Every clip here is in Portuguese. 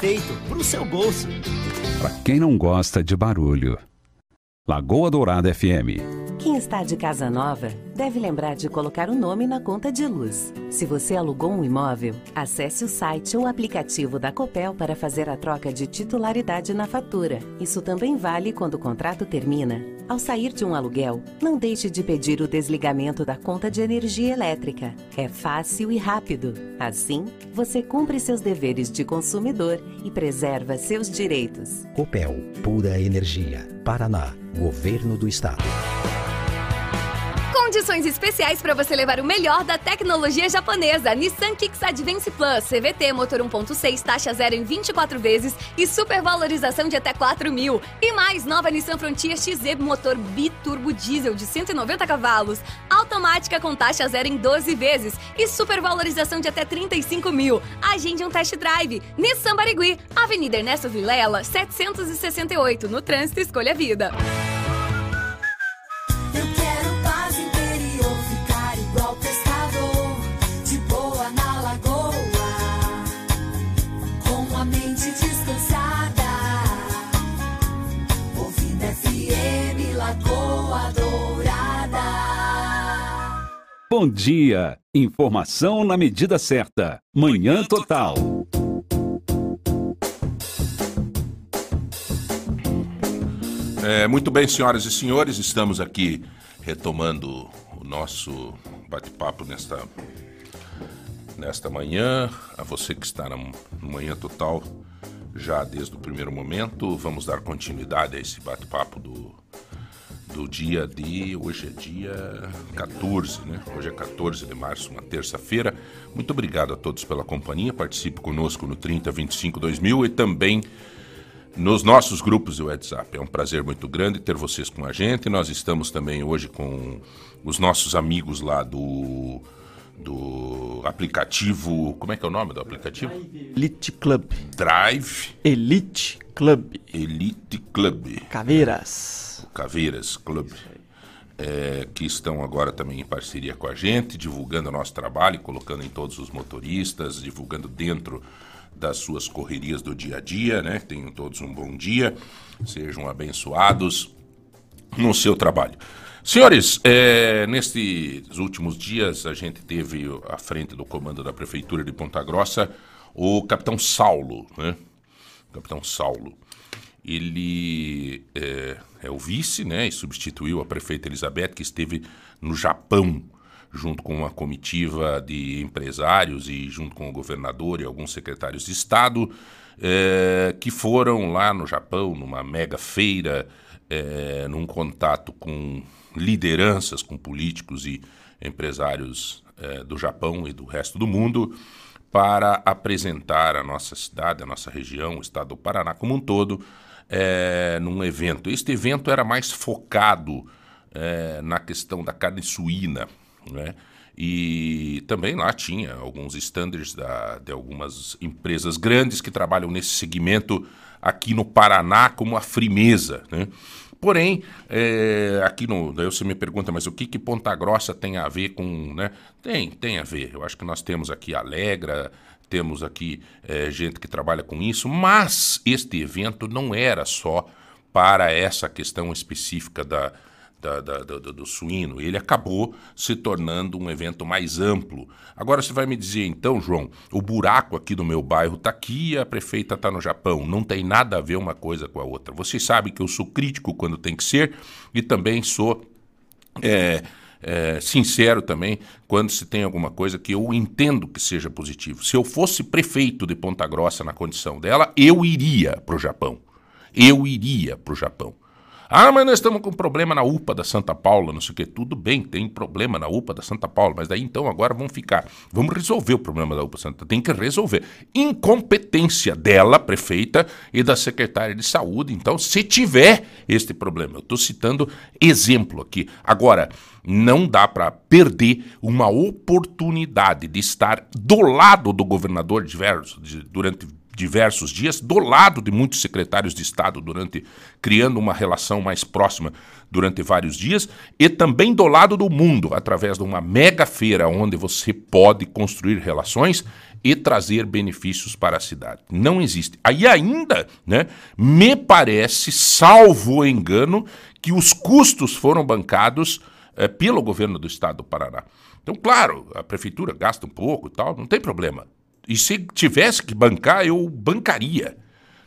perfeito pro seu bolso. Para quem não gosta de barulho. Lagoa Dourada FM. Quem está de casa nova deve lembrar de colocar o nome na conta de luz. Se você alugou um imóvel, acesse o site ou aplicativo da Copel para fazer a troca de titularidade na fatura. Isso também vale quando o contrato termina. Ao sair de um aluguel, não deixe de pedir o desligamento da conta de energia elétrica. É fácil e rápido. Assim, você cumpre seus deveres de consumidor e preserva seus direitos. Copel, pura energia. Paraná, Governo do Estado. Condições especiais para você levar o melhor da tecnologia japonesa. Nissan Kicks Advance Plus, CVT, motor 1.6, taxa zero em 24 vezes e supervalorização de até 4 mil. E mais, nova Nissan Frontier XZ, motor biturbo diesel de 190 cavalos, automática com taxa zero em 12 vezes e supervalorização de até 35 mil. Agende um test drive. Nissan Barigui, Avenida Ernesto Vilela, 768, no trânsito Escolha Vida. Bom dia. Informação na medida certa. Manhã Total. É, muito bem, senhoras e senhores, estamos aqui retomando o nosso bate-papo nesta, nesta manhã. A você que está no Manhã Total já desde o primeiro momento, vamos dar continuidade a esse bate-papo do, do dia de. Hoje é dia 14, né? Hoje é 14 de março, uma terça-feira. Muito obrigado a todos pela companhia. Participe conosco no 30 25 2000 e também nos nossos grupos do WhatsApp. É um prazer muito grande ter vocês com a gente. Nós estamos também hoje com os nossos amigos lá do do aplicativo, como é que é o nome do aplicativo? Elite Club. Drive Elite Club. Elite Club. Caveiras. Caveiras Club. É, que estão agora também em parceria com a gente, divulgando o nosso trabalho, colocando em todos os motoristas, divulgando dentro das suas correrias do dia a dia, né? Tenham todos um bom dia, sejam abençoados no seu trabalho. Senhores, é, nestes últimos dias a gente teve à frente do comando da Prefeitura de Ponta Grossa o capitão Saulo, né? Capitão Saulo. Ele é, é o vice, né? E substituiu a prefeita Elizabeth, que esteve no Japão junto com uma comitiva de empresários e junto com o governador e alguns secretários de Estado, eh, que foram lá no Japão, numa mega feira, eh, num contato com lideranças, com políticos e empresários eh, do Japão e do resto do mundo, para apresentar a nossa cidade, a nossa região, o estado do Paraná como um todo, num evento. Este evento era mais focado na questão da carne suína, né? E também lá tinha alguns standards da, de algumas empresas grandes que trabalham nesse segmento aqui no Paraná, como a Frimeza. Né? Porém, é, aqui no. Daí você me pergunta, mas o que, que Ponta Grossa tem a ver com. Né? Tem, tem a ver. Eu acho que nós temos aqui Alegra, temos aqui é, gente que trabalha com isso, mas este evento não era só para essa questão específica da, da, da, do, do, suíno, ele acabou se tornando um evento mais amplo. Agora você vai me dizer, então, João, o buraco aqui do meu bairro está aqui e a prefeita está no Japão. Não tem nada a ver uma coisa com a outra. Você sabe que eu sou crítico quando tem que ser e também sou. É, é, sincero também quando se tem alguma coisa que eu entendo que seja positivo. Se eu fosse prefeito de Ponta Grossa na condição dela, eu iria para o Japão. Eu iria para o Japão. Ah, mas nós estamos com problema na UPA da Santa Paula, não sei o que. Tudo bem, tem problema na UPA da Santa Paula, mas daí então agora vamos ficar. Vamos resolver o problema da UPA Santa. Tem que resolver. Incompetência dela, prefeita, e da secretária de saúde. Então, se tiver este problema, eu estou citando exemplo aqui. Agora, não dá para perder uma oportunidade de estar do lado do governador diversos, de, durante diversos dias, do lado de muitos secretários de Estado, durante criando uma relação mais próxima durante vários dias, e também do lado do mundo, através de uma mega feira onde você pode construir relações e trazer benefícios para a cidade. Não existe. Aí ainda, né, me parece, salvo engano, que os custos foram bancados eh, pelo governo do estado do Paraná. Então, claro, a prefeitura gasta um pouco e tal, não tem problema. E se tivesse que bancar, eu bancaria.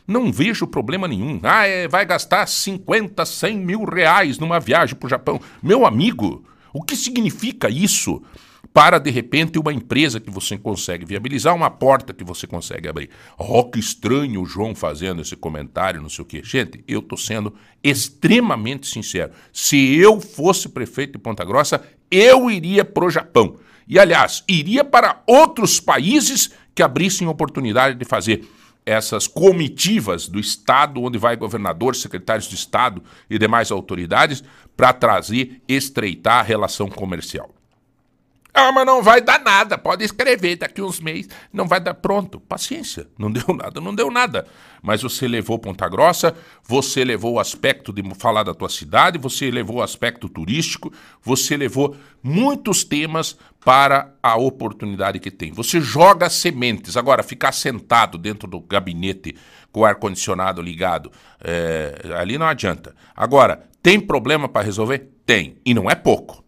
Não vejo problema nenhum. Ah, é, vai gastar 50, 100 mil reais numa viagem para o Japão. Meu amigo, o que significa isso para, de repente, uma empresa que você consegue viabilizar, uma porta que você consegue abrir? Oh, que estranho o João fazendo esse comentário, não sei o quê. Gente, eu estou sendo extremamente sincero. Se eu fosse prefeito de Ponta Grossa, eu iria para o Japão. E, aliás, iria para outros países que abrissem oportunidade de fazer essas comitivas do Estado, onde vai governador, secretários de Estado e demais autoridades, para trazer, estreitar a relação comercial. Ah, mas não vai dar nada, pode escrever daqui uns meses, não vai dar. Pronto, paciência, não deu nada, não deu nada. Mas você levou Ponta Grossa, você levou o aspecto de falar da tua cidade, você levou o aspecto turístico, você levou muitos temas para a oportunidade que tem. Você joga sementes. Agora, ficar sentado dentro do gabinete com o ar-condicionado ligado, é, ali não adianta. Agora, tem problema para resolver? Tem. E não é pouco.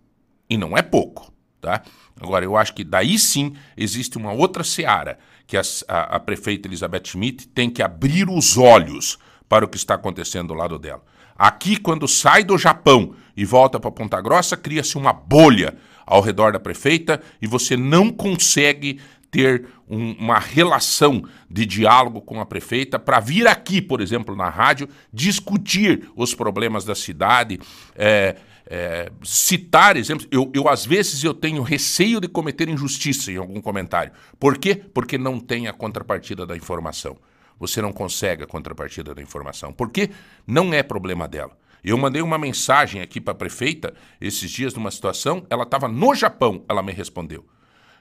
E não é pouco. Tá? Agora, eu acho que daí sim existe uma outra seara, que a, a, a prefeita Elizabeth Schmidt tem que abrir os olhos para o que está acontecendo do lado dela. Aqui, quando sai do Japão e volta para Ponta Grossa, cria-se uma bolha ao redor da prefeita e você não consegue ter um, uma relação de diálogo com a prefeita para vir aqui, por exemplo, na rádio, discutir os problemas da cidade. É, é, citar exemplos. Eu, eu, às vezes, eu tenho receio de cometer injustiça em algum comentário. Por quê? Porque não tem a contrapartida da informação. Você não consegue a contrapartida da informação. Porque não é problema dela. Eu mandei uma mensagem aqui para a prefeita esses dias numa situação, ela estava no Japão, ela me respondeu.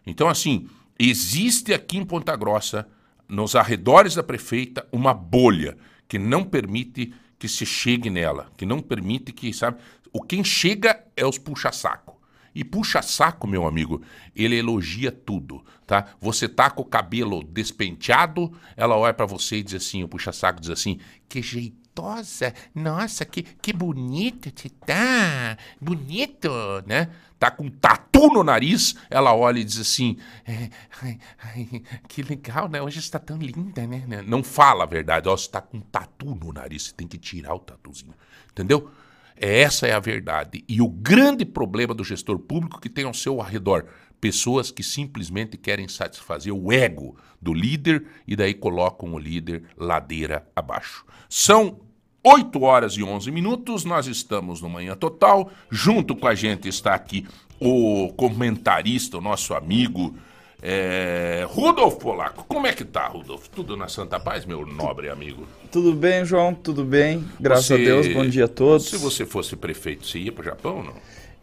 Então, assim, existe aqui em Ponta Grossa, nos arredores da prefeita, uma bolha que não permite que se chegue nela, que não permite que, sabe, o quem chega é os puxa-saco. E puxa-saco, meu amigo, ele elogia tudo, tá? Você tá com o cabelo despenteado, ela olha para você e diz assim, o puxa-saco diz assim, que jeitosa, nossa, que, que bonito você tá, bonito, né? Tá com tatu no nariz, ela olha e diz assim, é, ai, ai, que legal, né? Hoje está tão linda, né? Não fala a verdade, ó, você tá com tatu no nariz, você tem que tirar o tatuzinho, entendeu? Essa é a verdade. E o grande problema do gestor público que tem ao seu redor pessoas que simplesmente querem satisfazer o ego do líder e daí colocam o líder ladeira abaixo. São 8 horas e 11 minutos, nós estamos no Manhã Total. Junto com a gente está aqui o comentarista, o nosso amigo é... Rudolf Polaco, como é que tá, Rudolf? Tudo na Santa Paz, meu nobre amigo? Tudo bem, João, tudo bem. Graças você... a Deus, bom dia a todos. Se você fosse prefeito, você ia para o Japão ou não?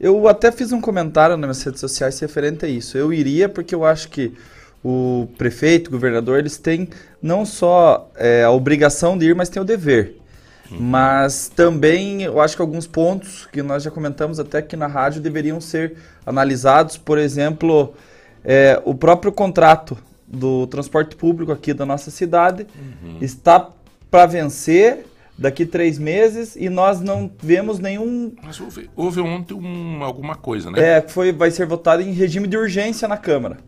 Eu até fiz um comentário nas minhas redes sociais referente a isso. Eu iria porque eu acho que o prefeito, o governador, eles têm não só é, a obrigação de ir, mas têm o dever. Uhum. Mas também eu acho que alguns pontos que nós já comentamos até aqui na rádio deveriam ser analisados. Por exemplo, é, o próprio contrato do transporte público aqui da nossa cidade uhum. está para vencer daqui três meses e nós não vemos nenhum. Mas houve, houve ontem um, alguma coisa, né? É, foi, vai ser votado em regime de urgência na Câmara.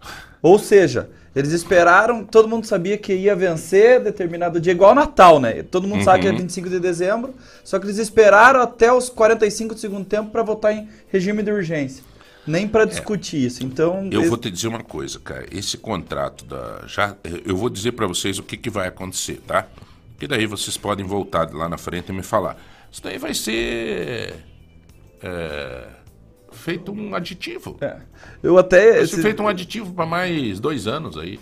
Ou seja, eles esperaram, todo mundo sabia que ia vencer determinado dia, igual Natal, né? Todo mundo uhum. sabe que é 25 de dezembro, só que eles esperaram até os 45 do segundo tempo para votar em regime de urgência nem para discutir é. isso. Então eu vou te dizer uma coisa, cara. Esse contrato da já eu vou dizer para vocês o que, que vai acontecer, tá? Que daí vocês podem voltar lá na frente e me falar. Isso daí vai ser é, feito um aditivo. É. Eu até vai ser esse... feito um aditivo para mais dois anos aí.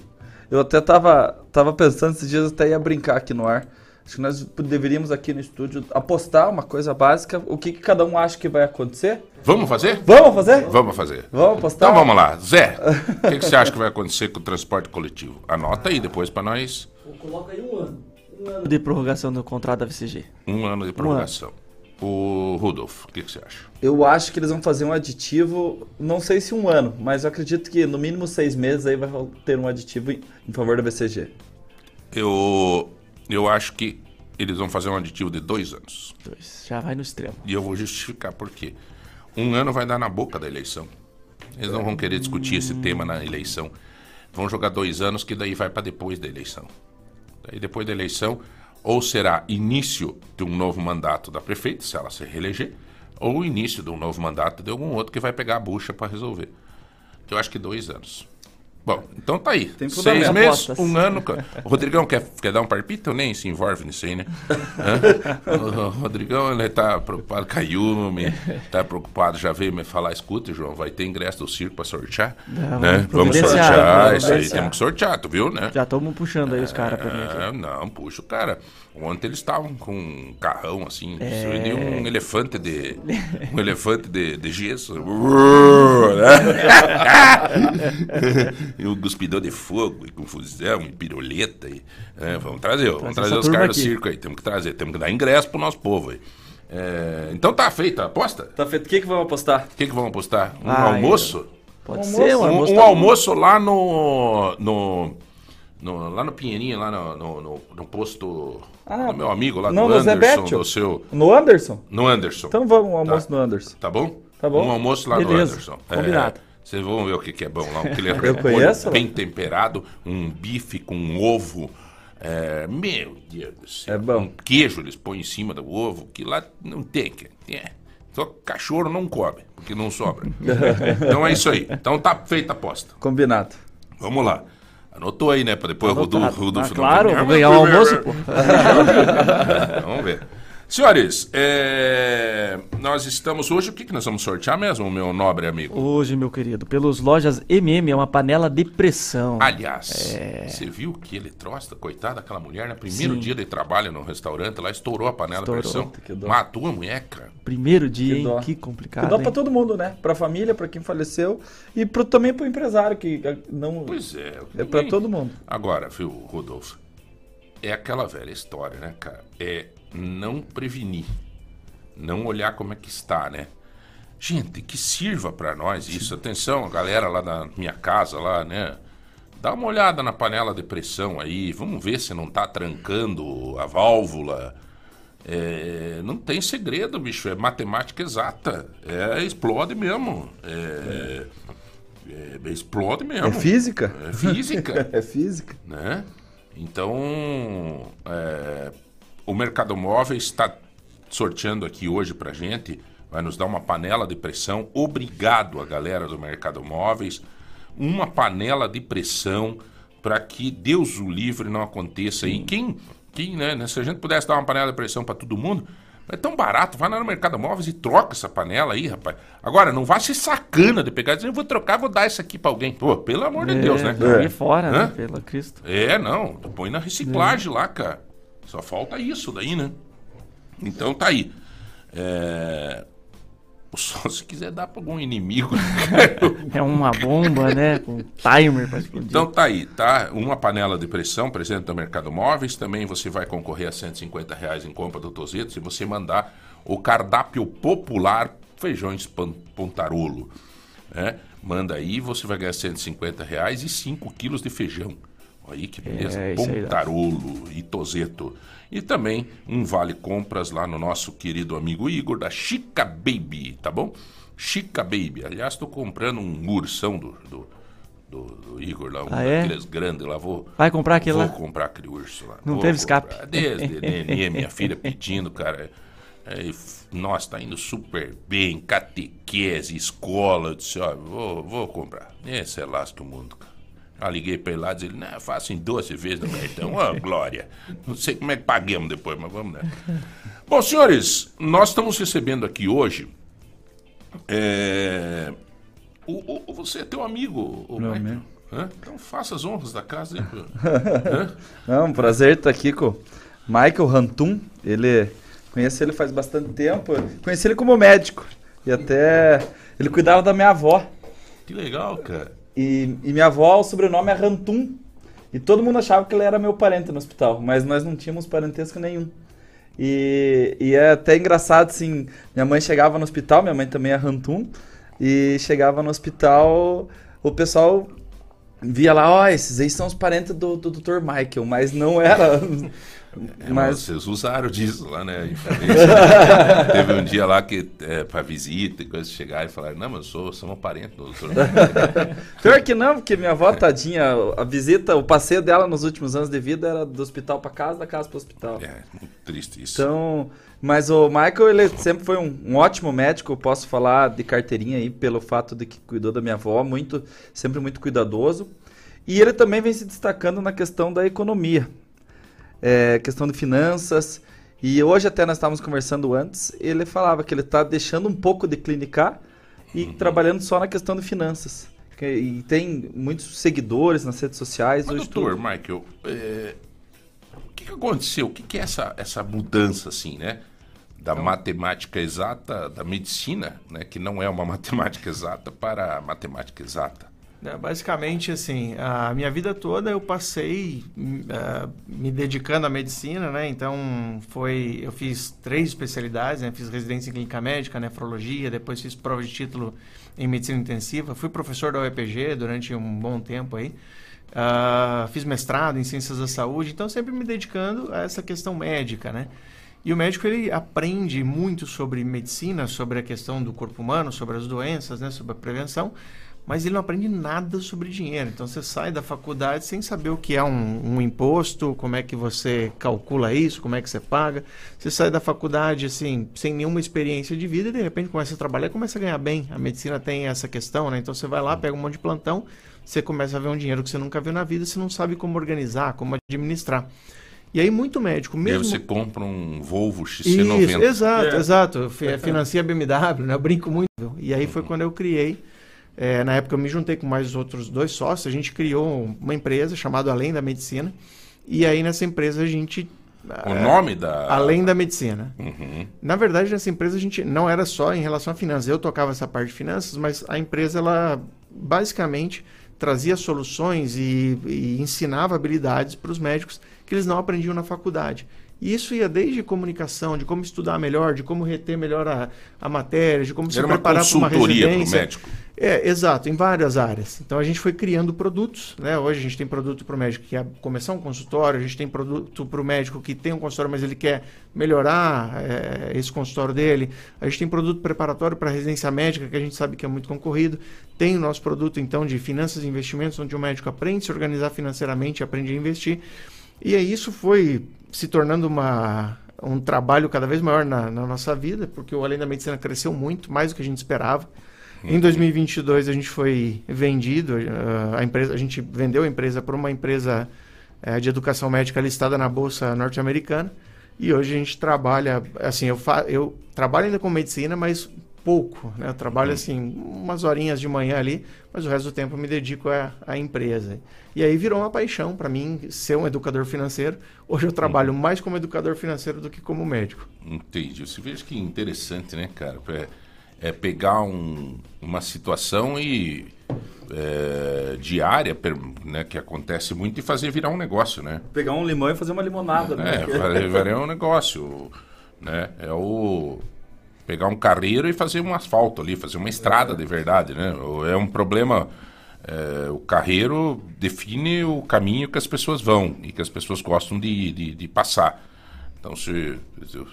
Eu até tava tava pensando esses dias até ia brincar aqui no ar. Acho que nós deveríamos aqui no estúdio apostar uma coisa básica. O que, que cada um acha que vai acontecer? Vamos fazer? Vamos fazer? Vamos fazer. Vamos apostar? Então vamos lá. Zé, o que, que você acha que vai acontecer com o transporte coletivo? Anota aí depois pra nós. Coloca aí um ano. Um ano de prorrogação do contrato da VCG. Um ano de prorrogação. O Rudolf, o que, que você acha? Eu acho que eles vão fazer um aditivo, não sei se um ano, mas eu acredito que no mínimo seis meses aí vai ter um aditivo em, em favor da BCG. Eu, eu acho que eles vão fazer um aditivo de dois anos. Dois. Já vai no extremo. E eu vou justificar por quê. Um ano vai dar na boca da eleição. Eles não vão querer discutir esse tema na eleição. Vão jogar dois anos, que daí vai para depois da eleição. Daí depois da eleição, ou será início de um novo mandato da prefeita, se ela se reeleger, ou início de um novo mandato de algum outro que vai pegar a bucha para resolver. Eu acho que dois anos. Bom, então tá aí. Tem Seis meses, Apostas. um ano. O Rodrigão quer, quer dar um palpite ou nem se envolve nisso aí, né? O Rodrigão, ele tá preocupado com a Yumi, tá preocupado, já veio me falar, escuta, João, vai ter ingresso do circo pra sortear? Não, né? Vamos sortear, isso aí temos que sortear, tu viu, né? Já estamos puxando aí os caras pra mim aqui. É, não, puxa o cara. Ontem eles estavam com um carrão assim, É. um elefante de. Um elefante de, de gesso. né? e um cuspidor de fogo, e com fusão, e piruleta. E, é, vamos trazer, vamos Traz trazer os caras do circo aí. Temos que trazer, temos que dar ingresso pro nosso povo aí. É, então tá feita a aposta? Tá feito. O que, que vamos apostar? O que, que vamos apostar? Um Ah, almoço? Pode Um ser, um almoço, Um, almoço. um almoço lá no, no, no- Lá no Pinheirinho, lá no, no, no- no posto Ah, do meu amigo lá não, do no Anderson, Bétio? do seu. No Anderson? No Anderson. Então vamos, um almoço Tá. no Anderson. Tá bom? Tá bom. Um almoço lá no Beleza, Anderson. combinado. É, Vocês vão ver o que, que é bom lá. Um conheço, bem temperado, um bife com um ovo. É, meu Deus do céu. É bom. Um queijo eles põem em cima do ovo, que lá não tem. que- É. Só cachorro não come, porque não sobra. então é isso aí. Então tá feita a aposta. Combinado. Vamos lá. Anotou aí, né? Pra depois o Anotado. Rodolfo, Rodolfo Ah, claro, vou ganhar o almoço, pô. Vamos ver. Senhores, é, nós estamos hoje. O que, que nós vamos sortear mesmo, meu nobre amigo? Hoje, meu querido, pelos lojas MM, é uma panela de pressão. Aliás, você viu que ele trosta, coitada daquela mulher, no primeiro Sim. dia de trabalho no restaurante, lá estourou a panela Estourou. de pressão. Que dó. Matou a mulher, cara. Primeiro dia, Que hein? dó. Que Que complicado. dá hein? pra todo mundo, né? Pra família, pra quem faleceu e pro, também pro empresário, que eh, não. Pois é. É pra todo mundo. Agora, viu, Rodolfo? É aquela velha história, né, cara? É não prevenir. Não olhar como é que está, né? Gente, que sirva pra nós isso. Atenção, a galera lá da minha casa, lá, né? Dá uma olhada na panela de pressão aí. Vamos ver se não tá trancando a válvula. É, não tem segredo, bicho. É matemática exata. É, explode mesmo. É, é, explode mesmo. É física? É física É física. né? Então, é, o Mercado Móvel está sorteando aqui hoje pra gente, vai nos dar uma panela de pressão. Obrigado a galera do Mercado Móveis. Uma panela de pressão para que Deus o livre não aconteça. E quem, quem né, né, se a gente pudesse dar uma panela de pressão para todo mundo, é tão barato, vai lá no Mercado Móveis e troca essa panela aí, rapaz. Agora, não vá ser sacana de pegar e dizer, eu vou trocar, vou dar isso aqui para alguém. Pô, pelo amor de Deus, né? Joguei fora, Hã? né? Pelo Cristo. É, não. Põe na reciclagem lá, cara. Só falta isso daí, né? Então tá aí. É... Só se quiser dar pra algum inimigo. É uma bomba, né? Com timer pra explodir. então tá aí, tá? Uma panela de pressão presente no Mercado Móveis. Também você vai concorrer a 150 reais em compra do Tozeto se você mandar o cardápio popular feijões pontarolo. né? Manda aí, você vai ganhar 150 reais e 5 quilos de feijão. Aí que beleza. É. Pontarolo e Tozeto. E também um vale compras lá no nosso querido amigo Igor da Chica Baby, tá bom? Chica Baby. Aliás, estou comprando um ursão do, do, do- do Igor lá, um Ah, é? daqueles grandes lá. Vou, Vai comprar aquele vou lá? comprar aquele urso lá. Não Vou teve comprar. escape. Desde nenê, minha filha pedindo, cara. É, nossa, tá indo super bem, catequese, escola. Eu disse, ó, vou, vou comprar. Esse é lasca o mundo, cara. Já liguei pra ele lá e disse, não, faço em 12 vezes no cartão. Ô, glória. Não sei como é que paguemos depois, mas vamos, né? Bom, senhores, nós estamos recebendo aqui hoje. é, o, o- você é teu amigo, o Meu Michael. amigo. Hã? Então faça as honras da casa. hein, pô. É um prazer estar aqui com Michael Rantum, ele conheço ele faz bastante tempo. Conheci ele como médico. E até ele cuidava da minha avó. Que legal, cara. E, e minha avó, o sobrenome é Rantum. E todo mundo achava que ele era meu parente no hospital, mas nós não tínhamos parentesco nenhum. E, e é até engraçado, assim, minha mãe chegava no hospital, minha mãe também é Rantum, e chegava no hospital, o pessoal via lá, ó, esses aí são os parentes do, do Dr. Michael, mas não era. É, mas mas vocês usaram disso lá, né? Teve um dia lá que, é, pra visita e coisa, chegar e falar, não, mas eu sou, sou um parente do doutor. pior que não, porque minha avó, tadinha, a visita, o passeio dela nos últimos anos de vida era do hospital pra casa, da casa pro hospital. é, muito triste isso. Então, mas o Michael, ele sempre foi um, um ótimo médico, eu posso falar de carteirinha aí, pelo fato de que cuidou da minha avó, muito, sempre muito cuidadoso. E ele também vem se destacando na questão da economia, é, questão de finanças. E hoje até nós estávamos conversando antes, ele falava que ele está deixando um pouco de clinicar e Uhum. trabalhando só na questão de finanças. Que- E tem muitos seguidores nas redes sociais. Mas, hoje doutor, tudo- Michael, é, o que, que aconteceu? O que, que é essa, essa mudança, assim, né? Da matemática exata, da medicina, né? Que não é uma matemática exata, para a matemática exata. É, Basicamente, assim, a minha vida toda eu passei eh, me dedicando à medicina, né? Então, foi, eu fiz três especialidades, né? Fiz residência em clínica médica, nefrologia, depois fiz prova de título em medicina intensiva, fui professor da UEPG durante um bom tempo aí. Ah, fiz mestrado em ciências da saúde, então sempre me dedicando a essa questão médica, né? E o médico ele aprende muito sobre medicina, sobre a questão do corpo humano, sobre as doenças, né, sobre a prevenção, mas ele não aprende nada sobre dinheiro. Então você sai da faculdade sem saber o que é um, um imposto, como é que você calcula isso, como é que você paga. Você sai da faculdade assim sem nenhuma experiência de vida e de repente começa a trabalhar e começa a ganhar bem. A medicina tem essa questão, né? Então você vai lá, pega um monte de plantão, você começa a ver um dinheiro que você nunca viu na vida, você não sabe como organizar, como administrar. E aí muito médico, E aí mesmo você compra um Volvo isso, XC90. exato, É. exato. Fi- Financia a BMW, né? Eu brinco muito. E aí foi quando eu criei. É, na época eu me juntei com mais outros dois sócios. A gente criou uma empresa chamada Além da Medicina. E aí nessa empresa a gente. O é, nome da... Além da Medicina. Uhum. Na verdade, nessa empresa a gente não era só em relação a finanças. Eu tocava essa parte de finanças, mas a empresa ela basicamente trazia soluções e, e ensinava habilidades para os médicos que eles não aprendiam na faculdade. E isso ia desde comunicação, de como estudar melhor, de como reter melhor a, a matéria, de como se Era uma preparar para uma residência. médico. É, exato, em várias áreas. Então a gente foi criando produtos, né? Hoje a gente tem produto para o médico que quer começar um consultório, a gente tem produto para o médico que tem um consultório, mas ele quer melhorar é, esse consultório dele. A gente tem produto preparatório para residência médica, que a gente sabe que é muito concorrido. Tem o nosso produto, então, de finanças e investimentos, onde o médico aprende a se organizar financeiramente, aprende a investir. E aí isso foi se tornando uma, um trabalho cada vez maior na, na nossa vida, porque o Além da Medicina cresceu muito, mais do que a gente esperava. Em 2022 a gente foi vendido, eh, a empresa, a gente vendeu a empresa para uma empresa eh, de educação médica listada na bolsa norte-americana. E hoje a gente trabalha, assim, eu, fa eu trabalho ainda com medicina, mas pouco, né? Eu trabalho assim umas horinhas de manhã ali, mas o resto do tempo eu me dedico à, à empresa. E aí virou uma paixão para mim ser um educador financeiro. Hoje eu trabalho mais como educador financeiro do que como médico. Entendi. Você veja que interessante, né, cara? É, é pegar um- uma situação e é, diária, per- né, que acontece muito, e fazer virar um negócio, né? Pegar um limão e fazer uma limonada. né? É, fazer virar um negócio, né? É o pegar um carreiro e fazer um asfalto ali, fazer uma estrada de verdade, né? É um problema. é, o carreiro define o caminho que as pessoas vão e que as pessoas gostam de, de, de passar. Então, se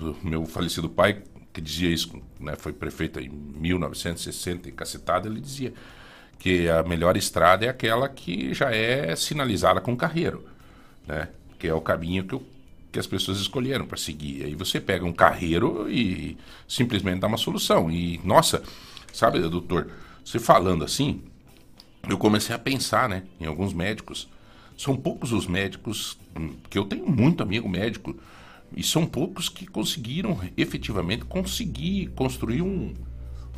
o meu falecido pai, que dizia isso, né, foi prefeito em 1960 e cacetada, ele dizia que a melhor estrada é aquela que já é sinalizada com carreiro, né? Que é o caminho que, o- que as pessoas escolheram para seguir. Aí você pega um carreiro e simplesmente dá uma solução. E, nossa, sabe, doutor, você falando assim, eu comecei a pensar, né, em alguns médicos. São poucos os médicos, hum, que eu tenho muito amigo médico, e são poucos que conseguiram efetivamente conseguir construir um,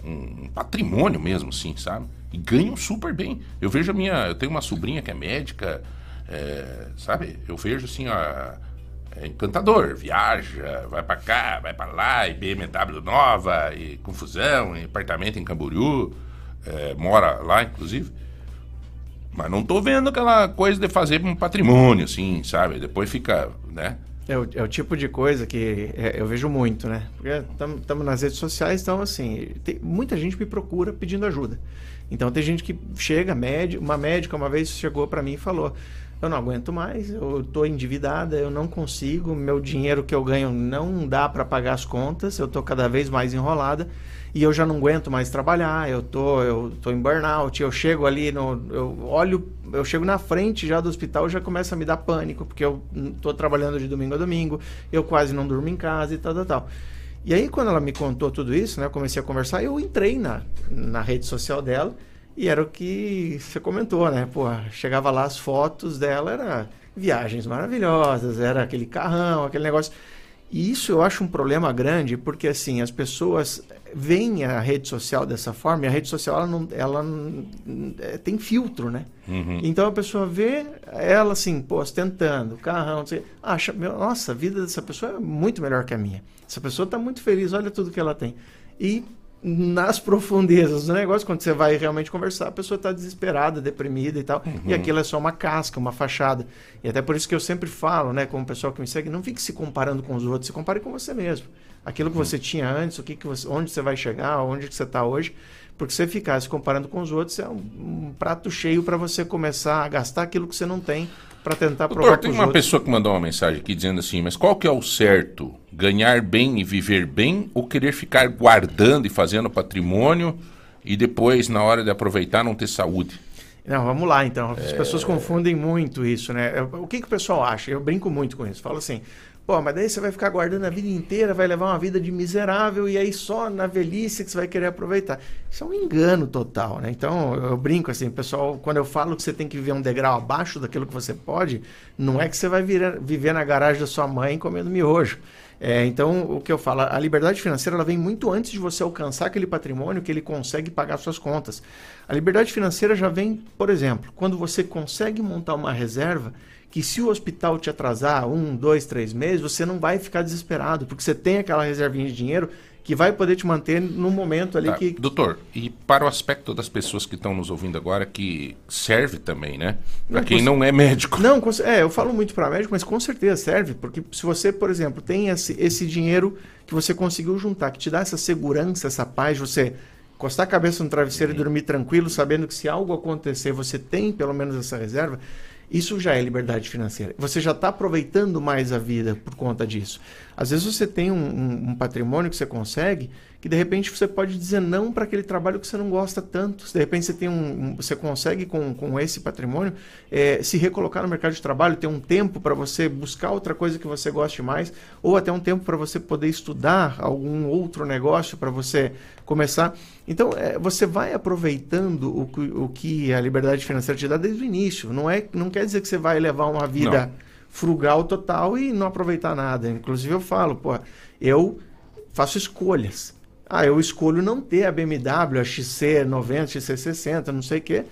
um patrimônio mesmo, assim, sabe? E ganham super bem. Eu vejo a minha. Eu tenho uma sobrinha que é médica, é, sabe? Eu vejo assim, a, é, é encantador, viaja, vai pra cá, vai pra lá, e BMW nova, e confusão, e apartamento em Camboriú, é, mora lá, inclusive. Mas não tô vendo aquela coisa de fazer um patrimônio, assim, sabe? Depois fica, né? É o, é o tipo de coisa que é, eu vejo muito, né? Porque estamos nas redes sociais, então, assim, tem, muita gente me procura pedindo ajuda. Então, tem gente que chega, médico, uma médica uma vez chegou para mim e falou: Eu não aguento mais, eu estou endividada, eu não consigo, meu dinheiro que eu ganho não dá para pagar as contas, eu estou cada vez mais enrolada e eu já não aguento mais trabalhar, eu tô, eu tô em burnout, eu chego ali no, eu olho, eu chego na frente já do hospital, já começa a me dar pânico, porque eu tô trabalhando de domingo a domingo, eu quase não durmo em casa e tal, tal, tal. E aí quando ela me contou tudo isso, né, eu comecei a conversar, eu entrei na, na rede social dela e era o que você comentou, né? Pô, chegava lá as fotos dela, era viagens maravilhosas, era aquele carrão, aquele negócio. E isso eu acho um problema grande, porque assim, as pessoas veem a rede social dessa forma, e a rede social ela, não, ela não, é, tem filtro, né? Uhum. Então a pessoa vê ela assim, pô, ostentando, carrão, não sei, acha, meu, nossa, a vida dessa pessoa é muito melhor que a minha. Essa pessoa está muito feliz, olha tudo que ela tem. E nas profundezas do negócio, quando você vai realmente conversar, a pessoa está desesperada, deprimida e tal. Uhum. E aquilo é só uma casca, uma fachada. E até por isso que eu sempre falo, né, como o pessoal que me segue, não fique se comparando com os outros, se compare com você mesmo. Aquilo que você tinha antes, o que, que você, onde você vai chegar, onde que você está hoje. Porque você ficar se comparando com os outros é um, um prato cheio para você começar a gastar aquilo que você não tem para tentar provar Doutor, tem pros uma outros. pessoa que mandou uma mensagem aqui dizendo assim, mas qual que é o certo? Ganhar bem e viver bem ou querer ficar guardando e fazendo patrimônio e depois, na hora de aproveitar, não ter saúde? Não, vamos lá então. As pessoas confundem muito isso, né? Eu- O que, que o pessoal acha? Eu brinco muito com isso. Falo assim, pô, mas daí você vai ficar guardando a vida inteira, vai levar uma vida de miserável e aí só na velhice que você vai querer aproveitar. Isso é um engano total, né? Então eu brinco assim, pessoal, quando eu falo que você tem que viver um degrau abaixo daquilo que você pode, não é que você vai virar- viver na garagem da sua mãe comendo miojo. É, então, o que eu falo, a liberdade financeira ela vem muito antes de você alcançar aquele patrimônio que ele consegue pagar suas contas. A liberdade financeira já vem, por exemplo, quando você consegue montar uma reserva que se o hospital te atrasar um, dois, três meses, você não vai ficar desesperado, porque você tem aquela reservinha de dinheiro que vai poder te manter no momento ali Tá, que Doutor, e para o aspecto das pessoas que estão nos ouvindo agora, que serve também, né? Para quem cons- não é médico. Não, cer- é, eu falo muito para médico, mas com certeza serve, porque se você, por exemplo, tem esse, esse dinheiro que você conseguiu juntar, que te dá essa segurança, essa paz, você encostar a cabeça no travesseiro e dormir tranquilo, sabendo que se algo acontecer, você tem pelo menos essa reserva, isso já é liberdade financeira. Você já está aproveitando mais a vida por conta disso. Às vezes você tem um, um- um patrimônio que você consegue que de repente você pode dizer não para aquele trabalho que você não gosta tanto. De repente você tem um, um- você consegue com, com esse patrimônio eh, se recolocar no mercado de trabalho, ter um tempo para você buscar outra coisa que você goste mais, ou até um tempo para você poder estudar algum outro negócio para você começar. Então eh, você vai aproveitando o, o que a liberdade financeira te dá desde o início. Não é, não quer dizer que você vai levar uma vida Não. Frugal total e não aproveitar nada. Inclusive eu falo, pô, eu faço escolhas. Ah, eu escolho não ter a BMW, a XC90, XC60, não sei o quê,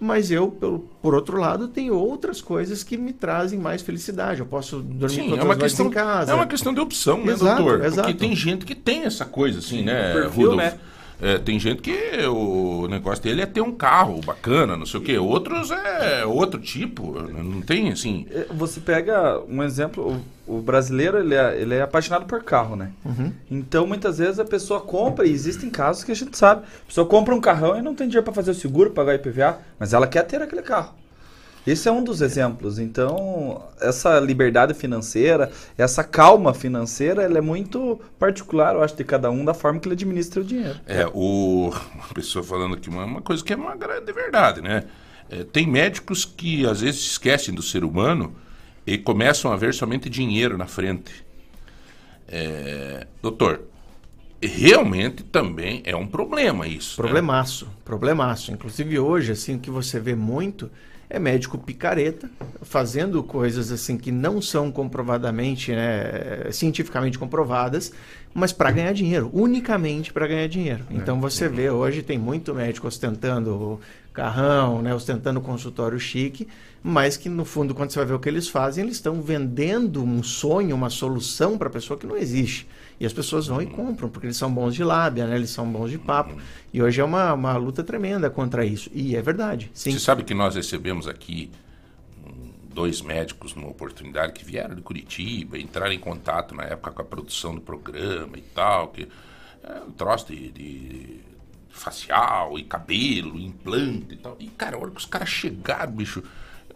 mas eu, pelo, por outro lado, tenho outras coisas que me trazem mais felicidade. Eu posso dormir Sim, é uma questão, em casa. é uma questão de opção, né, Exato, doutor? exato. Porque tem gente que tem essa coisa, assim, né, perfil, Rudolf? né? É, tem gente que o negócio dele é ter um carro bacana, não sei o quê. Outros é outro tipo, não tem, assim... É, Você pega um exemplo, o, o brasileiro ele é, ele é apaixonado por carro, né? Então muitas vezes a pessoa compra, e existem casos que a gente sabe, a pessoa compra um carrão e não tem dinheiro para fazer o seguro, pagar IPVA, mas ela quer ter aquele carro. Esse é um dos exemplos. Então, essa liberdade financeira, essa calma financeira, ela é muito particular, eu acho, de cada um, da forma que ele administra o dinheiro. É, o... Uma pessoa falando aqui uma, uma coisa que é uma grande verdade, né? É, tem médicos que às vezes esquecem do ser humano e começam a ver somente dinheiro na frente. É, doutor, realmente também é um problema isso. né? Problemaço, problemaço. Inclusive hoje, assim, o que você vê muito é médico picareta, fazendo coisas assim que não são comprovadamente, né, cientificamente comprovadas, mas para ganhar dinheiro, unicamente para ganhar dinheiro. Então você vê hoje tem muito médico ostentando carrão, né, ostentando consultório chique, mas que no fundo, quando você vai ver o que eles fazem, eles estão vendendo um sonho, uma solução para a pessoa que não existe. E as pessoas vão e compram, porque eles são bons de lábia, né, eles são bons de papo. E hoje é uma, uma luta tremenda contra isso. E é verdade. Sim. Você sabe que nós recebemos aqui hum, dois médicos numa oportunidade que vieram de Curitiba, entraram em contato na época com a produção do programa e tal, que é um troço de, de facial e cabelo, implante e tal. E, cara, a hora que os caras chegaram, bicho,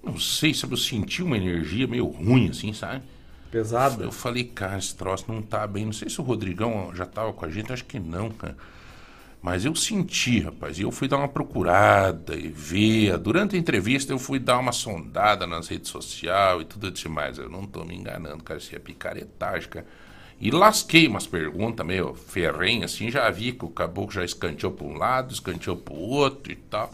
eu não sei, sabe, eu senti uma energia meio ruim, assim, sabe? Pesado. Eu falei, cara, esse troço não tá bem. Não sei se o Rodrigão já tava com a gente, acho que não, cara. Mas eu senti, rapaz, e eu fui dar uma procurada e ver. Durante a entrevista eu fui dar uma sondada nas redes sociais e tudo demais. Eu não tô me enganando, cara, isso é picaretagem, cara. E lasquei umas perguntas meio ferrenhas, assim, já vi que o caboclo já escanteou para um lado, escanteou para o outro e tal.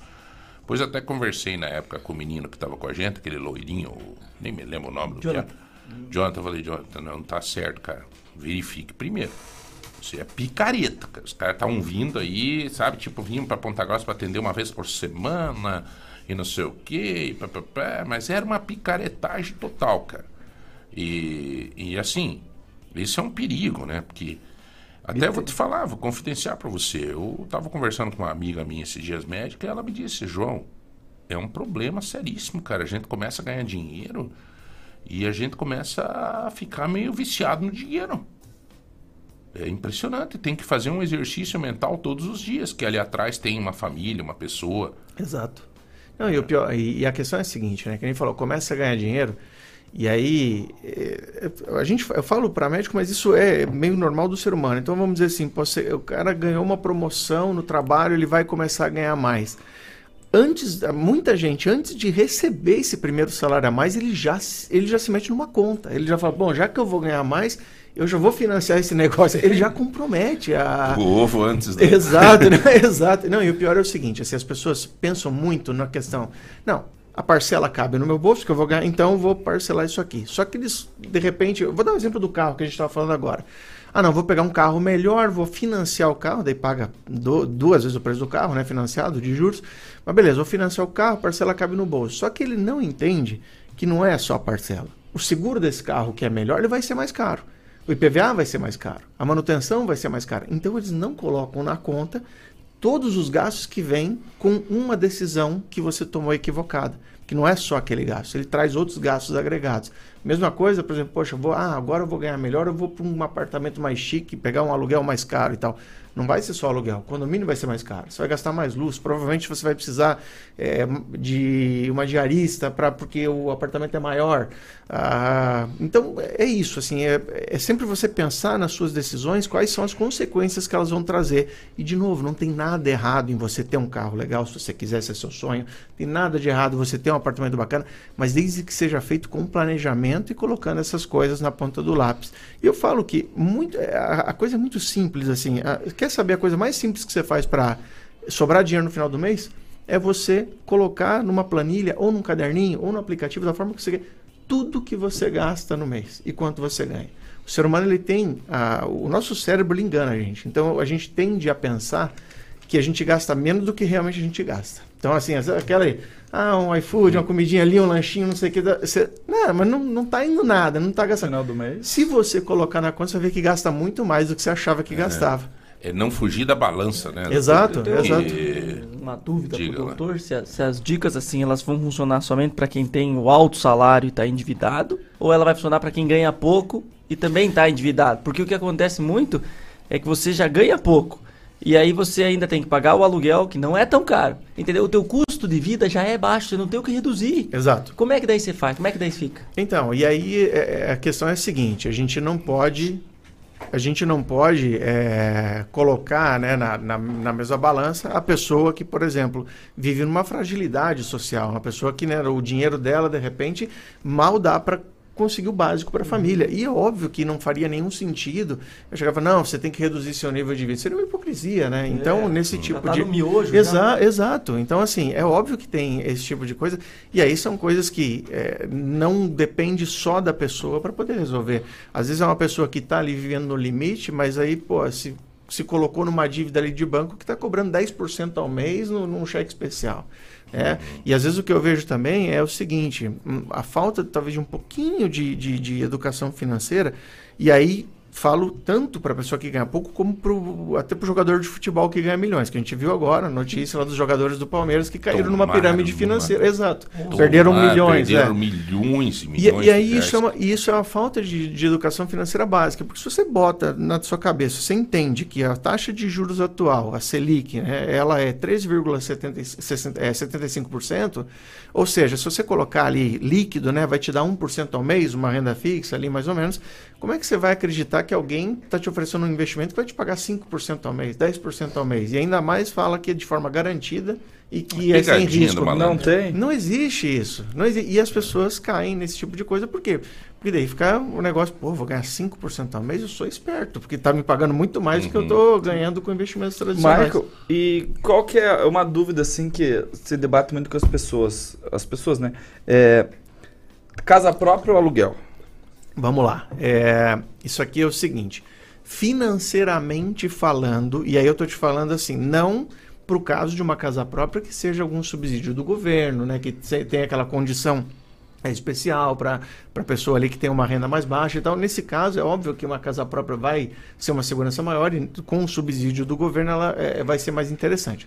Pois até conversei na época com o menino que estava com a gente, aquele loirinho, nem me lembro o nome do Jonathan. Jonathan, eu falei, Jonathan, não tá certo, cara. Verifique primeiro. Você é picareta, cara. Os caras estavam vindo aí, sabe? Tipo, vinham pra Ponta Grossa pra atender uma vez por semana e não sei o quê, pá, pá, pá, mas era uma picaretagem total, cara. E, e assim, isso é um perigo, né? Porque até vou te falar, vou confidenciar pra você. Eu tava conversando com uma amiga minha esses dias médica e ela me disse, João, é um problema seríssimo, cara. A gente começa a ganhar dinheiro e a gente começa a ficar meio viciado no dinheiro. É impressionante, tem que fazer um exercício mental todos os dias, que ali atrás tem uma família, uma pessoa. Exato. Não, e, o pior, e, a questão é a seguinte, né? Que gente falou, começa a ganhar dinheiro, e aí é, é, a gente, eu falo para médico, mas isso é meio normal do ser humano. Então vamos dizer assim, ser- o cara ganhou uma promoção no trabalho, ele vai começar a ganhar mais. Antes, muita gente, antes de receber esse primeiro salário a mais, ele já, se- ele já se mete numa conta. Ele já fala, bom, já que eu vou ganhar mais, eu já vou financiar esse negócio. Ele já compromete a, O ovo antes da... Exato, né? exato. Não, e o pior é o seguinte, assim, as pessoas pensam muito na questão, não, a parcela cabe no meu bolso que eu vou ganhar, então eu vou parcelar isso aqui. Só que eles, de repente, eu vou dar um exemplo do carro que a gente estava falando agora. Ah, não, vou pegar um carro melhor, vou financiar o carro, daí paga do- duas vezes o preço do carro, né, financiado, de juros. Mas beleza, vou financiar o carro, parcela cabe no bolso. Só que ele não entende que não é só a parcela. O seguro desse carro que é melhor, ele vai ser mais caro. O IPVA vai ser mais caro. A manutenção vai ser mais cara. Então eles não colocam na conta todos os gastos que vêm com uma decisão que você tomou equivocada. Que não é só aquele gasto, ele traz outros gastos agregados. Mesma coisa, por exemplo, poxa, vou, ah, agora eu vou ganhar melhor, eu vou para um apartamento mais chique, pegar um aluguel mais caro e tal. Não vai ser só aluguel, o condomínio vai ser mais caro, você vai gastar mais luz, provavelmente você vai precisar é, de uma diarista pra, porque o apartamento é maior. Ah, então é isso, assim, é, é sempre você pensar nas suas decisões quais são as consequências que elas vão trazer. E de novo, não tem nada errado em você ter um carro legal, se você quiser, se é seu sonho. Tem nada de errado você ter um apartamento bacana, mas desde que seja feito com planejamento e colocando essas coisas na ponta do lápis. E eu falo que muito, a, a coisa é muito simples, assim. a- quer saber a coisa mais simples que você faz para sobrar dinheiro no final do mês? É você colocar numa planilha, ou num caderninho, ou no aplicativo, da forma que você quer, tudo que você gasta no mês e quanto você ganha. O ser humano ele tem, a- o nosso cérebro engana a gente. Então a gente tende a pensar que a gente gasta menos do que realmente a gente gasta. Então assim, aquela aí, ah, um iFood, uma comidinha ali, um lanchinho, não sei o que, você, não, mas não, não tá indo nada, não tá gastando. Final do mês. Se você colocar na conta, você ver que gasta muito mais do que você achava que gastava. É não fugir da balança, né? Exato, exato. Uma dúvida Diga pro lá. doutor, se, a- se as dicas assim, elas vão funcionar somente para quem tem o alto salário e está endividado, ou ela vai funcionar para quem ganha pouco e também está endividado? Porque o que acontece muito é que você já ganha pouco. E aí você ainda tem que pagar o aluguel, que não é tão caro. Entendeu? O teu custo de vida já é baixo, você não tem o que reduzir. Exato. Como é que daí você faz? Como é que daí fica? Então, e aí é, é, a questão é a seguinte: a gente não pode, a gente não pode é, colocar né, na, na, na mesma balança a pessoa que, por exemplo, vive numa fragilidade social, uma pessoa que né, o dinheiro dela de repente mal dá para conseguir o básico para a família. E é óbvio que não faria nenhum sentido. Eu chegava, não, você tem que reduzir seu nível de vida. Seria uma hipocrisia, né? Então, nesse tipo tá de. no miojo já. Exa exato. Então, assim, é óbvio que tem esse tipo de coisa. E aí são coisas que é, não depende só da pessoa para poder resolver. Às vezes é uma pessoa que está ali vivendo no limite, mas aí, pô, se se colocou numa dívida ali de banco que está cobrando 10% ao mês no, num cheque especial. É, e às vezes o que eu vejo também é o seguinte: hum, a falta talvez de um pouquinho de, de, de educação financeira, e aí falo tanto para a pessoa que ganha pouco, como pro, até para o jogador de futebol que ganha milhões, que a gente viu agora a notícia lá dos jogadores do Palmeiras que caíram numa pirâmide financeira. Exato. Perderam milhões. Perderam é. milhões e E, milhões e aí de isso é, uma, isso é uma falta de, de educação financeira básica, porque se você bota na sua cabeça, você entende que a taxa de juros atual, a Selic, né, ela é 13,75%, é, 75%, ou seja, se você colocar ali líquido, né, vai te dar 1% ao mês, uma renda fixa ali mais ou menos, como é que você vai acreditar que alguém está te oferecendo um investimento que vai te pagar 5% ao mês, 10% ao mês? E ainda mais fala que é de forma garantida e que é sem risco. Não tem? Não existe isso. Não exi- E as pessoas caem nesse tipo de coisa. Por quê? Porque daí fica o negócio, pô, vou ganhar 5% ao mês, eu sou esperto, porque tá me pagando muito mais do que eu tô ganhando com investimentos tradicionais. Michael, e qual que é uma dúvida assim que se debate muito com as pessoas, as pessoas, né? É, casa própria ou aluguel? Vamos lá. É, isso aqui é o seguinte: financeiramente falando, e aí eu tô te falando assim, não para o caso de uma casa própria que seja algum subsídio do governo, né? Que tem aquela condição é especial para a pessoa ali que tem uma renda mais baixa e tal. Nesse caso, é óbvio que uma casa própria vai ser uma segurança maior e com o subsídio do governo ela é, vai ser mais interessante.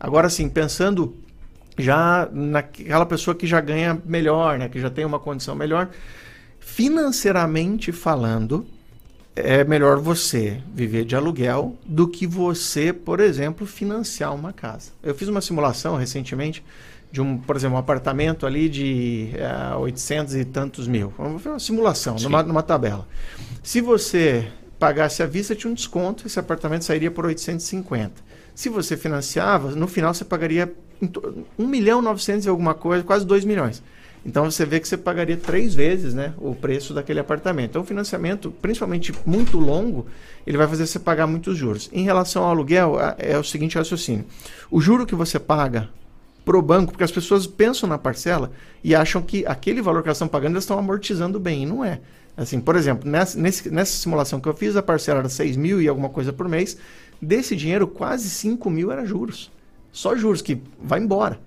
Agora, sim, pensando já naquela pessoa que já ganha melhor, né, que já tem uma condição melhor, financeiramente falando, é melhor você viver de aluguel do que você, por exemplo, financiar uma casa. Eu fiz uma simulação recentemente de um, por exemplo, um apartamento ali de eh, 800 e tantos mil. Vamos fazer uma simulação, numa, numa tabela. Se você pagasse à vista, tinha um desconto, esse apartamento sairia por 850. Se você financiava, no final você pagaria em to- 1 milhão 900 e alguma coisa, quase 2 milhões. Então você vê que você pagaria três vezes né, o preço daquele apartamento. Então o financiamento, principalmente muito longo, ele vai fazer você pagar muitos juros. Em relação ao aluguel, é o seguinte raciocínio. O juro que você paga pro banco, porque as pessoas pensam na parcela e acham que aquele valor que elas estão pagando, elas estão amortizando bem, e não é. Assim, por exemplo, nessa, nesse- nessa simulação que eu fiz, a parcela era 6 mil e alguma coisa por mês. Desse dinheiro, quase 5 mil era juros. Só juros, que vai embora.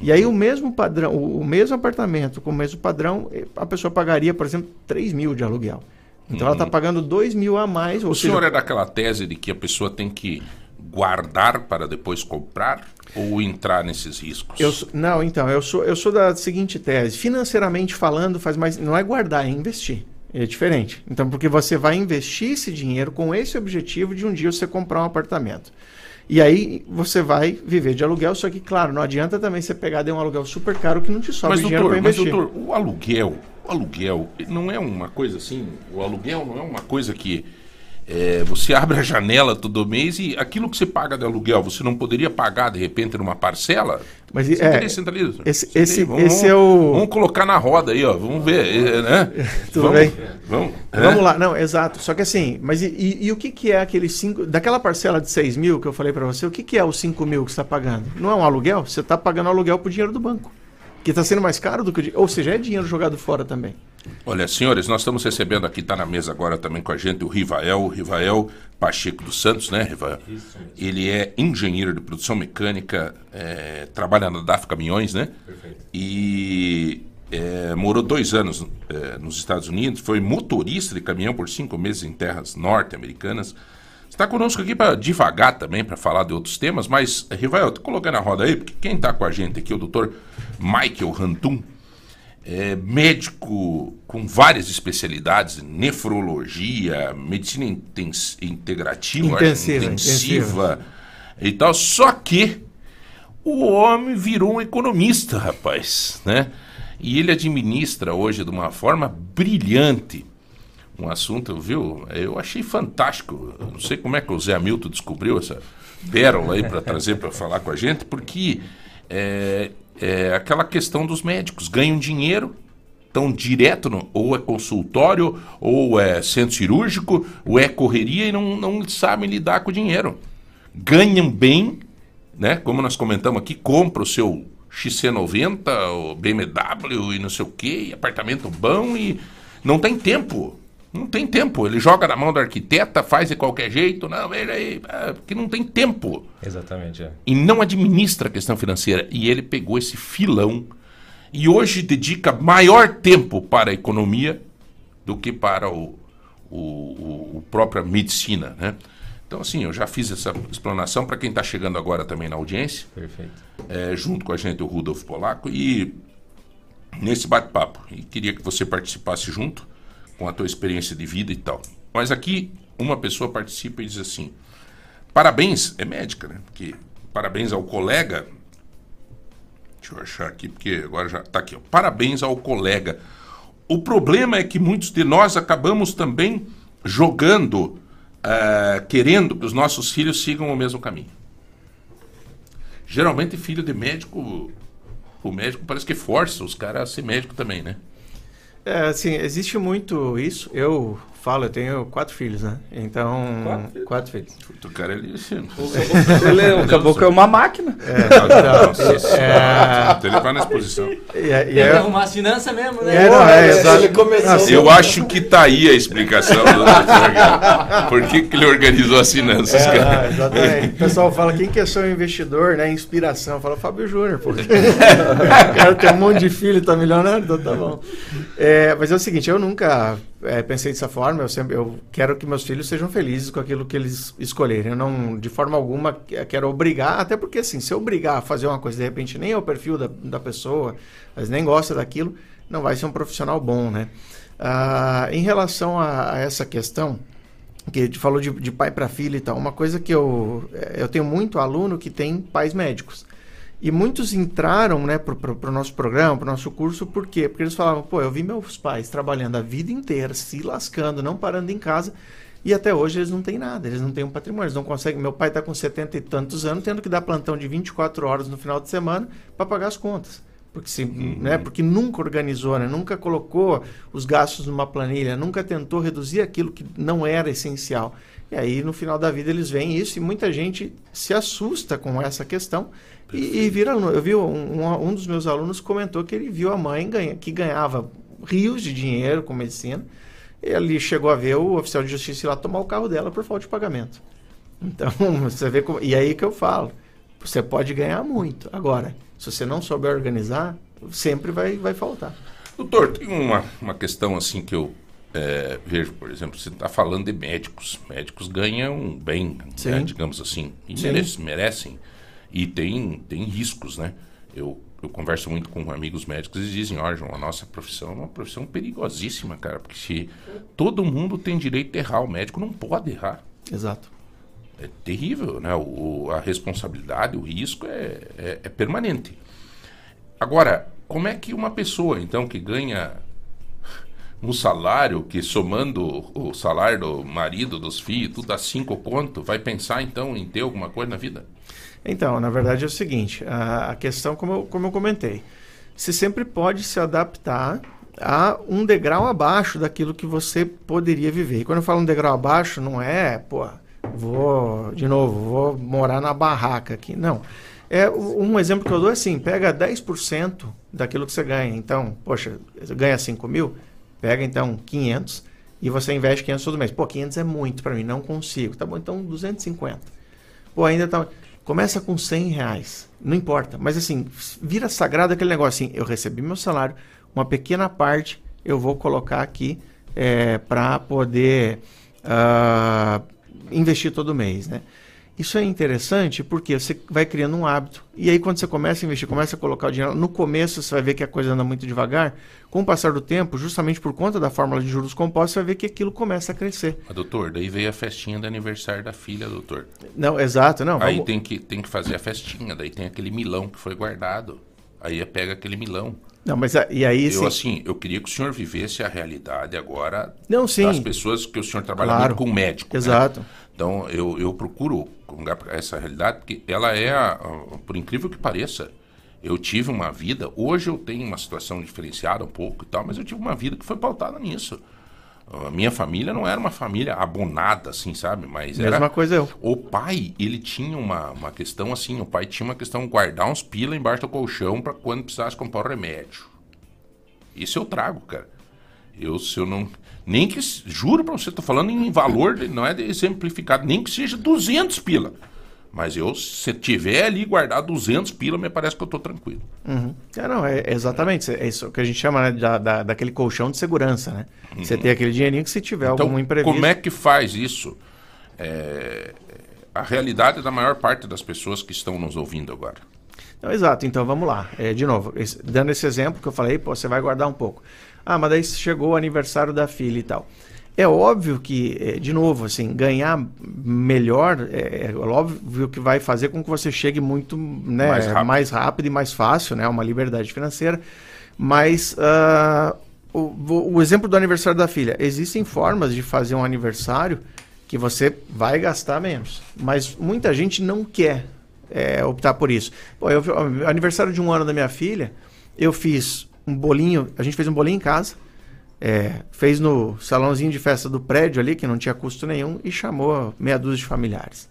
E aí o mesmo padrão, o mesmo apartamento com o mesmo padrão, eh, a pessoa pagaria, por exemplo, 3 mil de aluguel. Então ela está pagando 2 mil a mais. O seja, senhor é daquela tese de que a pessoa tem que guardar para depois comprar ou entrar nesses riscos? Eu não, então, eu sou, eu sou da seguinte tese. Financeiramente falando, faz mais. Não é guardar, é investir. É diferente. Então, porque você vai investir esse dinheiro com esse objetivo de um dia você comprar um apartamento. E aí você vai viver de aluguel, só que, claro, não adianta também você pegar de um aluguel super caro que não te sobra Mas dinheiro para doutor, mas investir. doutor, o aluguel, o aluguel não é uma coisa assim, o aluguel não é uma coisa que é, você abre a janela todo mês e aquilo que você paga de aluguel, você não poderia pagar de repente numa parcela? Mas, é, entende, centralista? esse- esse-? Vamos- esse é o- Vamos colocar na roda aí, ó, vamos ver, é, né? Tudo vamos, bem. Vamos, Vamos é? lá, não, exato. Só que assim, mas e, e- e o que, que é aquele 5. Daquela parcela de 6 mil que eu falei para você, o que, que é os 5 mil que você está pagando? Não é um aluguel? Você está pagando aluguel pro dinheiro do banco. Que está sendo mais caro do que o. Ou seja, é dinheiro jogado fora também. Olha, senhores, nós estamos recebendo aqui, está na mesa agora também com a gente, o Rivael, o Rivael Pacheco dos Santos, né, Rivael? Ele é engenheiro de produção mecânica, é, trabalha na DAF Caminhões, né? Perfeito. E é, morou dois anos é, nos Estados Unidos, foi motorista de caminhão por cinco meses em terras norte-americanas. Está conosco aqui para devagar também, para falar de outros temas, mas, Rivael, tô colocando a roda aí, porque quem está com a gente aqui é o doutor Michael Rantum, é médico com várias especialidades, nefrologia, medicina intens- integrativa, Intensiva, intensiva e tal. Só que o homem virou um economista, rapaz, né? E ele administra hoje de uma forma brilhante um assunto, viu? Eu achei fantástico. Eu não sei como é que o Zé Hamilton descobriu essa pérola aí para trazer para falar com a gente, porque é, é aquela questão dos médicos ganham dinheiro, estão direto no, ou é consultório, ou é centro cirúrgico, ou é correria e não, não sabem lidar com o dinheiro. Ganham bem, né? Como nós comentamos aqui, compra o seu XC90, o BMW e não sei o quê, apartamento bom e não tem tempo. Não tem tempo. Ele joga na mão do arquiteta, faz de qualquer jeito. Não, veja aí. é, Porque não tem tempo. Exatamente, é. E não administra a questão financeira. E ele pegou esse filão e hoje dedica maior tempo para a economia do que para o, o, o- o própria medicina, né? Então, assim, eu já fiz essa explanação para quem está chegando agora também na audiência Perfeito. é, junto com a gente o Rudolf Polaco e nesse bate-papo. E queria que você participasse junto com a tua experiência de vida e tal. Mas aqui uma pessoa participa e diz assim: parabéns, é médica, né? Porque parabéns ao colega. Deixa eu achar aqui, porque agora já está aqui. Ó. Parabéns ao colega. O problema é que muitos de nós acabamos também jogando, eh, querendo que os nossos filhos sigam o mesmo caminho. Geralmente, filho de médico, o médico parece que força os caras a ser médico também, né? É, assim, existe muito isso. Eu falo, eu tenho quatro filhos, né? Então. Quatro filhos. O cara ele. Ele, o caboclo é uma máquina. Nossa senhora. Então ele vai na exposição. E, é- e Tem é- que arrumar as finanças mesmo, né? É, não, é, Ele começou- Eu acho que tá aí a explicação do. Por que, que ele organizou as finanças, É, cara? ah, exatamente. O pessoal fala, quem que é seu investidor, né? Inspiração. Fala, Fábio Júnior, pô. o cara tem um monte de filho, tá milionário, então tá bom. É, mas é o seguinte, eu nunca é, pensei dessa forma, eu sempre eu quero que meus filhos sejam felizes com aquilo que eles escolherem. Eu não, de forma alguma, que- quero obrigar, até porque assim, se eu obrigar a fazer uma coisa, de repente nem é o perfil da, da pessoa, mas nem gosta daquilo, não vai ser um profissional bom, né? Ah, em relação a- a essa questão, que falou de, de pai para filho e tal. Uma coisa que eu, eh, eu tenho muito aluno que tem pais médicos. E muitos entraram né, para o nosso programa, para o nosso curso, por quê? Porque eles falavam, pô, eu vi meus pais trabalhando a vida inteira, se lascando, não parando em casa, e até hoje eles não têm nada, eles não têm um patrimônio, eles não conseguem. Meu pai está com 70 e tantos anos, tendo que dar plantão de 24 horas no final de semana para pagar as contas. Porque, se, né, porque nunca organizou, né, nunca colocou os gastos numa planilha, nunca tentou reduzir aquilo que não era essencial. E aí, no final da vida, eles veem isso e muita gente se assusta com essa questão e, e vira aluno. Eu vi um, um, um dos meus alunos comentou que ele viu a mãe ganha, que ganhava rios de dinheiro com medicina. E ele chegou a ver o oficial de justiça ir lá tomar o carro dela por falta de pagamento. Então, você vê como. E aí que eu falo. Você pode ganhar muito. Agora, se você não souber organizar, sempre vai, vai faltar. Doutor, tem uma, uma questão assim que eu é, vejo, por exemplo, você está falando de médicos. Médicos ganham bem, né, digamos assim, e merecem, merecem. E tem, tem riscos, né? Eu, eu converso muito com amigos médicos e dizem, olha, João, a nossa profissão é uma profissão perigosíssima, cara, porque se todo mundo tem direito de errar, o médico não pode errar. Exato. É terrível, né? O, a responsabilidade, o risco é, é, é permanente. Agora, como é que uma pessoa, então, que ganha um salário, que somando o salário do marido, dos filhos, tudo dá cinco conto, vai pensar, então, em ter alguma coisa na vida? Então, na verdade é o seguinte, a, a questão, como eu, como eu comentei, você sempre pode se adaptar a um degrau abaixo daquilo que você poderia viver. E quando eu falo um degrau abaixo, não é, pô, vou, de novo, vou morar na barraca aqui. Não. É, um exemplo que eu dou é assim, pega 10% daquilo que você ganha. Então, poxa, ganha 5 mil, pega então 500 e você investe 500 todo mês. Pô, 500 é muito para mim, não consigo. Tá bom, então 250. Pô, ainda tá... Começa com 100 reais, não importa. Mas assim, vira sagrado aquele negócio assim, eu recebi meu salário, uma pequena parte eu vou colocar aqui para poder ah, investir todo mês, né? Isso é interessante porque você vai criando um hábito. E aí, quando você começa a investir, começa a colocar o dinheiro, no começo você vai ver que a coisa anda muito devagar. Com o passar do tempo, justamente por conta da fórmula de juros compostos, você vai ver que aquilo começa a crescer. Mas, doutor, daí veio a festinha do aniversário da filha, doutor. Não, exato, não. Aí vamos- tem que, tem que fazer a festinha, daí tem aquele milão que foi guardado. Aí pega aquele milão. Não, mas a- e aí Eu, sim. assim, eu queria que o senhor vivesse a realidade agora Não, sim. das pessoas que o senhor trabalha Claro. muito com médico. né? Então, eu, eu procuro comungar essa realidade, porque ela é, por incrível que pareça, eu tive uma vida, hoje eu tenho uma situação diferenciada um pouco e tal, mas eu tive uma vida que foi pautada nisso. A minha família não era uma família abonada, assim, sabe? Mas era... Mesma coisa eu. O pai, ele tinha uma, uma questão assim, o pai tinha uma questão de guardar uns pila embaixo do colchão para quando precisasse comprar o remédio. Isso eu trago, cara. Eu, se eu não Nem que, juro pra você, tô falando em valor, não é de exemplificado, nem que seja 200 pila. Mas eu, se tiver ali guardado 200 pila, me parece que eu tô tranquilo. Uhum. É, não, é exatamente. É isso que a gente chama né, da, da- daquele colchão de segurança, né? Você tem aquele dinheirinho que se tiver Então, algum imprevisto. como é que faz isso? É, a realidade da maior parte das pessoas que estão nos ouvindo agora. Não, exato, então vamos lá. É, de novo, esse- dando esse exemplo que eu falei, pô, você vai guardar um pouco. Ah, mas daí chegou o aniversário da filha e tal. É óbvio que, é, de novo, assim, ganhar melhor é, é óbvio que vai fazer com que você chegue muito né, Mais rápido. mais rápido e mais fácil, né? Uma liberdade financeira. Mas o, o- o exemplo do aniversário da filha. Existem formas de fazer um aniversário que você vai gastar menos. Mas muita gente não quer é, optar por isso. Pô, eu, aniversário de um ano da minha filha, eu fiz um bolinho, a gente fez um bolinho em casa, é, fez no salãozinho de festa do prédio ali, que não tinha custo nenhum, e chamou meia dúzia de familiares.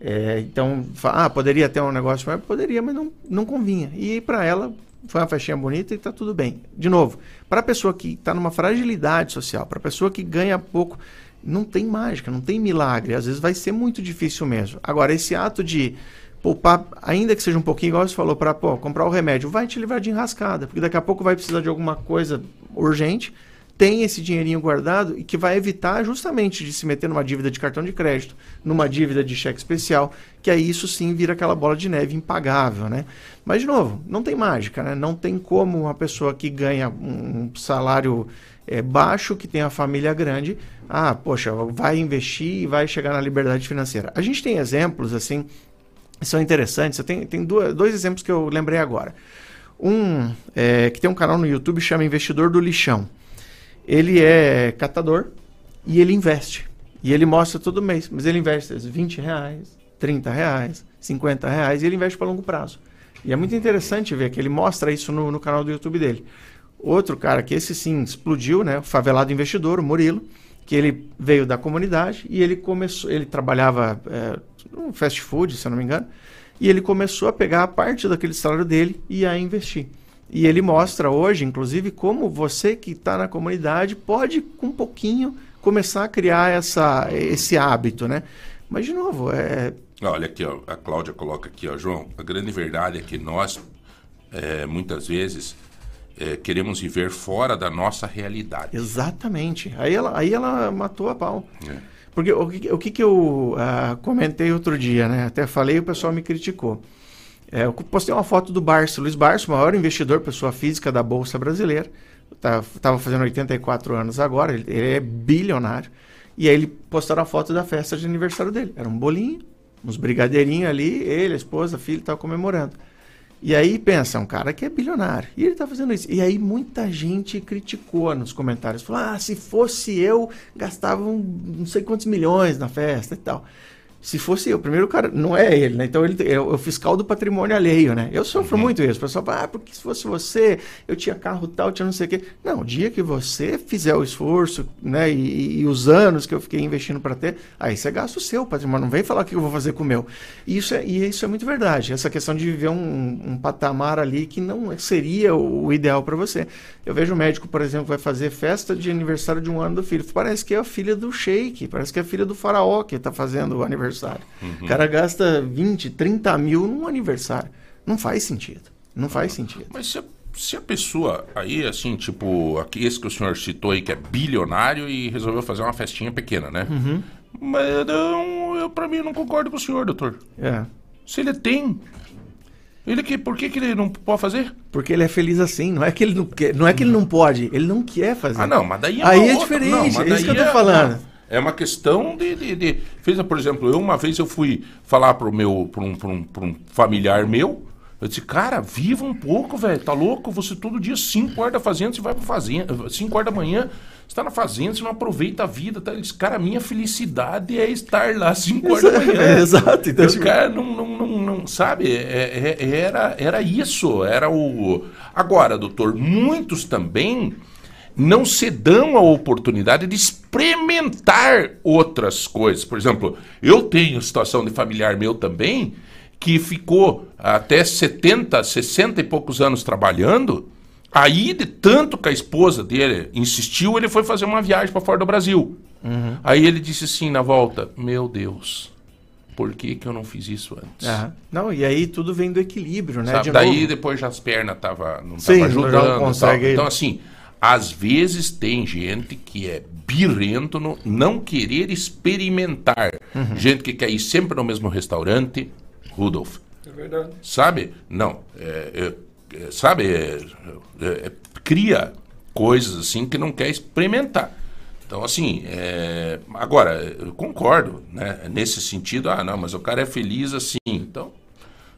É, então, ah, poderia ter um negócio, poderia, mas não, não convinha. E para ela foi uma festinha bonita e tá tudo bem. De novo, para a pessoa que está numa fragilidade social, para a pessoa que ganha pouco, não tem mágica, não tem milagre. Às vezes vai ser muito difícil mesmo. Agora, esse ato de poupar, ainda que seja um pouquinho, igual você falou, para comprar o remédio, vai te livrar de enrascada, porque daqui a pouco vai precisar de alguma coisa urgente. Tem esse dinheirinho guardado e que vai evitar justamente de se meter numa dívida de cartão de crédito, numa dívida de cheque especial, que aí isso sim vira aquela bola de neve impagável, né? Mas, de novo, não tem mágica, né? Não tem como uma pessoa que ganha um salário é, baixo, que tem a família grande, ah, poxa, vai investir e vai chegar na liberdade financeira. A gente tem exemplos, assim, são interessantes. Tem, tem duas- dois exemplos que eu lembrei agora. Um é, que tem um canal no YouTube chama Investidor do Lixão. Ele é catador e ele investe. E ele mostra todo mês, mas ele investe às vezes, 20 reais, 30 reais, 50 reais e ele investe para longo prazo. E é muito interessante ver que ele mostra isso no, no canal do YouTube dele. Outro cara que esse sim explodiu, né? O favelado investidor, o Murilo, que ele veio da comunidade e ele começou, ele trabalhava é, no fast food, se eu não me engano, e ele começou a pegar a parte daquele salário dele e a investir. E ele mostra hoje, inclusive, como você que está na comunidade pode, com um pouquinho, começar a criar essa, esse hábito, né? Mas, de novo, é, Olha aqui, ó, a Cláudia coloca aqui, ó, João, a grande verdade é que nós, é, muitas vezes, é, queremos viver fora da nossa realidade. Exatamente. Aí ela, aí ela matou a pau. É. Porque o que, o que, que eu ah, comentei outro dia, né? Até falei e o pessoal me criticou. É, eu postei uma foto do Barço, Luiz Barço, maior investidor, pessoa física da Bolsa Brasileira. Tá, tava fazendo 84 anos agora, ele, ele é bilionário. E aí ele postaram a foto da festa de aniversário dele. Era um bolinho, uns brigadeirinhos ali, ele, a esposa, a filha, estavam comemorando. E aí pensa, um cara que é bilionário. E ele tá fazendo isso. E aí muita gente criticou nos comentários. Falou, ah, se fosse eu, gastava um, não sei quantos milhões na festa e tal. Se fosse eu, primeiro o cara, não é ele, né? Então ele é o fiscal do patrimônio alheio, né? Eu sofro muito isso. O pessoal fala, ah, porque se fosse você, eu tinha carro tal, tinha não sei o quê. Não, o dia que você fizer o esforço, né? E, e os anos que eu fiquei investindo para ter, aí você gasta o seu patrimônio. Não vem falar o que eu vou fazer com o meu. E isso é, e isso é muito verdade. Essa questão de viver um, um patamar ali que não seria o, o ideal para você. Eu vejo um médico, por exemplo, vai fazer festa de aniversário de um ano do filho. Parece que é a filha do sheik, parece que é a filha do faraó que está fazendo o aniversário. O cara gasta 20, 30 mil num aniversário. Não faz sentido. Não faz sentido. Mas se a, se a pessoa aí, assim, tipo, aqui, esse que o senhor citou aí, que é bilionário e resolveu fazer uma festinha pequena, né? Uhum. Mas não, eu, pra mim, não concordo com o senhor, doutor. É. Se ele tem, ele que, por que, que ele não pode fazer? Porque ele é feliz assim. Não é que ele não quer, não é que ele não pode, ele não quer fazer. Ah, não, mas daí é Aí é outra- diferente, não, é isso que eu tô falando. É uma questão de, de, de- Fez, por exemplo, eu uma vez eu fui falar pro meu, pra um, pra um, pra um familiar meu, eu disse, cara, viva um pouco, velho, tá louco? Você todo dia, 5 horas da fazenda, você vai pra fazenda, 5 horas da manhã, você tá na fazenda, você não aproveita a vida, tá? Ele disse, cara, a minha felicidade é estar lá 5 horas da manhã. Exato, então, E o tipo- cara não, não, não, não- sabe, é- é- era, era isso, era o... Agora, doutor, muitos também não se dão a oportunidade de experimentar outras coisas. Por exemplo, eu tenho situação de familiar meu também, que ficou até 70, 60 e poucos anos trabalhando Aí, de tanto que a esposa dele insistiu, ele foi fazer uma viagem para fora do Brasil. Uhum. Aí ele disse assim na volta: Meu Deus, por que, que eu não fiz isso antes? Aham. Não, e aí tudo vem do equilíbrio, né? Sabe? De Daí novo. depois já as pernas tava, não estavam já não ajudando. consegue. Então, assim, às vezes tem gente que é birrento no não querer experimentar. Uhum. Gente que quer ir sempre no mesmo restaurante. Rudolf. É verdade. Sabe? Não. é- é- é- sabe? é- é- é- cria coisas assim que não quer experimentar. Então, assim, é, agora, eu concordo, né? Nesse sentido, ah, não, mas o cara é feliz assim. Então,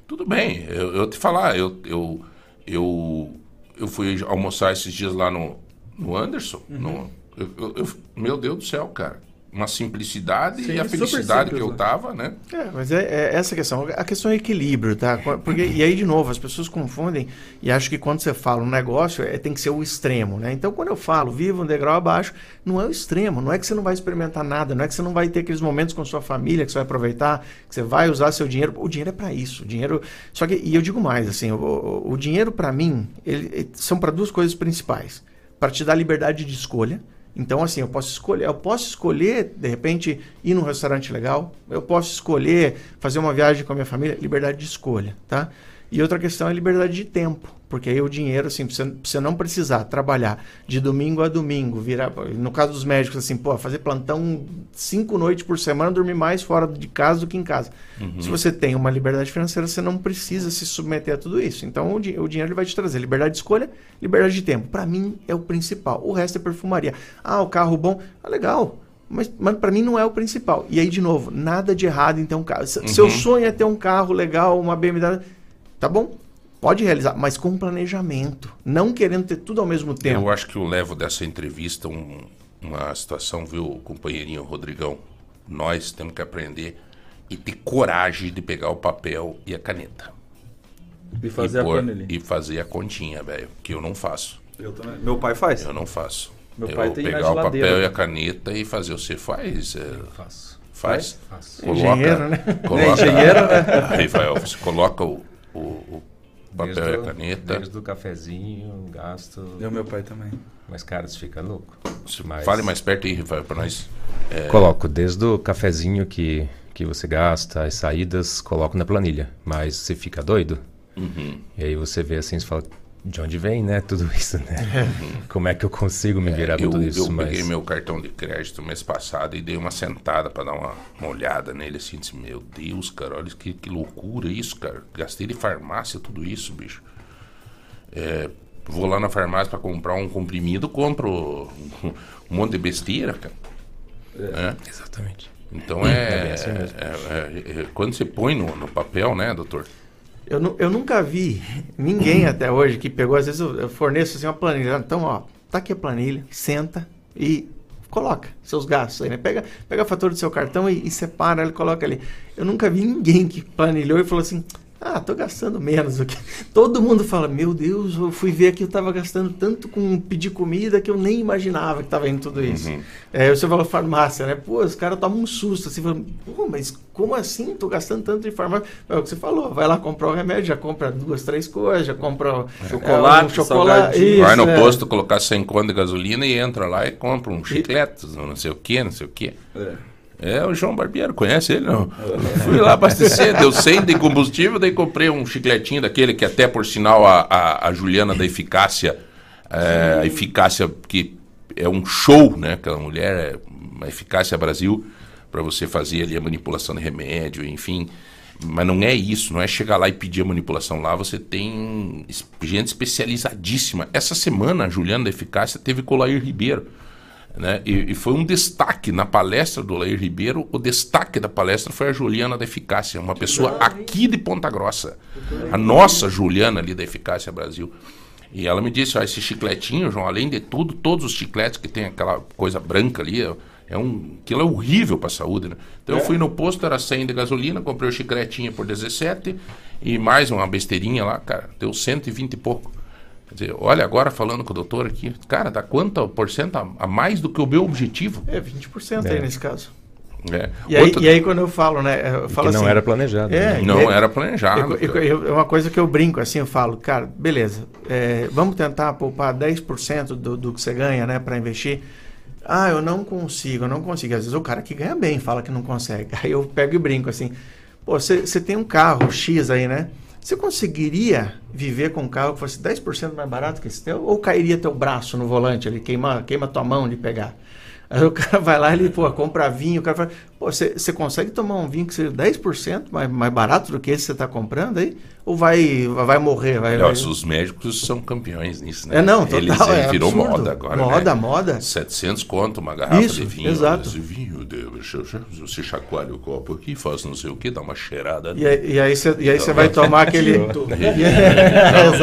tudo bem. Eu, eu te falar, eu, eu, eu, eu fui almoçar esses dias lá no, no Anderson. no- eu- eu- eu- meu Deus do céu, cara. Uma simplicidade Sim, e a super felicidade que simples, eu né? tava, né? É, mas é, é essa a questão. A questão é equilíbrio, tá? Porque, e aí, de novo, as pessoas confundem e acham que quando você fala um negócio, é, tem que ser o extremo, né? Então, quando eu falo viva um degrau abaixo, não é o extremo. Não é que você não vai experimentar nada, não é que você não vai ter aqueles momentos com sua família, que você vai aproveitar, que você vai usar seu dinheiro. O dinheiro é para isso. O dinheiro. Só que, e eu digo mais, assim, o, o- o dinheiro, para mim, ele, ele- são para duas coisas principais. Para te dar liberdade de escolha. Então, assim, eu posso escolher, eu posso escolher, de repente, ir num restaurante legal, eu posso escolher fazer uma viagem com a minha família, liberdade de escolha, tá? E outra questão é liberdade de tempo, porque aí o dinheiro, assim, pra você, pra você não precisar trabalhar de domingo a domingo, virar, no caso dos médicos, assim, pô, fazer plantão cinco noites por semana, dormir mais fora de casa do que em casa. Se você tem uma liberdade financeira, você não precisa se submeter a tudo isso. Então, o, di- o dinheiro ele vai te trazer liberdade de escolha, liberdade de tempo. Para mim, é o principal. O resto é perfumaria. Ah, o carro bom, ah, legal. Mas, mas para mim não é o principal. E aí, de novo, nada de errado em ter um carro. Se- Seu sonho é ter um carro legal, uma BMW. Tá bom? Pode realizar, mas com planejamento. Não querendo ter tudo ao mesmo tempo. Eu acho que eu levo dessa entrevista um- uma situação, viu, companheirinho Rodrigão? Nós temos que aprender e ter coragem de pegar o papel e a caneta. E fazer e a planilha. E fazer a continha, velho. Que eu não faço. Eu também. Meu pai faz. Eu não faço. Meu eu pai tem pegar o papel e a caneta e fazer. Você faz? é, Faço. faz? Faço. Coloca, Engenheiro, né? Coloca, É engenheiro, né? Rafael, você coloca o, o, o papel Desde e caneta. Desde o cafezinho, gasto. Eu, meu pai também. Mas, cara, você fica louco. Mas- Fale mais perto aí, Rafael, pra nós. Coloco desde o cafezinho que, que você gasta, as saídas, coloco na planilha. Mas você fica doido? E aí você vê assim, você fala, de onde vem, né? Tudo isso, né? Como é que eu consigo me virar com eu, tudo isso? eu mas... peguei meu cartão de crédito mês passado e dei uma sentada pra dar uma, uma olhada nele assim, disse, meu Deus, cara, olha que, que loucura isso, cara. Gastei de farmácia tudo isso, bicho. É, vou lá na farmácia pra comprar um comprimido, compro um, monte de besteira, cara. É. Exatamente. Então é, bem assim é- é- é- quando você põe no, no papel, né, doutor? Eu, eu nunca vi ninguém até hoje que pegou, às vezes eu, eu forneço assim uma planilha. Então, ó, tá aqui a planilha, senta e coloca seus gastos aí, né? Pega, pega a fatura do seu cartão e, e separa, ele coloca ali. Eu nunca vi ninguém que planilhou e falou assim. Ah, tô gastando menos aqui. Todo mundo fala, meu Deus, eu fui ver aqui, eu tava gastando tanto com pedir comida que eu nem imaginava que tava indo tudo isso. É, você falou farmácia, né? Pô, os caras tomam um susto, assim, falam, pô, mas como assim? Tô gastando tanto em farmácia. É o que você falou, vai lá comprar o remédio, já compra duas, três coisas, já compra Chocolate, é, um chocolate. Isso, Vai no é. posto colocar 100 conto de gasolina e entra lá e compra um chiclete, não sei o que, não sei o que. É. É o João Barbiero, conhece ele não? Fui lá abastecer, deu 100 de combustível, daí comprei um chicletinho daquele que até por sinal a, a, a Juliana da Eficácia, é, a Eficácia que é um show, né? Aquela mulher, é uma Eficácia Brasil, para você fazer ali a manipulação de remédio, enfim. Mas não é isso, não é chegar lá e pedir a manipulação lá, você tem gente especializadíssima. Essa semana a Juliana da Eficácia teve com o Lair Ribeiro. Né? E, e foi um destaque na palestra do Lair Ribeiro. O destaque da palestra foi a Juliana da Eficácia, uma pessoa aqui de Ponta Grossa. A nossa Juliana ali da Eficácia Brasil. E ela me disse: ó, esse chicletinho, João, além de tudo, todos os chicletes que tem aquela coisa branca ali, é- é um, aquilo é horrível para a saúde. Né? Então eu fui no posto, era 100 de gasolina, comprei o chicletinho por 17 e mais uma besteirinha lá, cara, deu 120 e pouco. Quer dizer, olha, agora falando com o doutor aqui, cara, dá quanto por cento a, a mais do que o meu objetivo? É, 20% aí nesse caso. É. E aí, Outra- e aí quando eu falo, né? Eu falo que não assim, era planejado, É, né? Não aí- era planejado, eu- eu- cara. eu- É uma coisa que eu brinco assim, eu falo, cara, beleza, é, vamos tentar poupar 10% do, do que você ganha, né, para investir. Ah, eu não consigo, eu não consigo. Às vezes o cara que ganha bem fala que não consegue. Aí eu pego e brinco assim, pô, você você tem um carro X aí, né? Você conseguiria viver com um carro que fosse 10% mais barato que esse teu? Ou cairia teu braço no volante ali, queima, queima tua mão de pegar? Aí o cara vai lá, ele, pô, compra vinho, o cara fala, você você consegue tomar um vinho que seja 10% mais, mais barato do que esse que você está comprando aí? Ou vai, vai morrer? Vai, vai... Nossa, os médicos são campeões nisso, né? É, não, total, Eles, é virou absurdo. moda agora, Moda, né? moda. 700 conto uma garrafa Isso, de vinho. exato. Esse vinho, você chacoalha o copo aqui, faz não sei o que, dá uma cheirada. E aí, e aí você e aí você Então, vai tomar aquele.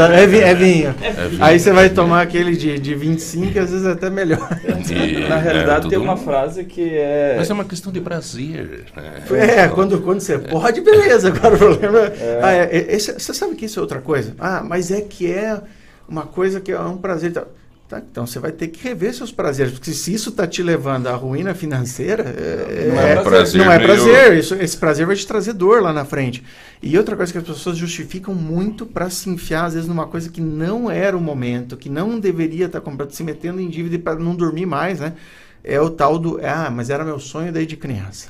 É. É, vi- é vinho. É vinho. Aí você vai tomar aquele de, de 25, que às vezes é até melhor. E, Na realidade, é, tem uma frase que é. Mas é uma questão de prazer, né? É, quando, quando você pode, beleza. Agora o problema é. Ah, é, é, esse- você sabe que isso é outra coisa? Ah, mas é que é uma coisa que é um prazer. tal. Tá, então você vai ter que rever seus prazeres, porque se isso está te levando à ruína financeira, é, Não é prazer não é prazer. Isso, esse prazer vai te trazer dor lá na frente. E outra coisa que as pessoas justificam muito para se enfiar, às vezes, numa coisa que não era o momento, que não deveria estar comprando, se metendo em dívida para não dormir mais, né? É o tal do, ah, mas era meu sonho desde criança.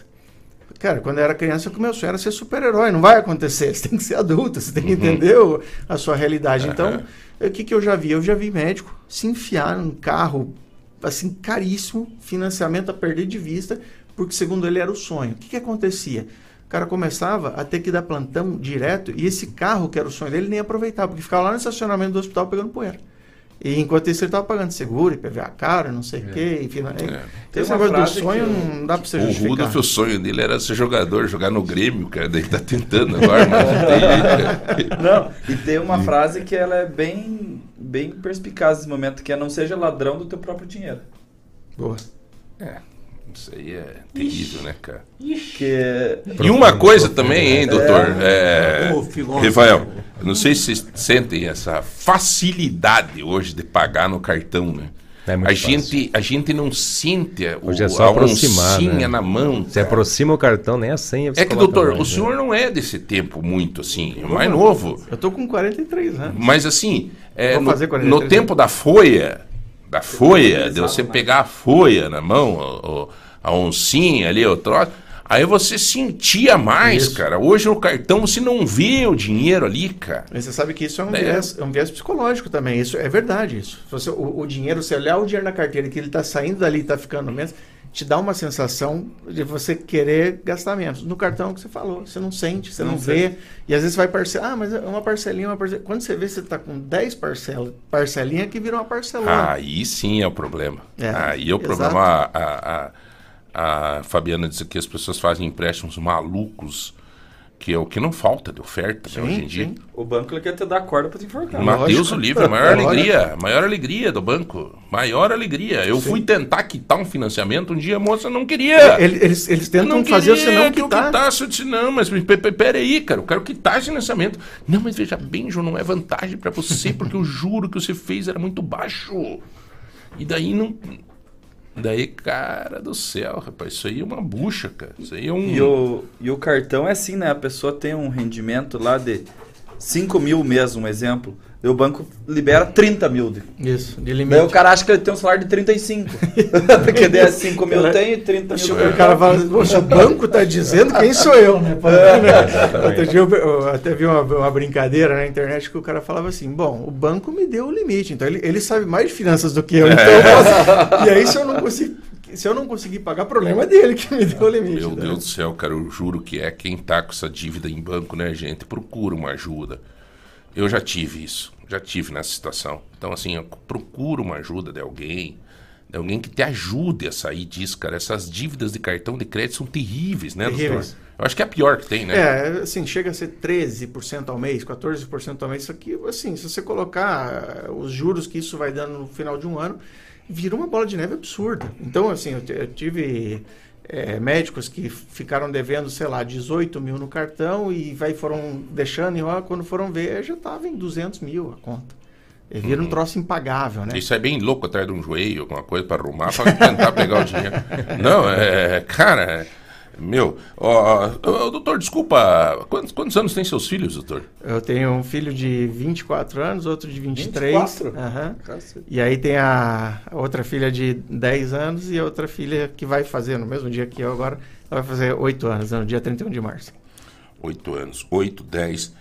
Cara, quando eu era criança, o meu sonho era ser super-herói. Não vai acontecer. Você tem que ser adulto, você tem que entender o- a sua realidade. Então, o que, que eu já vi? Eu já vi médico se enfiar num carro, assim, caríssimo, financiamento a perder de vista, porque, segundo ele, era o sonho. O que, que acontecia? O cara começava a ter que dar plantão direto e esse carro, que era o sonho dele, nem aproveitava, porque ficava lá no estacionamento do hospital pegando poeira. E enquanto isso ele estava pagando seguro, IPVA caro, não sei o quê. Enfim, É. Tem Esse uma negócio do frase sonho que- não dá para você O justificar. Rudolf, o sonho dele era ser jogador, jogar no Grêmio, cara. Daí tá tentando agora, mas não tem. Não, e tem uma frase que ela é bem, bem perspicaz nesse momento, que é não seja ladrão do teu próprio dinheiro. Boa. É, isso aí é terrível, né, cara? Que... E uma coisa também, hein, doutor? É, filósofo. Rafael, não sei se vocês sentem essa facilidade hoje de pagar no cartão, né? É a, gente, a gente não sente a, o, Hoje é só a aproximar, né? na mão. Você aproxima o cartão, nem a senha você É que, doutor, mais, o né? senhor não é desse tempo muito assim, é mais novo. Eu tô com 43 anos. Mas assim, é, no, fazer 43 no tempo da folha, da folha, de você pegar a folha na mão, o- a oncinha ali, o troço, aí você sentia mais, Isso. cara. Hoje no cartão você não vê o dinheiro ali, cara. Mas você sabe que isso é um, É. viés, é um viés psicológico também. Isso é verdade. Isso. Você, o, o dinheiro, você olhar o dinheiro na carteira que ele está saindo dali e está ficando menos, te dá uma sensação de você querer gastar menos. No cartão que você falou, você não sente, você não, Não vê. E às vezes você vai parcelar. Ah, mas é uma parcelinha, uma parcelinha. Quando você vê, você está com 10 parcela, parcelinha que virou uma parcelona. Aí sim é o problema. É, Aí é o exato. problema. A, a, a- a Fabiana disse que as pessoas fazem empréstimos malucos, que é o que não falta de oferta né, hoje em dia. O banco ele quer te dar corda pra te enforcar. Mateus o livre, a maior Lógico. alegria, a maior alegria do banco, maior alegria. Eu fui tentar quitar um financiamento um dia, a moça não queria. Eles, eles, tentam não fazer você não que eu quitar. quitasse. Eu disse, não, mas pe- pe- peraí, cara, eu quero quitar esse financiamento. Não, mas veja bem, João, não é vantagem pra você, porque o juro que você fez era muito baixo. E daí não... Daí, cara do céu, rapaz, isso aí é uma bucha, cara. Isso aí é um... E o, e o cartão é assim, né? A pessoa tem um rendimento lá de 5 mil mesmo, um exemplo. E o banco libera 30 mil. De... Isso, de Daí limite. o cara acha que ele tem um salário de 35. Porque daí é 5 mil Cara, tem e 30 mil. O cara fala, poxa, o banco tá dizendo quem sou eu, né? Outro dia eu, eu até vi uma, uma brincadeira na internet que o cara falava assim: bom, o banco me deu o limite, então ele, ele sabe mais de finanças do que eu. Então eu posso- E aí, se eu não conseguir, se eu não conseguir pagar, problema dele que me deu o limite. Meu né? Deus do céu, cara, eu juro que é quem tá com essa dívida em banco, né, gente? Procura uma ajuda. Eu já tive isso, já tive nessa situação. Então, assim, eu procuro uma ajuda de alguém, de alguém que te ajude a sair disso, cara. Essas dívidas de cartão de crédito são terríveis, né, Terríveis. doutor? Eu acho que é a pior que tem, né? É, assim, chega a ser 13% ao mês, 14% ao mês. Isso aqui, assim, se você colocar eh, os juros que isso vai dando no final de um ano, vira uma bola de neve absurda. Então, assim, eu, eu tive eh, médicos que ficaram devendo, sei lá, 18 mil no cartão e vai, foram deixando, e ó, quando foram ver, já estava em 200 mil a conta. E vira um troço impagável, né? Isso é bem louco atrás de um joelho, alguma coisa pra arrumar, pra tentar pegar o dinheiro. Não, é. Cara, Meu, ó, ó, doutor, desculpa, quantos, quantos anos tem seus filhos, doutor? Eu tenho um filho de 24 anos, outro de 23. 24? Aham. Cacete. E aí tem a, outra filha de 10 anos e a outra filha que vai fazer no mesmo dia que eu agora, ela vai fazer 8 anos, no dia 31 de março. Oito anos, oito, dez.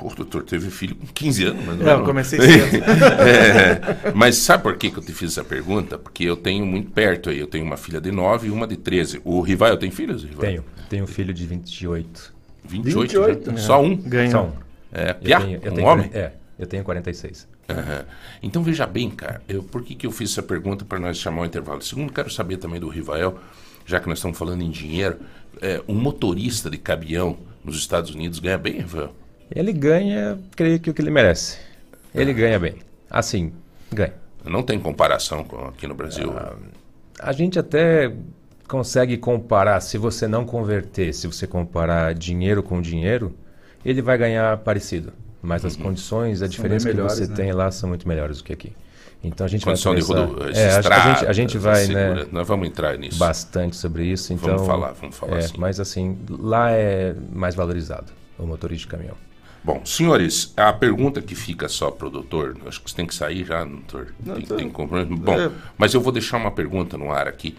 O doutor teve filho com 15 anos, mas Não, eu comecei cedo. É, mas sabe por que, que eu te fiz essa pergunta? Porque eu tenho muito perto aí. Eu tenho uma filha de 9 e uma de 13. O Rival tem filhos? Rival? Tenho. Tenho um filho de 28. 28? 28, já? né? Só um? Ganhou. Só um. É, Eu piá? tenho, eu um tenho homem? 40 É, eu tenho 46. Aham. Então veja bem, cara, eu, por que, que eu fiz essa pergunta para nós chamar o intervalo? Segundo, quero saber também do Rivael, já que nós estamos falando em dinheiro, é, um motorista de caminhão nos Estados Unidos ganha bem, Rivael? Ele ganha, creio que o que ele merece. Ele ganha bem. Assim, ganha. Não tem comparação com aqui no Brasil. Ah, A gente até consegue comparar, se você não converter, se você comparar dinheiro com dinheiro, ele vai ganhar parecido. Mas as condições, a diferença que melhores, você né? tem lá são muito melhores do que aqui. Então a gente Condição vai de rodo, é, acho que a gente, a gente vai, né, segura- Nós vamos entrar nisso. bastante sobre isso. Então, Vamos falar, vamos falar é, sim. Mas assim, lá é mais valorizado o motorista de caminhão. Bom, senhores, a pergunta que fica só para o doutor, acho que você tem que sair já, doutor. Tem, tô- tem compromisso. Bom, É. mas eu vou deixar uma pergunta no ar aqui,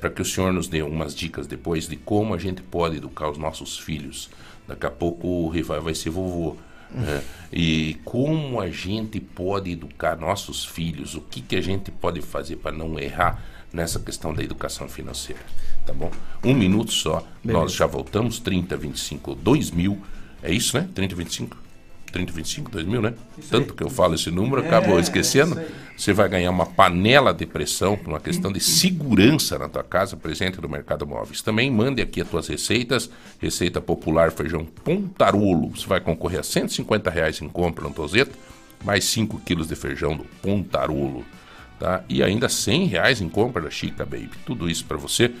para que o senhor nos dê umas dicas depois de como a gente pode educar os nossos filhos. Daqui a pouco o Rival vai ser vovô. né? E como a gente pode educar nossos filhos, o que, que a gente pode fazer para não errar nessa questão da educação financeira. Tá bom? Um minuto só, nós já voltamos, 30, 25, 2 mil. É isso, né? 30, 25? 30, 25, 2 mil, né? Tanto que eu falo esse número, acabo esquecendo. Você vai ganhar uma panela de pressão por uma questão de segurança na tua casa, presente no Mercado Móveis. Também mande aqui as tuas receitas. Receita popular feijão pontarolo. Você vai concorrer a 150 reais em compra no Tozeto, mais 5 quilos de feijão do pontarolo. Tá? E ainda 100 reais em compra da Chica Baby. Tudo isso para você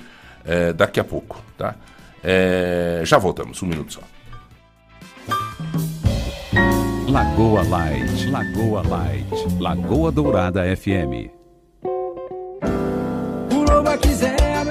eh, daqui a pouco, tá? Eh, já voltamos, um minuto só. Lagoa Light, Lagoa Light, Lagoa Dourada FM.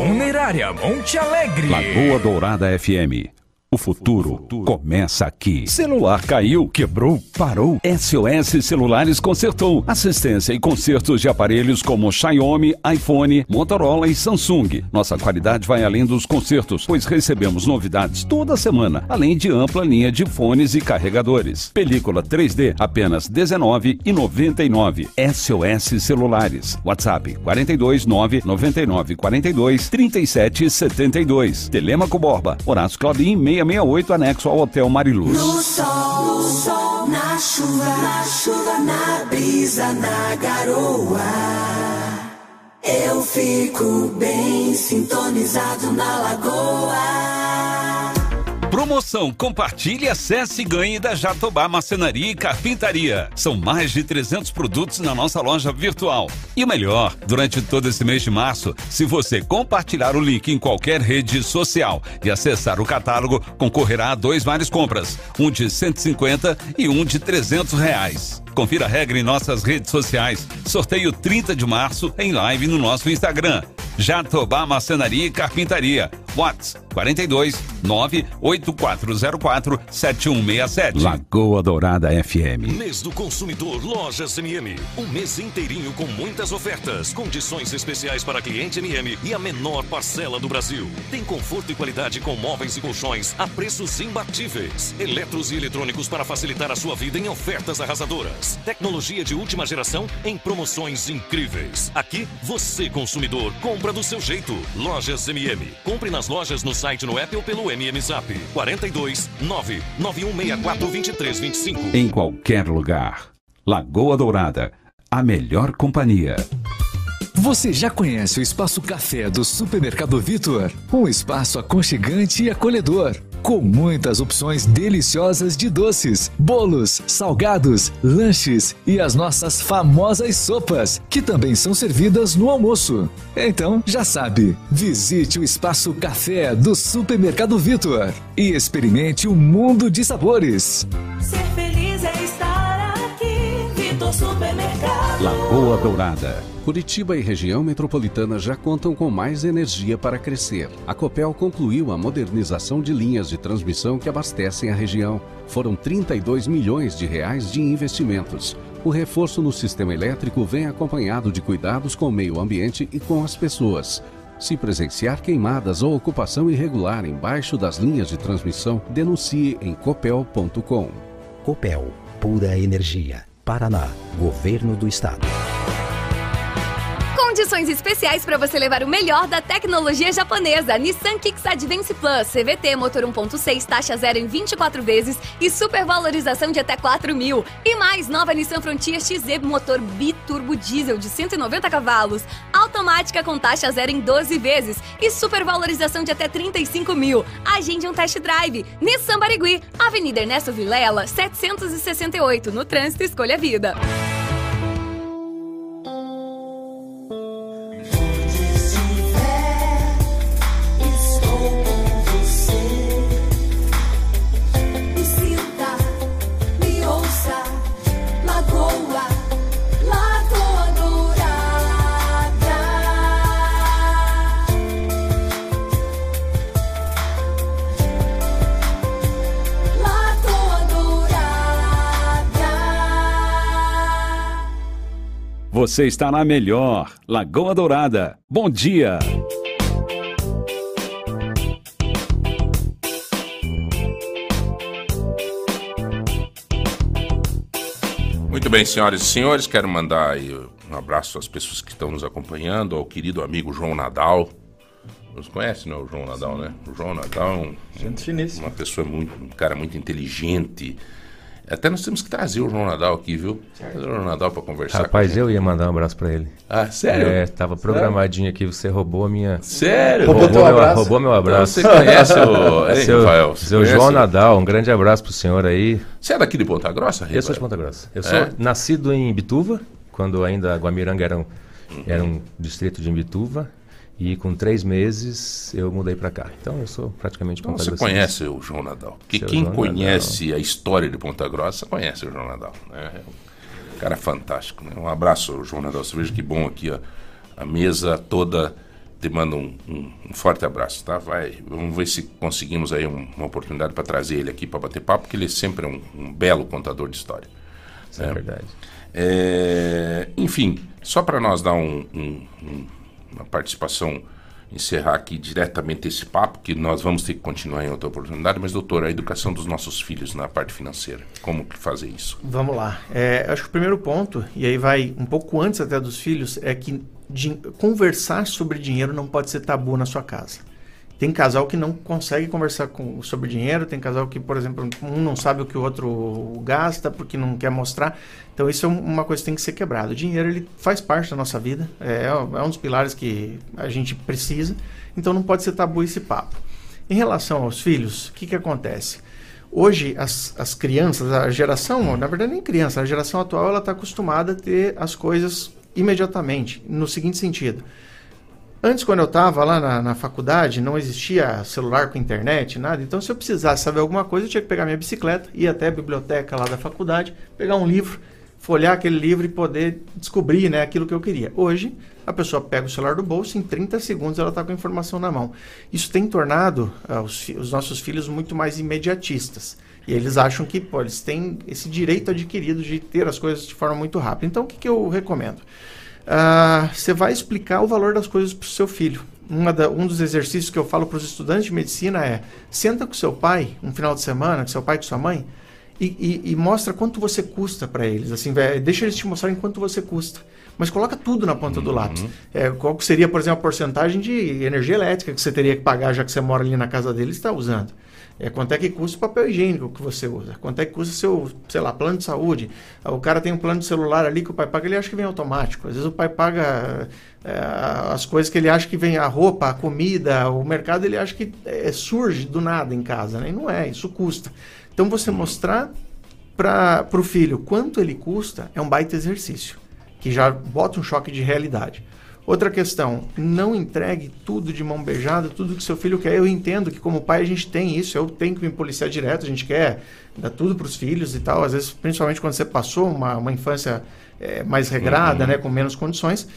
Funerária Monte Alegre. Lagoa Dourada FM. O futuro começa aqui. Celular caiu, quebrou, parou. SOS Celulares consertou. Assistência e consertos de aparelhos como Xiaomi, iPhone, Motorola e Samsung. Nossa qualidade vai além dos consertos, pois recebemos novidades toda semana, além de ampla linha de fones e carregadores. Película 3D apenas R$19,99. SOS Celulares. WhatsApp 42 999 42 37 72. Telemaco Borba. Horácio Claudin 6 668, anexo ao Hotel Mariluz. No sol, no sol, na chuva, na chuva, na brisa, na garoa. Eu fico bem sintonizado na lagoa. Promoção Compartilhe, acesse e ganhe da Jatobá Marcenaria e Carpintaria. São mais de 300 produtos na nossa loja virtual. E o melhor, durante todo esse mês de março, se você compartilhar o link em qualquer rede social e acessar o catálogo, concorrerá a dois vales compras, um de 150 e um de 300 reais. Confira a regra em nossas redes sociais. Sorteio 30 de março em live no nosso Instagram. Jatobá Marcenaria e Carpintaria. WhatsApp 42 98404 7167. Lagoa Dourada FM. Mês do Consumidor Lojas MM. Um mês inteirinho com muitas ofertas, condições especiais para cliente MM e a menor parcela do Brasil. Tem conforto e qualidade com móveis e colchões a preços imbatíveis. Eletros e eletrônicos para facilitar a sua vida em ofertas arrasadoras. Tecnologia de última geração em promoções incríveis. Aqui, você consumidor compra do seu jeito. Lojas MM. Compre nas lojas no site no app ou pelo MM Zap. 42 99164 2325. Em qualquer lugar. Lagoa Dourada. A melhor companhia. Você já conhece o Espaço Café do Supermercado Vitor? Um espaço aconchegante e acolhedor, com muitas opções deliciosas de doces, bolos, salgados, lanches e as nossas famosas sopas, que também são servidas no almoço. Então, já sabe, visite o Espaço Café do Supermercado Vitor e experimente um mundo de sabores. Ser Vitor Supermercado. Lagoa Dourada. Curitiba e região metropolitana já contam com mais energia para crescer. A Copel concluiu a modernização de linhas de transmissão que abastecem a região. Foram 32 milhões de reais de investimentos. O reforço no sistema elétrico vem acompanhado de cuidados com o meio ambiente e com as pessoas. Se presenciar queimadas ou ocupação irregular embaixo das linhas de transmissão, denuncie em copel.com. Copel, pura energia. Paraná, Governo do Estado. Condições especiais para você levar o melhor da tecnologia japonesa. Nissan Kicks Advance Plus, CVT, motor 1.6, taxa zero em 24 vezes e supervalorização de até 4 mil. E mais, nova Nissan Frontier XZ, motor biturbo diesel de 190 cavalos, automática com taxa zero em 12 vezes e supervalorização de até 35 mil. Agende um test drive. Nissan Barigui, Avenida Ernesto Vilela, 768, no Trânsito Escolha Vida. Você está na melhor. Lagoa Dourada. Bom dia. Muito bem, senhoras e senhores, quero mandar aí um abraço às pessoas que estão nos acompanhando, ao querido amigo João Nadal. Nos conhece, não, o João Nadal, né? O João Nadal é um, Gente finíssima. uma pessoa muito, um cara muito inteligente. Até nós temos que trazer o João Nadal aqui, viu? Trazer o João Nadal para conversar Rapaz, eu ia mandar um abraço pra ele. Ah, sério? É, tava programadinho aqui, você roubou a minha. Sério? Roubou, Roubou meu, abraço? roubou meu Então abraço. você conhece o- Hein, seu, Rafael, você seu conhece João o- Nadal, um grande abraço pro senhor aí. Você é daqui de Ponta Grossa, Eu sou de? Ponta Grossa. Eu É? sou nascido em Bituva, quando ainda Guamiranga era um, era um distrito de Imbituva. E com três meses eu mudei pra cá. Então eu sou praticamente Então Ponta você conhece o João Nadal. Porque Seu quem João conhece a história de Ponta Grossa conhece o João Nadal. né? É um cara fantástico. Né? Um abraço, João Nadal. Você veja que bom aqui, ó. A mesa toda te manda um, um- um forte abraço, tá? Vai, vamos ver se conseguimos aí um- uma oportunidade para trazer ele aqui para bater papo, porque ele sempre é um, um belo contador de história. Isso é verdade. É, enfim, só para nós dar um- uma participação, encerrar aqui diretamente esse papo, que nós vamos ter que continuar em outra oportunidade, mas doutor, a educação dos nossos filhos na parte financeira, como fazer isso? Vamos lá. É, acho que o primeiro ponto, e aí vai um pouco antes até dos filhos, é que conversar sobre dinheiro não pode ser tabu na sua casa. Tem casal que não consegue conversar com, sobre dinheiro, tem casal que, por exemplo, um não sabe o que o outro gasta porque não quer mostrar. Então isso é uma coisa que tem que ser quebrada. O dinheiro ele faz parte da nossa vida, é, é um dos pilares que a gente precisa, então não pode ser tabu esse papo. Em relação aos filhos, o que, que acontece? Hoje, as, as crianças, a geração, na verdade nem criança, a geração atual ela está acostumada a ter as coisas imediatamente, no seguinte sentido. Antes, quando eu estava lá na, na, faculdade, não existia celular com internet, nada. Então, se eu precisasse saber alguma coisa, eu tinha que pegar minha bicicleta, ir até a biblioteca lá da faculdade, pegar um livro, folhear aquele livro e poder descobrir né, aquilo que eu queria. Hoje, a pessoa pega o celular do bolso em 30 segundos ela está com a informação na mão. Isso tem tornado uh, os, os, nossos filhos muito mais imediatistas. E eles acham que pô, eles têm esse direito adquirido de ter as coisas de forma muito rápida. Então, o que, que eu recomendo? Ah, você vai explicar o valor das coisas para o seu filho. Da, um dos exercícios que eu falo para os estudantes de medicina é: senta com seu pai um final de semana, com seu pai e com sua mãe, e, e, e mostra quanto você custa para eles. Assim, deixa eles te mostrarem quanto você custa. Mas coloca tudo na ponta uhum. do lápis. É, qual seria, por exemplo, a porcentagem de energia elétrica que você teria que pagar, já que você mora ali na casa dele e está usando? É, quanto é que custa o papel higiênico que você usa? Quanto é que custa seu, sei lá, plano de saúde? O cara tem um plano de celular ali que o pai paga, ele acha que vem automático. Às vezes o pai paga é, as coisas que ele acha que vem a roupa, a comida, o mercado, ele acha que é, surge do nada em casa, né? E não é, isso custa. Então você mostrar para o filho quanto ele custa é um baita exercício, que já bota um choque de realidade. Outra questão, não entregue tudo de mão beijada, tudo que seu filho quer. Eu entendo que como pai a gente tem isso, eu tenho que me policiar direto, a gente quer dar tudo para os filhos e tal. Às vezes, principalmente quando você passou uma, uma infância é, mais regrada, uhum. né, com menos condições.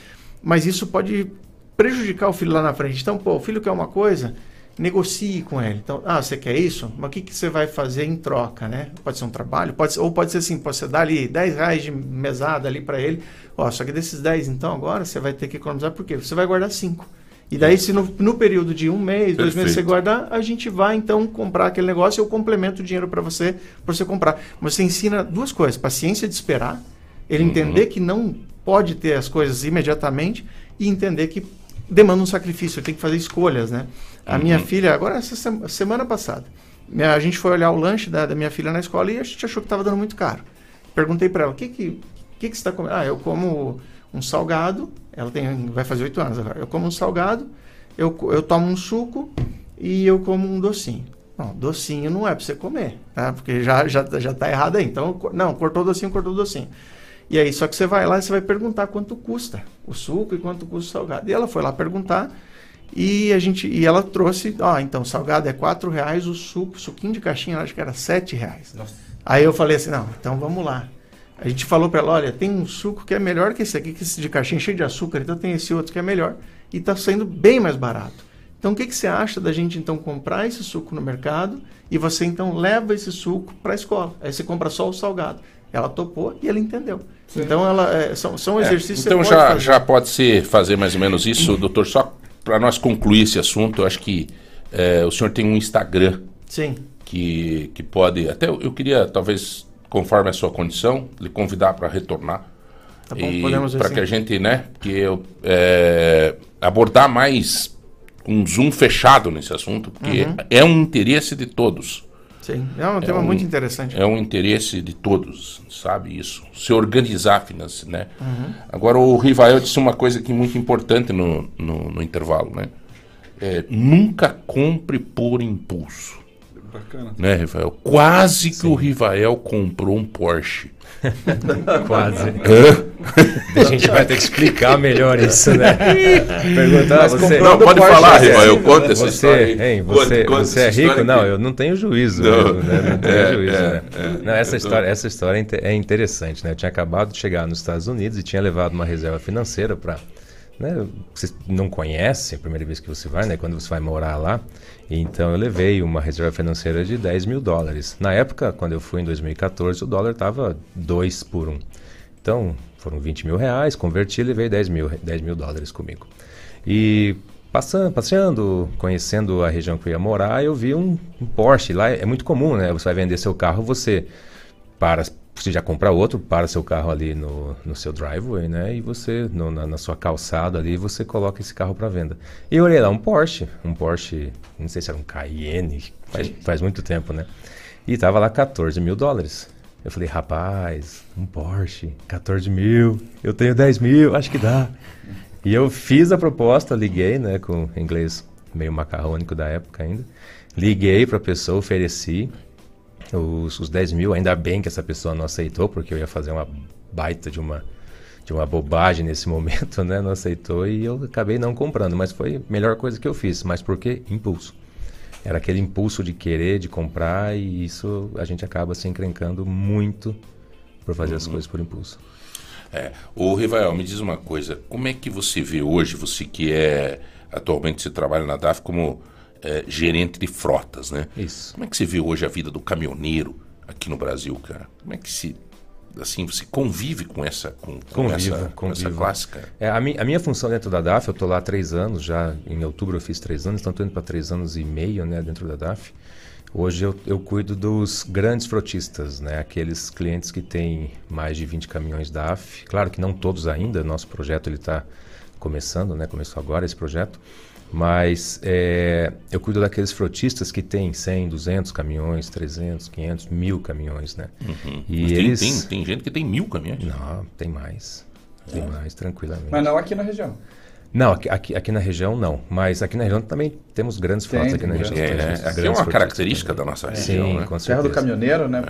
Mas isso pode prejudicar o filho lá na frente. Então, pô, o filho quer uma coisa, negocie com ele. Então, ah, você quer isso? Mas o que, que você vai fazer em troca, né? Pode ser um trabalho, pode ser, ou pode ser assim, pode ser dar ali 10 reais de mesada ali para ele. Ó, só que desses 10, então, agora você vai ter que economizar, por quê? Você vai guardar 5. E daí, se no, no, período de um mês, Perfeito. dois meses você guardar, a gente vai então comprar aquele negócio e eu complemento o dinheiro para você, para você comprar. Mas você ensina duas coisas: paciência de esperar, ele uhum. entender que não pode ter as coisas imediatamente e entender que demanda um sacrifício, ele tem que fazer escolhas, né? A uhum. minha filha, agora essa semana passada, a gente foi olhar o lanche da, da minha filha na escola e a gente achou que estava dando muito caro. Perguntei para ela, o que que, que, que você está comendo? Ah, eu como um salgado, ela tem, vai fazer oito anos agora. Eu como um salgado, eu, eu tomo um suco e eu como um docinho. Não, docinho não é para você comer, tá? Porque já, já, já tá errado aí. Então, não, cortou o docinho, cortou o docinho. E aí, só que você vai lá e você vai perguntar quanto custa o suco e quanto custa o salgado. E ela foi lá perguntar e a gente e ela trouxe, ó, então salgado é quatro reais, o suco, suquinho de caixinha, acho que era sete reais. Nossa. Aí eu falei assim, não, então vamos lá. A gente falou para ela, olha, tem um suco que é melhor que esse aqui, que esse de caixinha cheio de açúcar, então tem esse outro que é melhor e está saindo bem mais barato. Então o que, que você acha da gente então comprar esse suco no mercado e você então leva esse suco para a escola? Aí você compra só o salgado. Ela topou e ela entendeu. Sim. Então ela é, são, são é, exercícios. Então já, já pode ser fazer mais ou menos isso, doutor. Só para nós concluir esse assunto, eu acho que é, o senhor tem um Instagram. Sim. Que, que pode. Até eu, queria, talvez, conforme a sua condição, lhe convidar para retornar. Tá bom, podemos Para que a gente, né? Que eu, é, abordar mais um zoom fechado nesse assunto, porque uhum. é um interesse de todos. Sim, é um tema é um, muito interessante. É um interesse de todos, sabe isso? Se organizar financeiramente, né? Uhum. Agora, o Rivael disse uma coisa que é muito importante no, no, no intervalo, né? É, nunca compre por impulso. Bacana. Né, Rivael? Quase que Sim. o Rivael comprou um Porsche. Quase. a gente vai ter que explicar melhor isso, né? Perguntar você. Não, pode falar, Rivael, eu conto essa você, história. Hein, você, conta, você é rico? Não, eu não tenho juízo. Não, mesmo, né? não tenho é, juízo, é, né? É, não, essa, história, essa história é, é interessante, né? Eu tinha acabado de chegar nos Estados Unidos e tinha levado uma reserva financeira para né, você não conhece, a primeira vez que você vai, né, quando você vai morar lá. Então eu levei uma reserva financeira de 10 mil dólares. Na época, quando eu fui em 2014, o dólar estava 2 por 1. Um. Então foram 20 mil reais, converti e levei 10 mil, 10 mil dólares comigo. E passando, passeando, conhecendo a região que eu ia morar, eu vi um, um Porsche. Lá é muito comum, né? Você vai vender seu carro, você para você já compra outro, para seu carro ali no, no seu driveway, né? E você, no, na, na, sua calçada ali, você coloca esse carro para venda. E eu olhei lá, um Porsche, um Porsche, não sei se era um Cayenne, faz, faz muito tempo, né? E tava lá 14 mil dólares. Eu falei, rapaz, um Porsche, 14 mil, eu tenho 10 mil, acho que dá. E eu fiz a proposta, liguei, né, com inglês meio macarrônico da época ainda. Liguei para a pessoa, ofereci os, os 10 mil. Ainda bem que essa pessoa não aceitou, porque eu ia fazer uma baita de uma, de uma bobagem nesse momento, né? Não aceitou e eu acabei não comprando. Mas foi a melhor coisa que eu fiz. Mas por quê? Impulso. Era aquele impulso de querer, de comprar, e isso a gente acaba se encrencando muito por fazer uhum. as coisas por impulso. É. O Rivael, me diz uma coisa, como é que você vê hoje, você que é atualmente você trabalha na DAF como é, gerente de frotas, né? Isso. Como é que você vê hoje a vida do caminhoneiro aqui no Brasil, cara? Como é que se assim você convive com essa com, com convivo, essa, com essa clássica? É, a, mi, a minha função dentro da DAF, eu estou lá há três anos já. Em outubro eu fiz três anos, então estou indo para três anos e meio, né, dentro da DAF. Hoje eu, eu cuido dos grandes frotistas, né? aqueles clientes que têm mais de 20 caminhões DAF. Claro que não todos ainda, nosso projeto está começando, né? começou agora esse projeto. Mas é, eu cuido daqueles frotistas que têm 100, 200 caminhões, 300, 500, mil caminhões, né? Uhum. E tem, eles... tem, tem, gente que tem mil caminhões? Não, tem mais. Tem é. mais, tranquilamente. Mas não aqui na região? Não, aqui, aqui, aqui, na região não. Mas aqui na região também temos grandes frotas tem, aqui na região. É? Aqui é uma característica da nossa região. Sim, né? com Terra do caminhoneiro, né?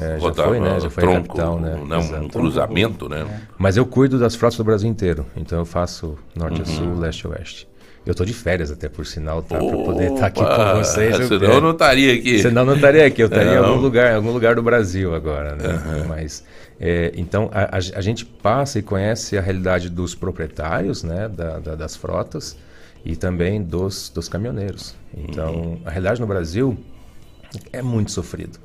É, é, já foi, né? Já foi tronco, capital, né? Não, um cruzamento, né? Mas eu cuido das frotas do Brasil inteiro. Então eu faço norte uhum. a sul, leste a oeste. Eu estou de férias até, por sinal, tá? Para poder estar tá aqui com vocês. Eu, senão eu não estaria aqui. Senão não estaria aqui. Eu estaria em algum lugar, algum lugar do Brasil agora, né? Uhum. Mas, é, então, a, a, a, gente passa e conhece a realidade dos proprietários, né? Da, da, das frotas e também dos, dos caminhoneiros. Então, uhum. a realidade no Brasil é muito sofrido.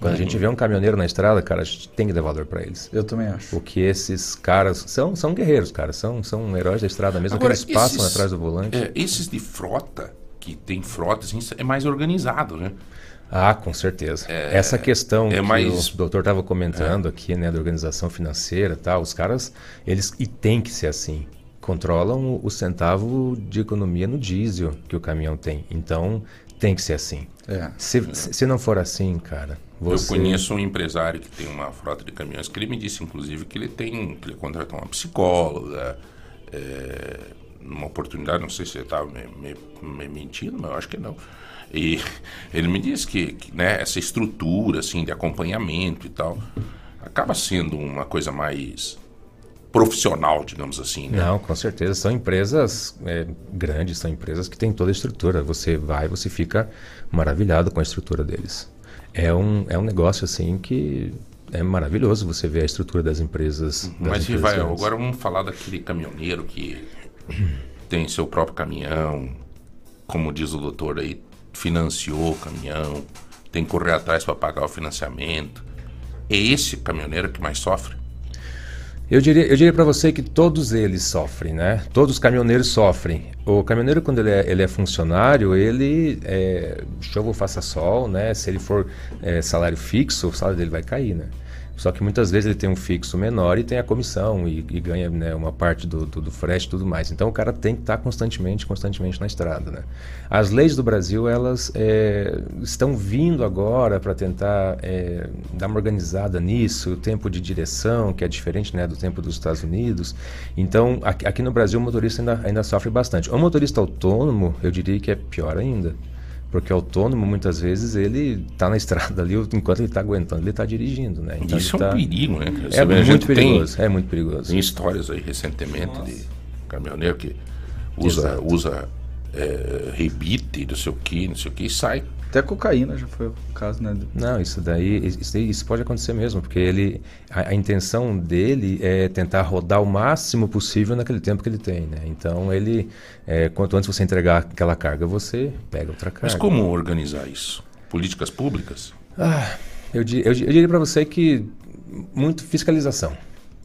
Quando a gente vê um caminhoneiro na estrada, cara, a gente tem que dar valor para eles. Eu também acho. Porque esses caras são, são guerreiros, cara. São, são heróis da estrada mesmo, Agora, que eles passam esses, atrás do volante. É, esses de frota, que tem frota, assim, é mais organizado, né? Ah, com certeza. É, Essa questão é que mais... o doutor estava comentando é. aqui, né, da organização financeira tal, os caras, eles, e tem que ser assim, controlam o centavo de economia no diesel que o caminhão tem. Então, tem que ser assim. É. Se, se não for assim, cara, você... Eu conheço um empresário que tem uma frota de caminhões que ele me disse, inclusive, que ele tem que ele contratou uma psicóloga. É, numa oportunidade, não sei se ele estava me, me, me, mentindo, mas eu acho que não. E ele me disse que, que né, essa estrutura assim de acompanhamento e tal acaba sendo uma coisa mais profissional, digamos assim. Né? Não, com certeza. São empresas é, grandes, são empresas que têm toda a estrutura. Você vai, você fica maravilhado com a estrutura deles é um, é um negócio assim que é maravilhoso você ver a estrutura das empresas. Das Mas, Rivael, agora vamos falar daquele caminhoneiro que tem seu próprio caminhão, como diz o doutor aí, financiou o caminhão, tem que correr atrás para pagar o financiamento. É esse caminhoneiro que mais sofre? Eu diria, eu diria para você que todos eles sofrem, né? Todos os caminhoneiros sofrem. O caminhoneiro, quando ele é, ele é funcionário, ele, é, chova ou faça sol, né? Se ele for é, salário fixo, o salário dele vai cair, né? Só que muitas vezes ele tem um fixo menor e tem a comissão e, e ganha né, uma parte do, do, do frete e tudo mais. Então o cara tem que estar constantemente, constantemente na estrada. Né? As leis do Brasil elas é, estão vindo agora para tentar é, dar uma organizada nisso, o tempo de direção, que é diferente né, do tempo dos Estados Unidos. Então aqui, aqui no Brasil o motorista ainda, ainda sofre bastante. O motorista autônomo, eu diria que é pior ainda. Porque o autônomo, muitas vezes, ele está na estrada ali, enquanto ele está aguentando, ele está dirigindo, né? Então, Isso é um tá... perigo, né? Você é muito perigoso, tem, é muito perigoso. Tem histórias aí recentemente Nossa. de caminhoneiro que usa, usa é, rebite, não sei o que, não sei o que, e sai até cocaína já foi o caso, né? Não, isso daí, isso, isso pode acontecer mesmo, porque ele, a, a, intenção dele é tentar rodar o máximo possível naquele tempo que ele tem, né? Então ele, é, quanto antes você entregar aquela carga, você pega outra carga. Mas como organizar isso? Políticas públicas? Ah, eu, eu, eu diria para você que muito fiscalização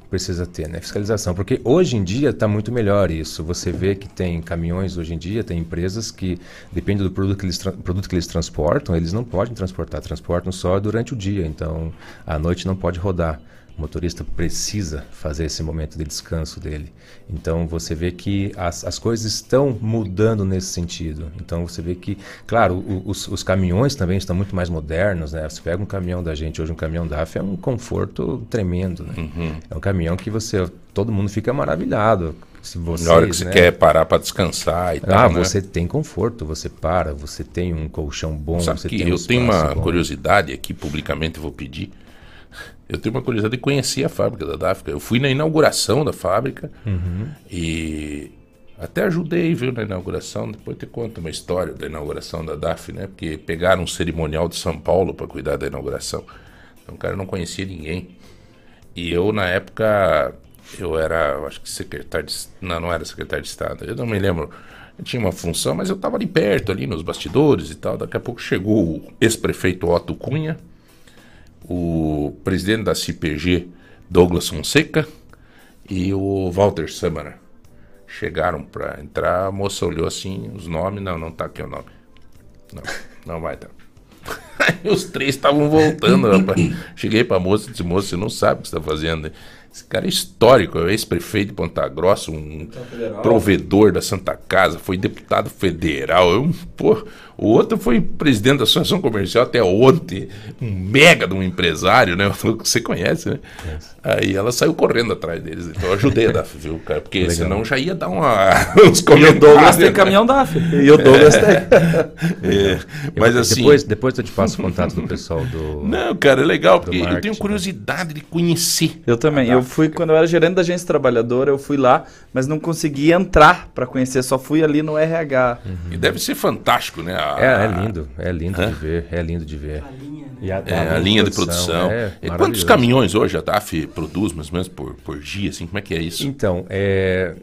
precisa ter, né? Fiscalização, porque hoje em dia está muito melhor isso. Você vê que tem caminhões hoje em dia, tem empresas que, depende do produto que eles, produto que eles transportam, eles não podem transportar, transportam só durante o dia, então à noite não pode rodar. O motorista precisa fazer esse momento de descanso dele. Então você vê que as, as coisas estão mudando nesse sentido. Então você vê que, claro, os, os caminhões também estão muito mais modernos, né? Você pega um caminhão da gente hoje, um caminhão DAF é um conforto tremendo, né? Uhum. É um caminhão que você, todo mundo fica maravilhado. Se você, Na hora que você né? quer parar para descansar e Ah, tal, né? você tem conforto, você para, você tem um colchão bom, Sabe você que tem um eu tenho uma bom. curiosidade aqui, publicamente eu vou pedir. Eu tenho uma curiosidade de conhecer a fábrica da Dáfrica. Eu fui na inauguração da fábrica Uhum. e até ajudei, viu, na inauguração. Depois te conto uma história da inauguração da DAF, né? Porque pegaram um cerimonial de São Paulo para cuidar da inauguração. Então o cara não conhecia ninguém. E eu, na época, eu era, eu acho que secretário de... Não, não era secretário de Estado. Eu não me lembro. Eu tinha uma função, mas eu estava ali perto, ali nos bastidores e tal. Daqui a pouco chegou o ex-prefeito Otto Cunha, o presidente da CPG, Douglas Fonseca, e o Walter Summer. Chegaram para entrar, a moça olhou assim, os nomes, não, não tá aqui o nome. Não, não vai estar. Aí os três estavam voltando, rapaz. Cheguei pra moça e disse, moça, você não sabe o que você tá fazendo. Esse cara é histórico, é o ex-prefeito de Ponta Grossa, um federal. provedor da Santa Casa, foi deputado federal. Eu, pô, o outro foi presidente da Associação Comercial até ontem, um mega de um empresário, né? Você conhece, né? Aí ela saiu correndo atrás deles. Então eu ajudei a DAF, viu, cara? Porque Legal. senão já ia dar uma, uns E o comentários. Douglas tem né? caminhão DAF. E o Douglas tem. É, Eu- mas assim. Depois, depois eu te passo o contato do pessoal do. Não, cara, é legal, porque eu tenho marketing. curiosidade de conhecer. Eu também. Eu fui, quando eu era gerente da agência trabalhadora, eu fui lá, mas não consegui entrar para conhecer, só fui ali no RH. E deve ser fantástico, né? A, É, é lindo, é lindo Hã? de ver, é lindo de ver. E a, É, a linha de produção. é E quantos caminhões hoje a DAF produz, mais ou menos, por, por dia? Assim, como é que é isso? Então, é,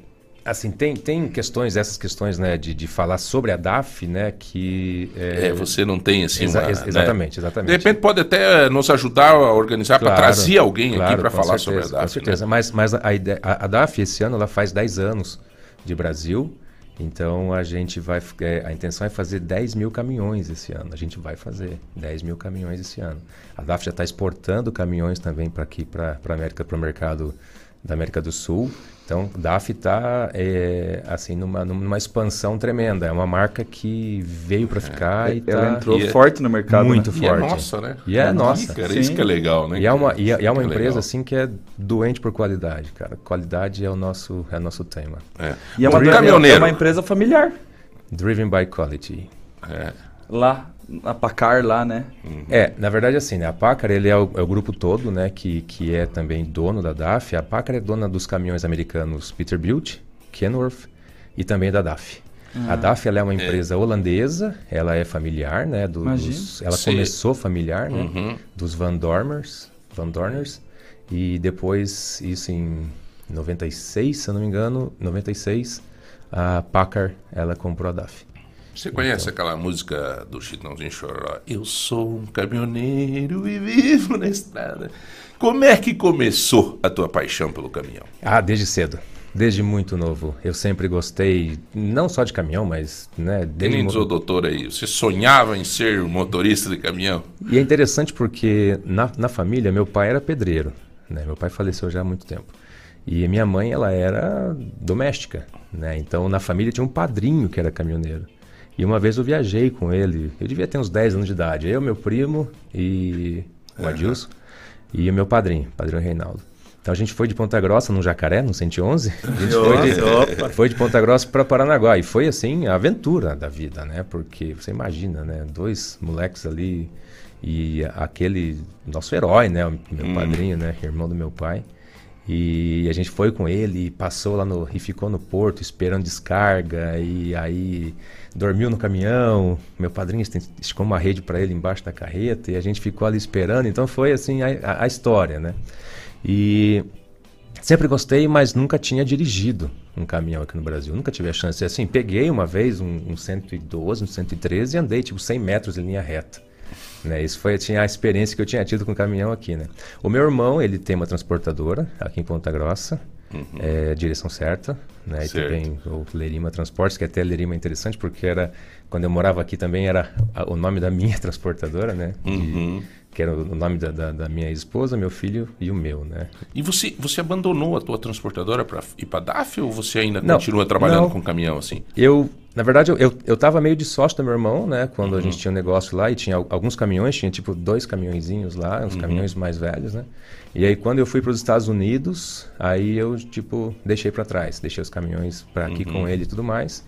assim, tem, tem questões, essas questões, né, de, de falar sobre a DAF, né, que... É, você não tem assim Exa- uma, ex- né? exatamente, exatamente. De repente pode até nos ajudar a organizar para Claro, trazer alguém aqui claro, para com falar certeza, sobre a DAF. Com certeza, mas, mas a, a, a DAF esse ano ela faz 10 anos de Brasil, então a gente vai, é, a intenção é fazer 10 mil caminhões esse ano, a gente vai fazer 10 mil caminhões esse ano. A DAF já está exportando caminhões também para aqui, para a América, para o mercado da América do Sul, então DAF está assim numa, numa expansão tremenda, é uma marca que veio para ficar e Ela tá entrou E é- forte no mercado. muito né? E é forte. nossa, né? E é É nossa. cara, isso que é legal, né, E é uma, e é, e é uma é empresa legal. assim que é doente por qualidade, cara. Qualidade é o nosso, é o nosso tema. É. E é uma, é uma empresa familiar. Driven by quality. É. Lá, a Pacar lá, né? É, na verdade assim, né? A Packard ele é o, é o grupo todo, né? Que, que é também dono da DAF. A Packard é dona dos caminhões americanos Peterbilt, Kenworth e também da DAF. Ah. A DAF ela é uma empresa holandesa, ela é familiar, né? do- dos- ela Sim. começou familiar, né? Uhum. Dos Van Dormers, Van Dorners, e depois, isso em 96, se eu não me engano, 96, a Packard, ela comprou a DAF. Você conhece aquela música do Chitãozinho Choró? Eu sou um caminhoneiro e vivo na estrada. Como é que começou a tua paixão pelo caminhão? Ah, desde cedo. Desde muito novo. Eu sempre gostei, não só de caminhão, mas, né, desde Ele diz o doutor aí, você sonhava em ser motorista de caminhão? E é interessante porque na, na família, meu pai era pedreiro. Né? Meu pai faleceu já há muito tempo. E minha mãe, ela era doméstica. Né? Então, na família tinha um padrinho que era caminhoneiro. E uma vez eu viajei com ele, eu devia ter uns 10 anos de idade. Eu, meu primo e o Adilson. E o meu padrinho, padrinho Reinaldo. Então a gente foi de Ponta Grossa, no Jacaré, no 111. A gente foi de, Opa. foi de Ponta Grossa para Paranaguá. E foi assim, a aventura da vida, né? Porque você imagina, né? Dois moleques ali e aquele nosso herói, né? O meu Hum. padrinho, né? Irmão do meu pai. E a gente foi com ele e passou lá no. e ficou no porto esperando descarga. E aí dormiu no caminhão. Meu padrinho esticou uma rede para ele embaixo da carreta e a gente ficou ali esperando. Então foi assim a, a- história, né? E sempre gostei, mas nunca tinha dirigido um caminhão aqui no Brasil. Nunca tive a chance. Assim, peguei uma vez um, um 112, um 113 e andei tipo 100 metros em linha reta. Né? Isso foi tinha a experiência que eu tinha tido com o caminhão aqui, né? O meu irmão, ele tem uma transportadora aqui em Ponta Grossa, Uhum. é, direção certa, né? E Certo. também o Lerima Transportes, que até Lerima é interessante porque era quando eu morava aqui também era a- o nome da minha transportadora, né? De- Uhum. que era o nome da, da, da minha esposa, meu filho e o meu, né? E você, você abandonou a tua transportadora para ir para DAF ou você ainda Não, continua trabalhando não. com caminhão assim? Eu, na verdade, eu, eu, eu tava meio de sócio do meu irmão, né? Quando Uhum. a gente tinha um negócio lá e tinha al- alguns caminhões, tinha tipo dois caminhõezinhos lá, uns Uhum. caminhões mais velhos, né? E aí quando eu fui para os Estados Unidos, aí eu tipo deixei para trás, deixei os caminhões para aqui Uhum. com ele e tudo mais.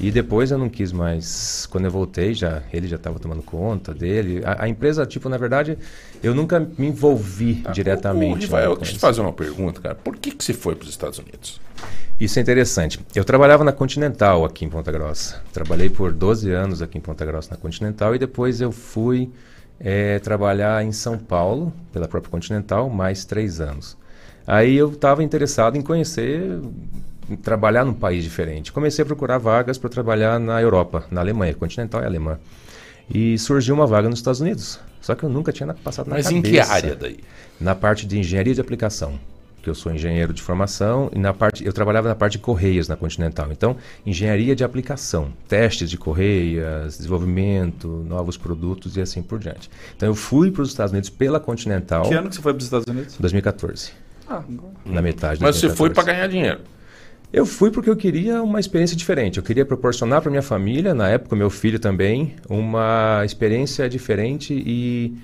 E depois eu não quis mais. Quando eu voltei, já ele já estava tomando conta dele. A, a empresa, tipo, na verdade, eu nunca me envolvi diretamente. Ô, né, Rivael, com deixa eu te fazer uma pergunta, cara. Por que, que você foi para os Estados Unidos? Isso é interessante. Eu trabalhava na Continental aqui em Ponta Grossa. Trabalhei por 12 anos aqui em Ponta Grossa na Continental e depois eu fui eh, trabalhar em São Paulo pela própria Continental mais três anos. Aí eu estava interessado em conhecer, em trabalhar num país diferente. Comecei a procurar vagas para trabalhar na Europa, na Alemanha. Continental é alemã. E surgiu uma vaga nos Estados Unidos. Só que eu nunca tinha na- passado na Mas cabeça. em que área daí? Na parte de engenharia de aplicação, que eu sou engenheiro de formação e na parte eu trabalhava na parte de correias na Continental. Então, engenharia de aplicação, testes de correias, desenvolvimento, novos produtos e assim por diante. Então, eu fui para os Estados Unidos pela Continental. Que ano que você foi para os Estados Unidos? 2014. Ah. Na metade de Mas você foi 2014. para ganhar dinheiro. Eu fui porque eu queria uma experiência diferente. Eu queria proporcionar para minha família, na época meu filho também, uma experiência diferente e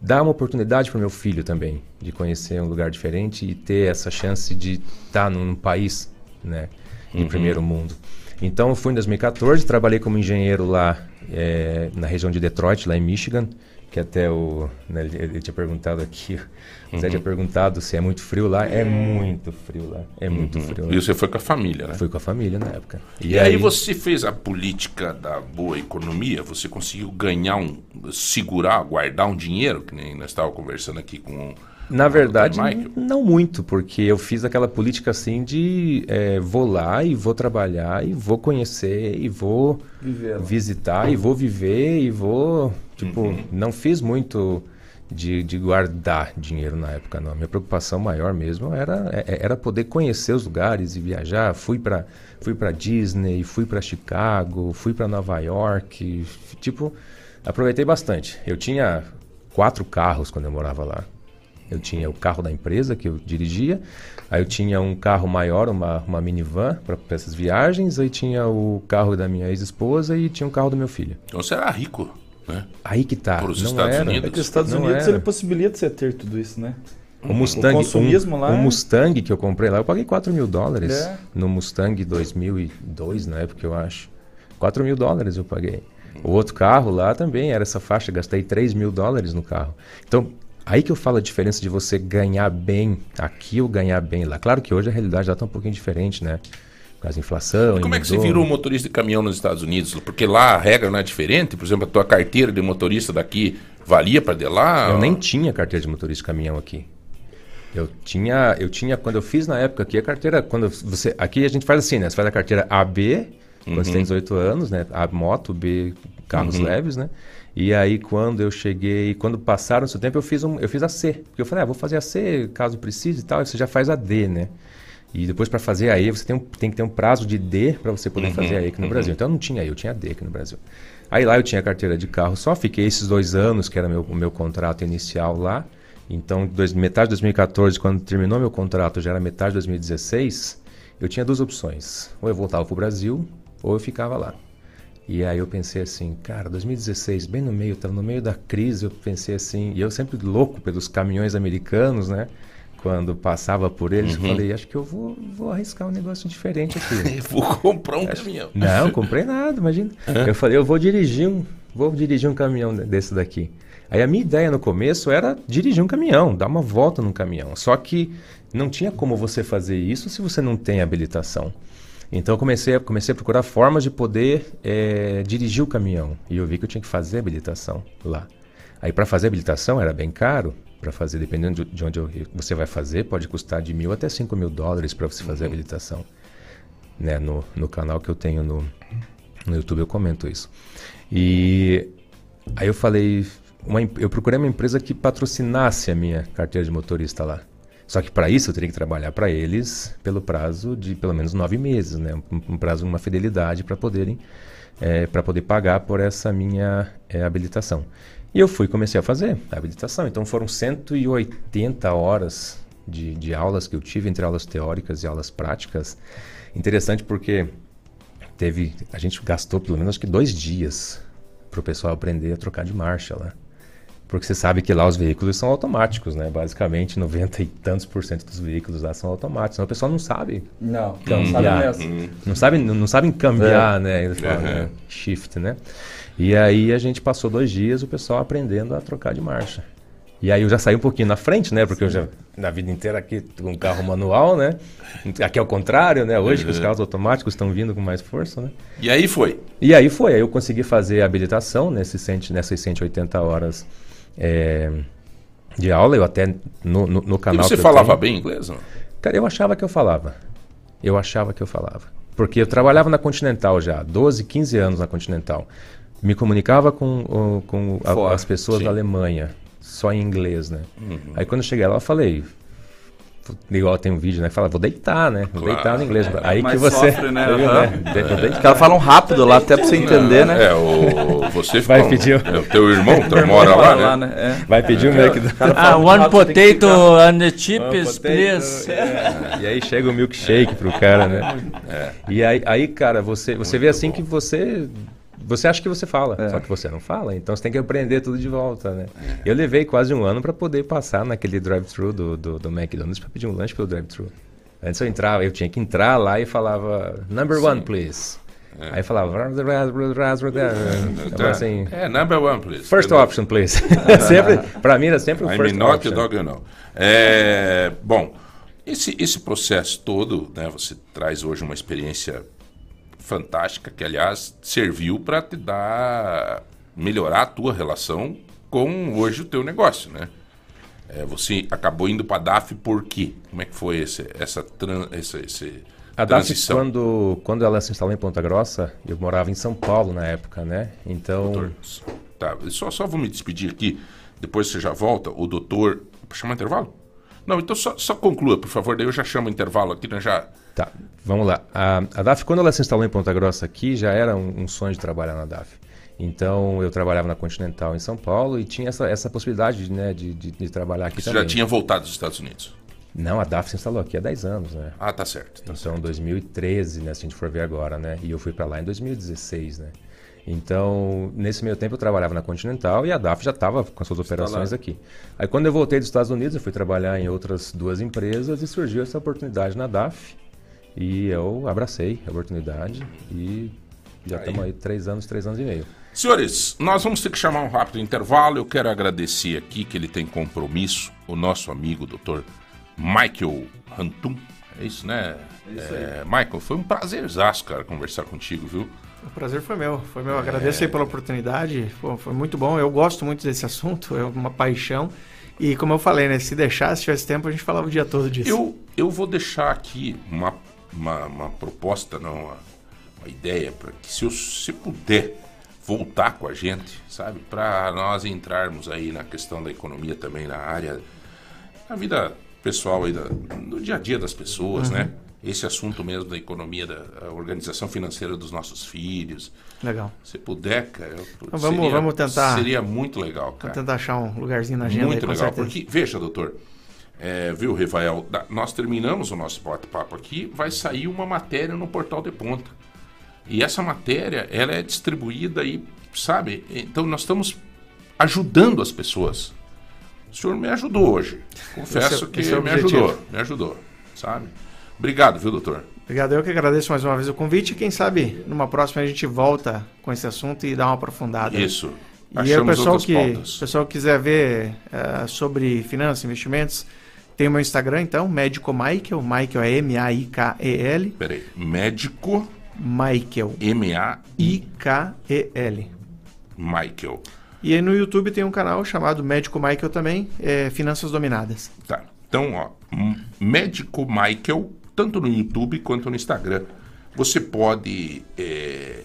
dar uma oportunidade para meu filho também de conhecer um lugar diferente e ter essa chance de estar num país, né, de Uhum. primeiro mundo. Então eu fui em 2014, trabalhei como engenheiro lá eh, na região de Detroit, lá em Michigan, que até o né, ele, ele tinha perguntado aqui, o Zé Uhum. tinha perguntado se é muito frio lá. É muito frio lá, é muito Uhum. frio. Lá. E você foi com a família, né? Fui com a família na época. E, aí, você fez a política da boa economia, você conseguiu ganhar um, segurar, guardar um dinheiro, que nem nós estávamos conversando aqui com Na verdade, não muito, porque eu fiz aquela política assim de é, vou lá e vou trabalhar e vou conhecer e vou Viver visitar e vou viver e vou. Tipo, Uhum. não fiz muito de, de guardar dinheiro na época, não. Minha preocupação maior mesmo era, é- era poder conhecer os lugares e viajar. Fui para fui para Disney, fui para Chicago, fui para Nova York. Tipo, aproveitei bastante. Eu tinha quatro carros quando eu morava lá. Eu tinha o carro da empresa que eu dirigia, aí eu tinha um carro maior, uma, uma minivan para essas viagens, aí tinha o carro da minha ex-esposa e tinha um carro do meu filho. Então você era rico, né? Aí que tá. Para os Estados era. Unidos. É que os Estados Não Unidos era. ele possibilita você ter tudo isso, né? O Mustang, o consumismo um, lá um é- Mustang que eu comprei lá, eu paguei 4 mil dólares. É. No Mustang 2002, na época, eu acho. 4 mil dólares eu paguei. O outro carro lá também era essa faixa, gastei 3 mil dólares no carro. Então, aí que eu falo a diferença de você ganhar bem aqui ou ganhar bem lá. Claro que hoje a realidade já está um pouquinho diferente, né? Causa da inflação. E como é que você virou motorista de caminhão nos Estados Unidos? Porque lá a regra não é diferente. Por exemplo, a tua carteira de motorista daqui valia para de lá? Eu nem tinha carteira de motorista de caminhão aqui. Eu tinha, eu tinha quando eu fiz na época aqui a carteira, quando você, aqui a gente faz assim, né? Você faz a carteira AB, quando você Uhum. tem 18 anos, né? A moto, B, carros Uhum. leves, né? E aí quando eu cheguei, quando passaram o seu tempo, eu fiz um, eu fiz a C, porque eu falei, ah, vou fazer a C caso precise e tal, e você já faz a D, né? E depois para fazer a E, você tem, um, tem que ter um prazo de D para você poder Uhum, fazer a E aqui no uhum. Brasil. Então eu não tinha E, eu tinha D aqui no Brasil. Aí lá eu tinha carteira de carro só, fiquei esses dois anos, que era meu, o meu contrato inicial lá. Então, dois, metade de 2014, quando terminou meu contrato, já era metade de 2016, eu tinha duas opções. Ou eu voltava para o Brasil, ou eu ficava lá. E aí eu pensei assim, cara, 2016, bem no meio, estava no meio da crise, eu pensei assim, e eu sempre louco pelos caminhões americanos, né? Quando passava por eles, Uhum. eu falei, acho que eu vou, vou arriscar um negócio diferente aqui. Vou comprar um caminhão. Não, comprei nada, imagina. Hã? Eu falei, eu vou dirigir um, vou dirigir um caminhão de- desse daqui. Aí a minha ideia no começo era dirigir um caminhão, dar uma volta num caminhão. Só que não tinha como você fazer isso se você não tem habilitação. Então eu comecei a, comecei a procurar formas de poder eh, dirigir o caminhão. E eu vi que eu tinha que fazer habilitação lá. Aí para fazer habilitação era bem caro. Para fazer, dependendo de- de onde você vai fazer, pode custar de mil até cinco mil dólares para você fazer a habilitação né, no, no canal que eu tenho no, no YouTube eu comento isso. E aí eu falei, uma eu procurei uma empresa que patrocinasse a minha carteira de motorista lá. Só que para isso eu teria que trabalhar para eles pelo prazo de pelo menos nove meses, né? Um, um prazo, uma fidelidade para poderem, para poder pagar por essa minha eh, habilitação. E eu fui comecei a fazer a habilitação. Então foram 180 horas de, de aulas que eu tive entre aulas teóricas e aulas práticas. Interessante porque teve a gente gastou pelo menos acho que dois dias para o pessoal aprender a trocar de marcha lá. Porque você sabe que lá os veículos são automáticos, né? Basicamente, 90 e tantos por cento dos veículos lá são automáticos. Então o pessoal não sabe Não, não cambiar. sabe mesmo. Não sabe, não, não sabem cambiar, É. né? Falam, Uhum. né? Shift, né? E aí a gente passou dois dias o pessoal aprendendo a trocar de marcha. E aí eu já saí um pouquinho na frente, né? Porque eu já, na vida inteira aqui, com um carro manual, né? Aqui é o contrário, né? Hoje que os Uhum. carros automáticos estão vindo com mais força, né? E aí foi. E aí foi, aí eu consegui fazer a habilitação nesses, cento, nessas 180 horas é, de aula, eu até no, no, no E canal... você que eu falava tenho- bem inglês? Não? Cara, eu achava que eu falava. Eu achava que eu falava. Porque eu trabalhava na Continental já, 12, 15 anos na Continental. Me comunicava com, com Fora, as pessoas sim. da Alemanha, só em inglês, né? Uhum. Aí quando eu cheguei lá, eu falei... Igual tem um vídeo, né? Fala, vou deitar, né? Vou Claro. deitar no inglês. É, Aí mas que você... sofre, né? Viu. De-. Os caras falam rápido lá, até pra você entender, né? É, o, você Vai ficou- pedir o- é, o teu irmão que mora lá, né? né? É. Vai pedir o É. Mac Ah, one potato and the chips, please. É. E aí chega o milkshake pro cara, né? E aí, aí, cara, você, você vê assim que você. Você acha que você fala, só que você não fala, então você tem que aprender tudo de volta, né? Eu levei quase um ano para poder passar naquele drive-thru do, do, do McDonald's para pedir um lanche pelo drive-thru. Antes eu entrava, eu tinha que entrar lá e falava number one, please. Aí falava Então, assim, É, number one, please. First option, please. sempre, para mim era sempre o I'm first not option. dog, you know. É, bom, esse, esse processo todo, né, você traz hoje uma experiência fantástica que, aliás, serviu para te dar, melhorar a tua relação com hoje o teu negócio, né? É, você acabou indo para a DAF por quê? Como é que foi esse, essa, tran, essa, esse A DAF, transição? quando, quando ela se instalou em Ponta Grossa, eu morava em São Paulo na época, né? Então. Tá, só, só vou me despedir aqui, depois você já volta. O doutor. Chama intervalo? Não, então só, só conclua, por favor, daí eu já chamo o intervalo aqui, né? Já. Tá, vamos lá. A, a DAF, quando ela se instalou em Ponta Grossa aqui, já era um, um sonho de trabalhar na DAF. Então, eu trabalhava na Continental em São Paulo e tinha essa, essa possibilidade né, de, de, de trabalhar aqui Você também. já tinha voltado dos Estados Unidos. Não, a DAF se instalou aqui há 10 anos, né? Ah, tá certo. Tá então, 2013, né, se a gente for ver agora, né? E eu fui para lá em 2016, né? Então, nesse meio tempo eu trabalhava na Continental e a DAF já estava com as suas operações aqui. Aí quando eu voltei dos Estados Unidos, eu fui trabalhar em outras duas empresas e surgiu essa oportunidade na DAF. E eu abracei a oportunidade e já estamos aí três anos, três anos e meio. Senhores, nós vamos ter que chamar um rápido intervalo. Eu quero agradecer aqui que ele tem compromisso, o nosso amigo Dr. Michael Hantum. É isso, né? É isso aí. É, Michael, foi um prazerzaço, cara, conversar contigo, viu? O prazer foi meu, foi meu. É. Agradeço aí pela oportunidade. Pô, foi muito bom. Eu gosto muito desse assunto, é uma paixão. E como eu falei, né? Se deixar, se tivesse tempo, a gente falava o dia todo disso. Eu, eu vou deixar aqui uma, uma, uma proposta, não, uma, uma ideia, para que se você puder voltar com a gente, sabe? Para nós entrarmos aí na questão da economia também, na área, na vida pessoal aí, da, no dia a dia das pessoas, Uhum. né? Esse assunto mesmo da economia, da organização financeira dos nossos filhos. Legal. Se puder, cara, eu- Então vamos- seria, vamos tentar- Seria muito legal, cara. Vou tentar achar um lugarzinho na agenda Muito aí, legal, certeza. porque, veja, doutor, é, viu, Rafael, nós terminamos o nosso bate-papo aqui, vai sair uma matéria no Portal de Ponta. E essa matéria, ela é distribuída aí, sabe? Então nós estamos ajudando as pessoas. O senhor me ajudou hoje. Confesso é- que é me ajudou, me ajudou, sabe? Obrigado, viu, doutor? Obrigado, eu que agradeço mais uma vez o convite. E quem sabe numa próxima a gente volta com esse assunto e dá uma aprofundada. Isso. E aí, o Achamos pessoal que, pessoal quiser ver eh, sobre finanças, investimentos, tem o meu Instagram, então, Médico Michael. Michael é M-A-I-K-E-L. Peraí, médico Michael. I-K-E-L. Michael. E aí no YouTube tem um canal chamado Médico Michael também, é Finanças Dominadas. Tá. Então, ó, Médico Michael, tanto no YouTube quanto no Instagram. Você pode é,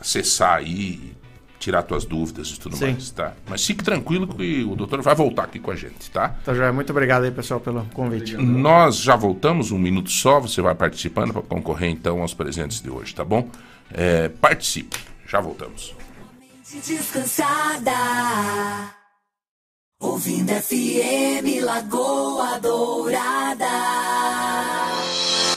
acessar aí, tirar tuas dúvidas e tudo Sim. mais, tá? Mas fique tranquilo que o doutor vai voltar aqui com a gente, tá? Tá, Joia. Muito obrigado aí, pessoal, pelo convite. Nós já voltamos, um minuto só, você vai participando para concorrer então aos presentes de hoje, tá bom? É, participe, já voltamos. Descansada. Ouvindo FM Lagoa Dourada.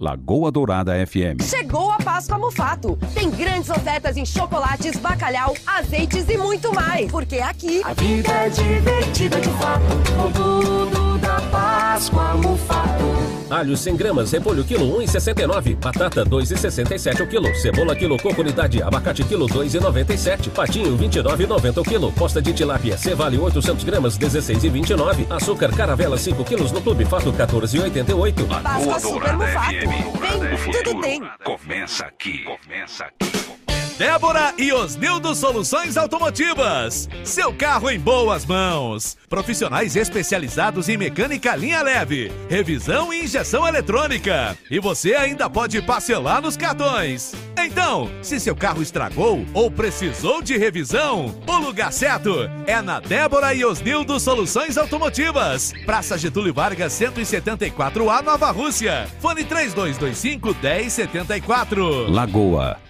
Lagoa Dourada FM. Chegou a Páscoa Mufato. Tem grandes ofertas em chocolates, bacalhau, azeites e muito mais. Porque aqui A vida é divertida de fato, com tudo da Páscoa Mufato. Alho 100 gramas, repolho quilo 1,69, batata 2,67 o quilo, cebola quilo coco unidade, abacate quilo 2,97, patinho 29,90 o quilo, posta de tilápia Cevale 800 gramas 16,29, açúcar caravela 5 quilos no clube fato 14,88. Páscoa Super Mufato. Vem, tudo tem. Começa aqui. Começa aqui. Débora e Osnildo Soluções Automotivas. Seu carro em boas mãos. Profissionais especializados em mecânica linha leve, revisão e injeção eletrônica. E você ainda pode parcelar nos cartões. Então, se seu carro estragou ou precisou de revisão, o lugar certo é na Débora e Osnildo Soluções Automotivas. Praça Getúlio Vargas 174A Nova Rússia. Fone 3225 1074. Lagoa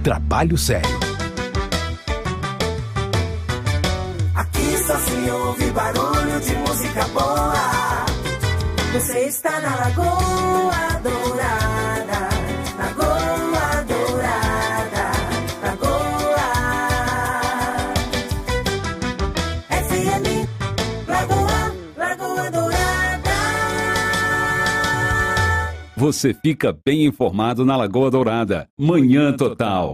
Trabalho sério. Aqui só se ouve barulho de música boa. Você está na Lagoa Você fica bem informado na Lagoa Dourada. Manhã Total.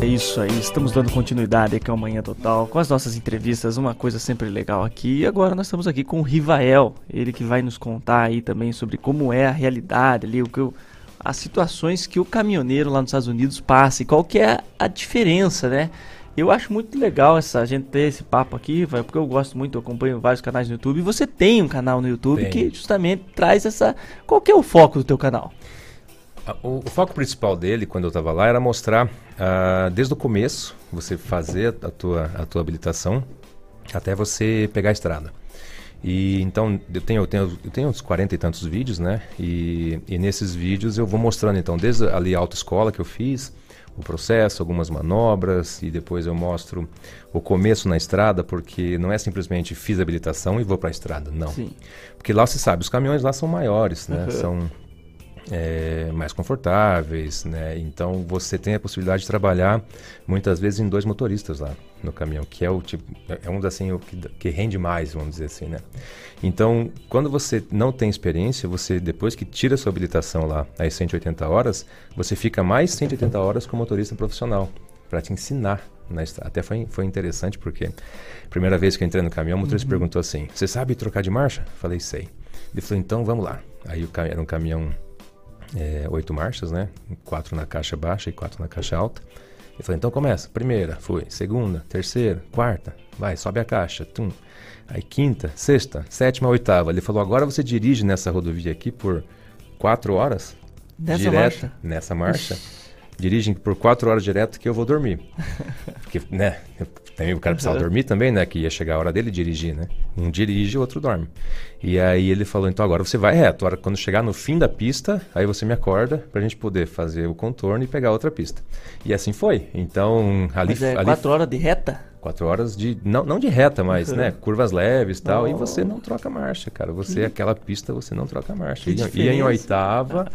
É isso aí, estamos dando continuidade aqui ao Manhã Total com as nossas entrevistas, uma coisa sempre legal aqui. E agora nós estamos aqui com o Rivael, ele que vai nos contar aí também sobre como é a realidade ali, o que o- as situações que o caminhoneiro lá nos Estados Unidos passa e qual que é a diferença, né? Eu acho muito legal essa a gente ter esse papo aqui, vai, porque eu gosto muito, eu acompanho vários canais no YouTube. E você tem um canal no YouTube Tenho. que justamente traz essa. Qual que é o foco do teu canal? A- O, o foco principal dele, quando eu estava lá, era mostrar, ah, desde o começo, você fazer a tua, a tua habilitação até você pegar a estrada. E então, eu tenho, eu tenho, eu tenho uns 40 e tantos vídeos, né? E, e nesses vídeos eu vou mostrando, então, desde ali a autoescola que eu fiz, o processo, algumas manobras, e depois eu mostro o começo na estrada, porque não é simplesmente fiz a habilitação e vou para a estrada, não. Sim. Porque lá você sabe, os caminhões lá são maiores, né? Uhum. São é, mais confortáveis, né? Então você tem a possibilidade de trabalhar muitas vezes em dois motoristas lá no caminhão, que é o tipo, é um assim o que, que rende mais, vamos dizer assim, né? Então, quando você não tem experiência, você depois que tira a sua habilitação lá, às 180 horas, você fica mais 180 horas com motorista profissional para te ensinar na estrada. Até foi, foi interessante porque primeira vez que eu entrei no caminhão, o motorista Uhum. perguntou assim: "Você sabe trocar de marcha?" Falei: "Sei". Ele falou: "Então, vamos lá". Aí o era um caminhão é, oito marchas, né? Quatro na caixa baixa e quatro na caixa alta. Ele falou, então começa. Primeira, foi. Segunda, terceira, quarta. Vai, sobe a caixa. Tum. Aí quinta, sexta, sétima, oitava. Ele falou, agora você dirige nessa rodovia aqui por quatro horas. Nessa direto, marcha? Nessa marcha. Dirigem por quatro horas direto que eu vou dormir. Porque, né? Também o cara precisava Uhum. dormir também, né? Que ia chegar a hora dele dirigir, né? Um dirige, o outro dorme. E aí ele falou, então agora você vai reto. Hora- Quando chegar no fim da pista, aí você me acorda pra gente poder fazer o contorno e pegar outra pista. E assim foi. Então, ali... Mas é ali quatro horas de reta? Quatro horas de. Não, não de reta, mas, Uhum. né? Curvas leves e tal. E Oh. você não troca marcha, cara. Você, Que- aquela pista, você não troca marcha. Que Ia, ia em diferença. oitava,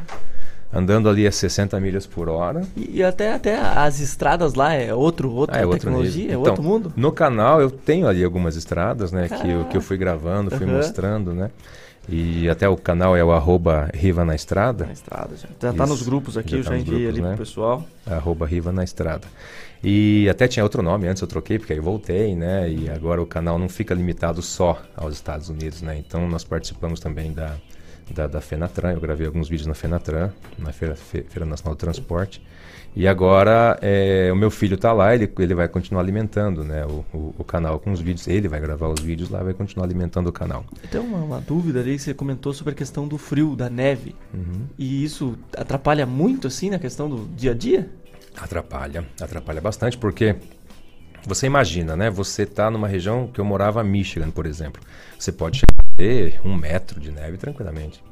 andando ali a 60 milhas por hora. E, e até, até as estradas lá é outro, outra Ah, é outro tecnologia, nível. é Então, outro mundo. No canal eu tenho ali algumas estradas, né? Que eu, que eu fui gravando, fui Aham. mostrando, né? E até o canal é o arroba Riva na Estrada. Na Estrada, já. Já tá nos grupos aqui, eu já tá enviei ali pro pessoal. Arroba Riva na Estrada. E até tinha outro nome, antes eu troquei, porque aí voltei, né? E agora o canal não fica limitado só aos Estados Unidos, né? Então nós participamos também da, da, da FENATRAN, eu gravei alguns vídeos na FENATRAN, na Feira, Fe- Feira Nacional do Transporte. E agora é, o meu filho tá lá, ele, ele vai continuar alimentando né, o, o, o canal com os vídeos. Ele vai gravar os vídeos lá e vai continuar alimentando o canal. Tem uma, uma dúvida ali, você comentou sobre a questão do frio, da neve. Uhum. E isso atrapalha muito, assim, na questão do dia a dia? Atrapalha, atrapalha bastante, porque você imagina, né? Você tá numa região que eu morava, Michigan, por exemplo. Você pode ter um metro de neve tranquilamente.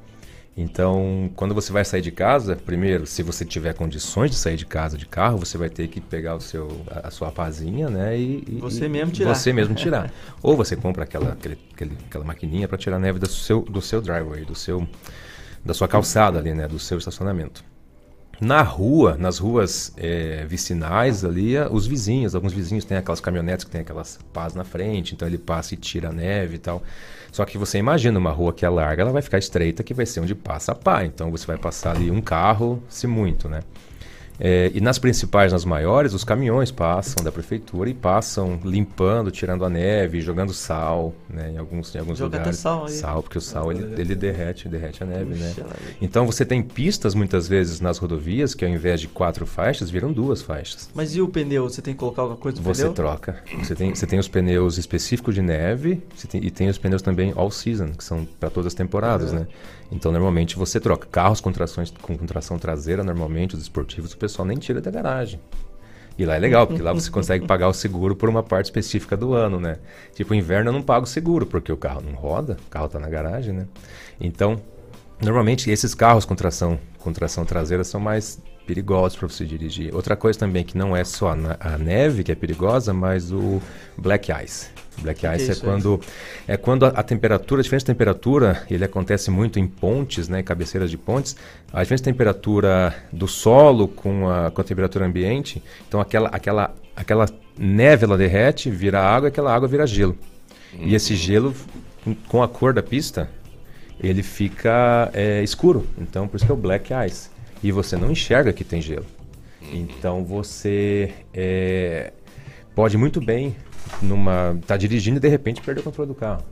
Então, quando você vai sair de casa, primeiro, se você tiver condições de sair de casa de carro, você vai ter que pegar o seu, a, a sua pazinha, né? E, Você e- mesmo tirar. Você mesmo tirar. Ou você compra aquela, aquele, aquela maquininha para tirar a neve do seu, do seu driveway, do seu, da sua calçada ali, né? Do seu estacionamento. Na rua, nas ruas eh, vicinais ali, a- os vizinhos, alguns vizinhos têm aquelas caminhonetes que tem aquelas pás na frente, então ele passa e tira a neve e tal. Só que você imagina uma rua que é larga, ela vai ficar estreita, que vai ser onde passa a pá. Então você vai passar ali um carro, se muito, né? Eh, e nas principais, nas maiores, os caminhões passam da prefeitura e passam limpando, tirando a neve, jogando sal, né? Em alguns, em alguns Joga até lugares. sal aí. Sal, porque o sal ele, ele derrete, derrete a neve, né? Puxa, vem. Então você tem pistas muitas vezes nas rodovias que ao invés de quatro faixas viram duas faixas. Mas e o pneu? Você tem que colocar alguma coisa no Você pneu? troca. Você tem, você tem os pneus específicos de neve você tem- e tem os pneus também all season, que são para todas as temporadas, Uhum. né? Então normalmente você troca. Carros com, trações, com, com tração traseira, normalmente os esportivos, o pessoal nem tira da garagem. E lá é legal, porque lá você consegue pagar o seguro por uma parte específica do ano, né? Tipo, inverno eu não pago seguro, porque o carro não roda, o carro está na garagem, né? Então, normalmente esses carros com tração, com tração traseira são mais perigosos para você dirigir. Outra coisa também que não é só a neve que é perigosa, mas o black ice. Black é ice é, aí? quando é quando a, a temperatura, a diferença de temperatura, ele acontece muito em pontes, né, cabeceiras de pontes. A diferença de temperatura do solo com a, com a temperatura ambiente, então aquela aquela aquela neve ela derrete, vira água, aquela água vira gelo. E esse gelo com- com a cor da pista, ele fica é, escuro. Então, por isso que é o black ice. E você não enxerga que tem gelo. Então, você é, pode muito bem numa tá dirigindo e de repente perder o controle do carro.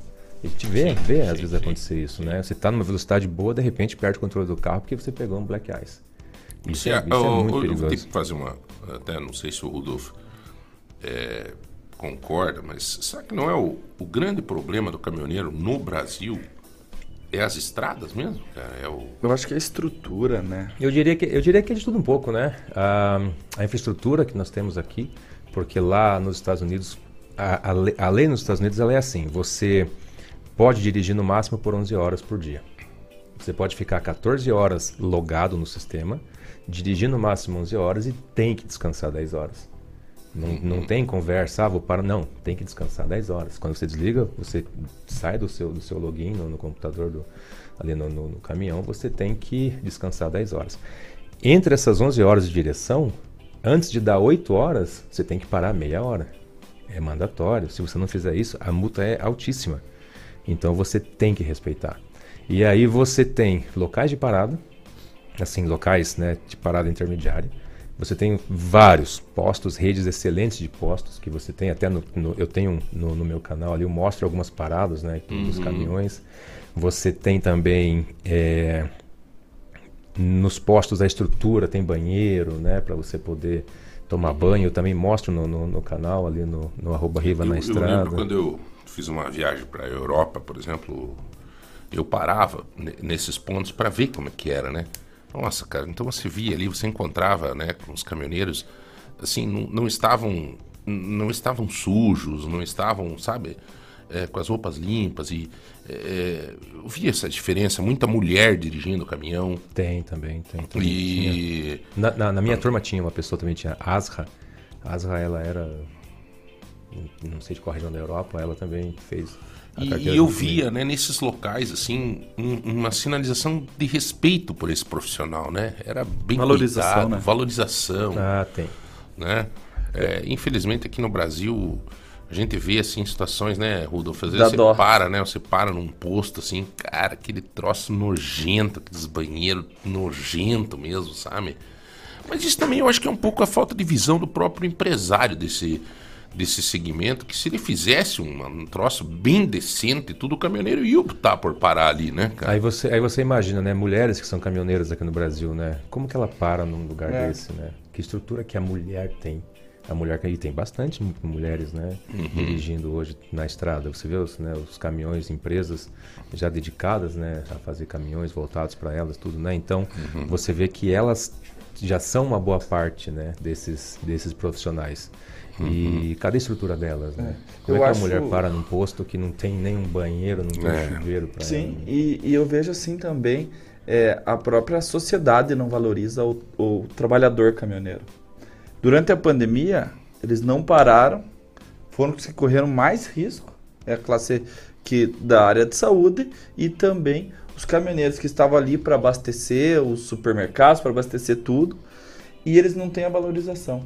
E te vê, vê às vezes acontecer isso, né? Você está numa velocidade boa, de repente perde o controle do carro porque você pegou um black ice. Isso, é, Se isso é eu- muito eu perigoso. tenho que fazer uma. Até não sei se o Rudolf é, concorda, mas sabe que não é o, o grande problema do caminhoneiro no Brasil? É as estradas mesmo, cara? É o. Eu acho que é a estrutura, né? Eu diria que eu diria que é de tudo um pouco, né? A, a infraestrutura que nós temos aqui, porque lá nos Estados Unidos a, a, lei, a lei nos Estados Unidos ela é assim: você pode dirigir no máximo por 11 horas por dia. Você pode ficar 14 horas logado no sistema, dirigir no máximo 11 horas e tem que descansar 10 horas. Não, não tem conversa, ah, vou parar. Não, tem que descansar 10 horas. Quando você desliga, você sai do seu, do seu login no, no computador, do, ali no, no- no caminhão, você tem que descansar 10 horas. Entre essas 11 horas de direção, antes de dar 8 horas, você tem que parar meia hora. É mandatório. Se você não fizer isso, a multa é altíssima. Então você tem que respeitar. E aí você tem locais de parada, assim, locais né, de parada intermediária. Você tem vários postos, redes excelentes de postos, que você tem até no, no- eu tenho no, no meu canal ali, eu mostro algumas paradas né, dos Uhum. caminhões. Você tem também é, nos postos a estrutura, tem banheiro, né, para você poder tomar banho. Eu também mostro no, no, no canal ali no, no arroba Riva Eu, na eu Estrada. lembro quando eu fiz uma viagem para a Europa, por exemplo, eu parava ne- nesses pontos para ver como é que era, né? Nossa, cara, então você via ali, você encontrava, né, com os caminhoneiros, assim, não, não estavam não estavam sujos, não estavam, sabe, é, com as roupas limpas e é, eu via essa diferença, muita mulher dirigindo o caminhão. Tem também, tem. também E. Na, na, na minha turma tinha uma pessoa também, tinha Asra. Asra, ela era não sei de qual região da Europa, ela também fez. a E, carteira e eu via, né, nesses locais, assim, um- uma sinalização de respeito por esse profissional, né? Era bem Valorização, cuidado, né? valorização. Ah, tem. Né? É, infelizmente aqui no Brasil a gente vê assim situações, né, Rudolf? Às Dá vezes você dó. para, né? Você para num posto assim, cara, aquele troço nojento, aqueles banheiros nojento mesmo, sabe? Mas isso também eu acho que é um pouco a falta de visão do próprio empresário desse, desse segmento, que se ele fizesse um, um troço bem decente, tudo o caminhoneiro ia optar por parar ali, né, cara? Aí você, aí você imagina, né? Mulheres que são caminhoneiras aqui no Brasil, né? Como que ela para num lugar É. desse, né? Que estrutura que a mulher tem. A mulher que aí tem bastante mu- mulheres, né? Uhum. Dirigindo hoje na estrada. Você vê os, né, os caminhões, empresas já dedicadas, né? A fazer caminhões voltados para elas, tudo, né? Então, Uhum. você vê que elas já são uma boa parte, né? Desses, desses profissionais. E cadê a estrutura delas, né? É. Como Eu é que acho- a mulher para num posto que não tem nem um banheiro, não tem É. um chuveiro para Sim, e, e eu vejo assim também, é, a própria sociedade não valoriza o, o trabalhador caminhoneiro. Durante a pandemia, eles não pararam, foram os que correram mais risco, é a classe que da área de saúde e também os caminhoneiros que estavam ali para abastecer os supermercados, para abastecer tudo, e eles não têm a valorização.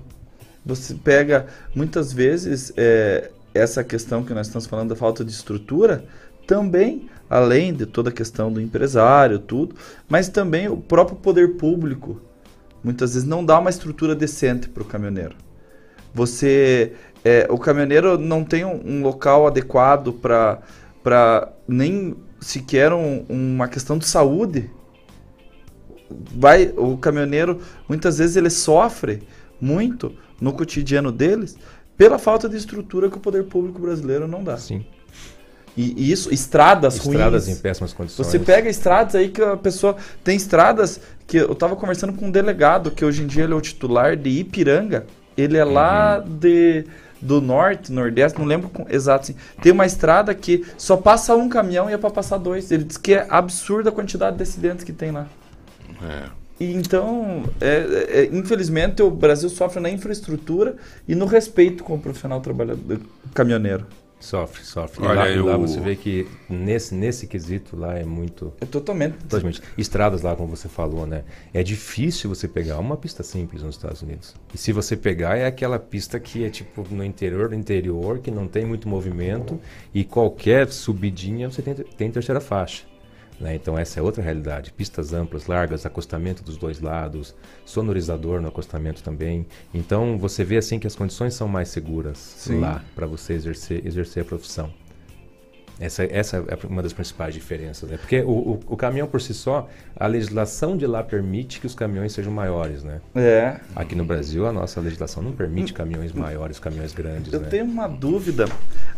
Você pega muitas vezes é, essa questão que nós estamos falando da falta de estrutura, também além de toda a questão do empresário, tudo, mas também o próprio poder público muitas vezes não dá uma estrutura decente para o caminhoneiro. Você, é, o caminhoneiro não tem um, um local adequado para para nem sequer um- uma questão de saúde. Vai, o caminhoneiro muitas vezes ele sofre muito no cotidiano deles pela falta de estrutura que o poder público brasileiro não dá. Sim. E, e isso, estradas, Estradas ruins. em péssimas condições. Você pega estradas aí que a pessoa. Tem estradas que eu tava conversando com um delegado, que hoje em dia ele é o titular de Ipiranga. Ele é lá de, do norte, nordeste, não lembro com, exato. Assim. Tem uma estrada que só passa um caminhão e é para passar dois. Ele diz que é absurda a quantidade de acidentes que tem lá. É. E então, é, é, infelizmente, o Brasil sofre na infraestrutura e no respeito com o profissional trabalhador caminhoneiro. Sofre, sofre. Olha, e lá, e lá eu- você vê que nesse, nesse quesito lá é muito. É totalmente. Totalmente. Estradas lá, como você falou, né? É difícil você pegar uma pista simples nos Estados Unidos. E se você pegar, é aquela pista que é tipo no interior do interior, que não tem muito movimento, e qualquer subidinha você tem, tem terceira faixa. Né? Então essa é outra realidade. Pistas amplas, largas, acostamento dos dois lados, sonorizador no acostamento também. Então você vê assim que as condições são mais seguras Sim. lá para você exercer, exercer a profissão. Essa, essa é uma das principais diferenças, né? Porque o, o, o caminhão por si só, a legislação de lá permite que os caminhões sejam maiores, né? É. Aqui no Brasil, a nossa legislação não permite caminhões maiores, caminhões grandes, Eu né? tenho uma dúvida.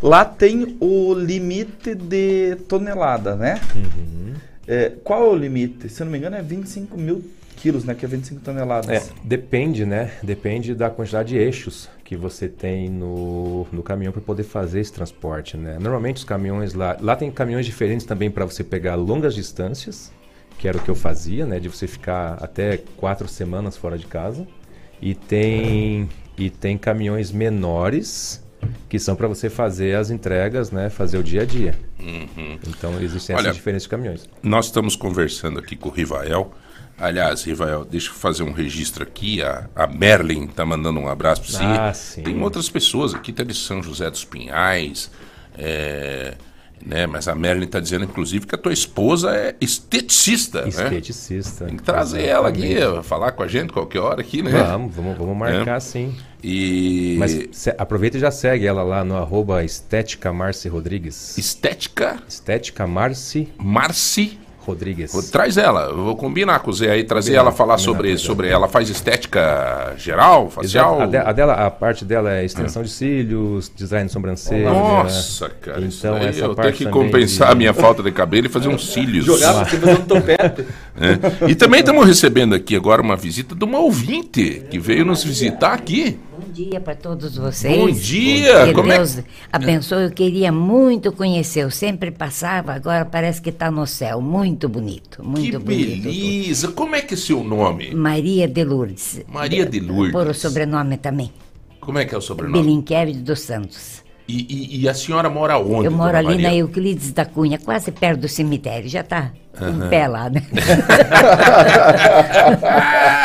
Lá tem o limite de tonelada, né? Uhum. É, qual é o limite? Se eu não me engano, é 25 mil quilos, né? Que é 25 toneladas. É, depende, né? Depende da quantidade de eixos que você tem no, no caminhão para poder fazer esse transporte, né? Normalmente os caminhões lá... Lá tem caminhões diferentes também para você pegar longas distâncias, que era o que eu fazia, né? De você ficar até quatro semanas fora de casa. E tem, e tem caminhões menores que são para você fazer as entregas, né? Fazer o dia a dia. Uhum. Então existem Olha, essas diferenças de caminhões. Nós estamos conversando aqui com o Rivael. Aliás, Rivael, deixa eu fazer um registro aqui. A, a Merlin está mandando um abraço para você. Ah, sim. Tem outras pessoas aqui, tá de São José dos Pinhais. é, né? Mas a Merlin está dizendo, inclusive, que a tua esposa é esteticista. Né? Esteticista. Tem que trazer ela aqui, Exatamente. falar com a gente qualquer hora aqui, né? Vamos, vamos, vamos marcar É. sim. E. Mas se- aproveita e já segue ela lá no arroba Estética Marci Rodrigues. Estética? Estética Marci. Marci Rodrigues. Traz ela, eu vou combinar com o Zé aí, trazer Combinar, ela falar sobre, o Zé. sobre. Ela faz estética geral, facial? Exato. A, de- a dela, a parte dela é extensão de cílios, design de sobrancelha. Nossa, cara. Então essa eu tenho parte que também compensar de- a minha falta de cabelo e fazer uns cílios. Jogar você fazer um topete. É. E também estamos recebendo aqui agora uma visita de uma ouvinte que veio nos visitar aqui. Bom dia para todos vocês. Bom dia, Que como é- Deus abençoe. Eu queria muito conhecer. Eu sempre passava, agora parece que está no céu. Muito bonito, muito Que bonito. beleza. Como é que é seu nome? Maria de Lourdes. Maria de Lourdes. Por o sobrenome também. Como é que é o sobrenome? Belinqueve dos Santos. E, e- e a senhora mora onde? Eu moro ali na Maria? Euclides da Cunha, quase perto do cemitério. Já tá Aham. em pé lá, né?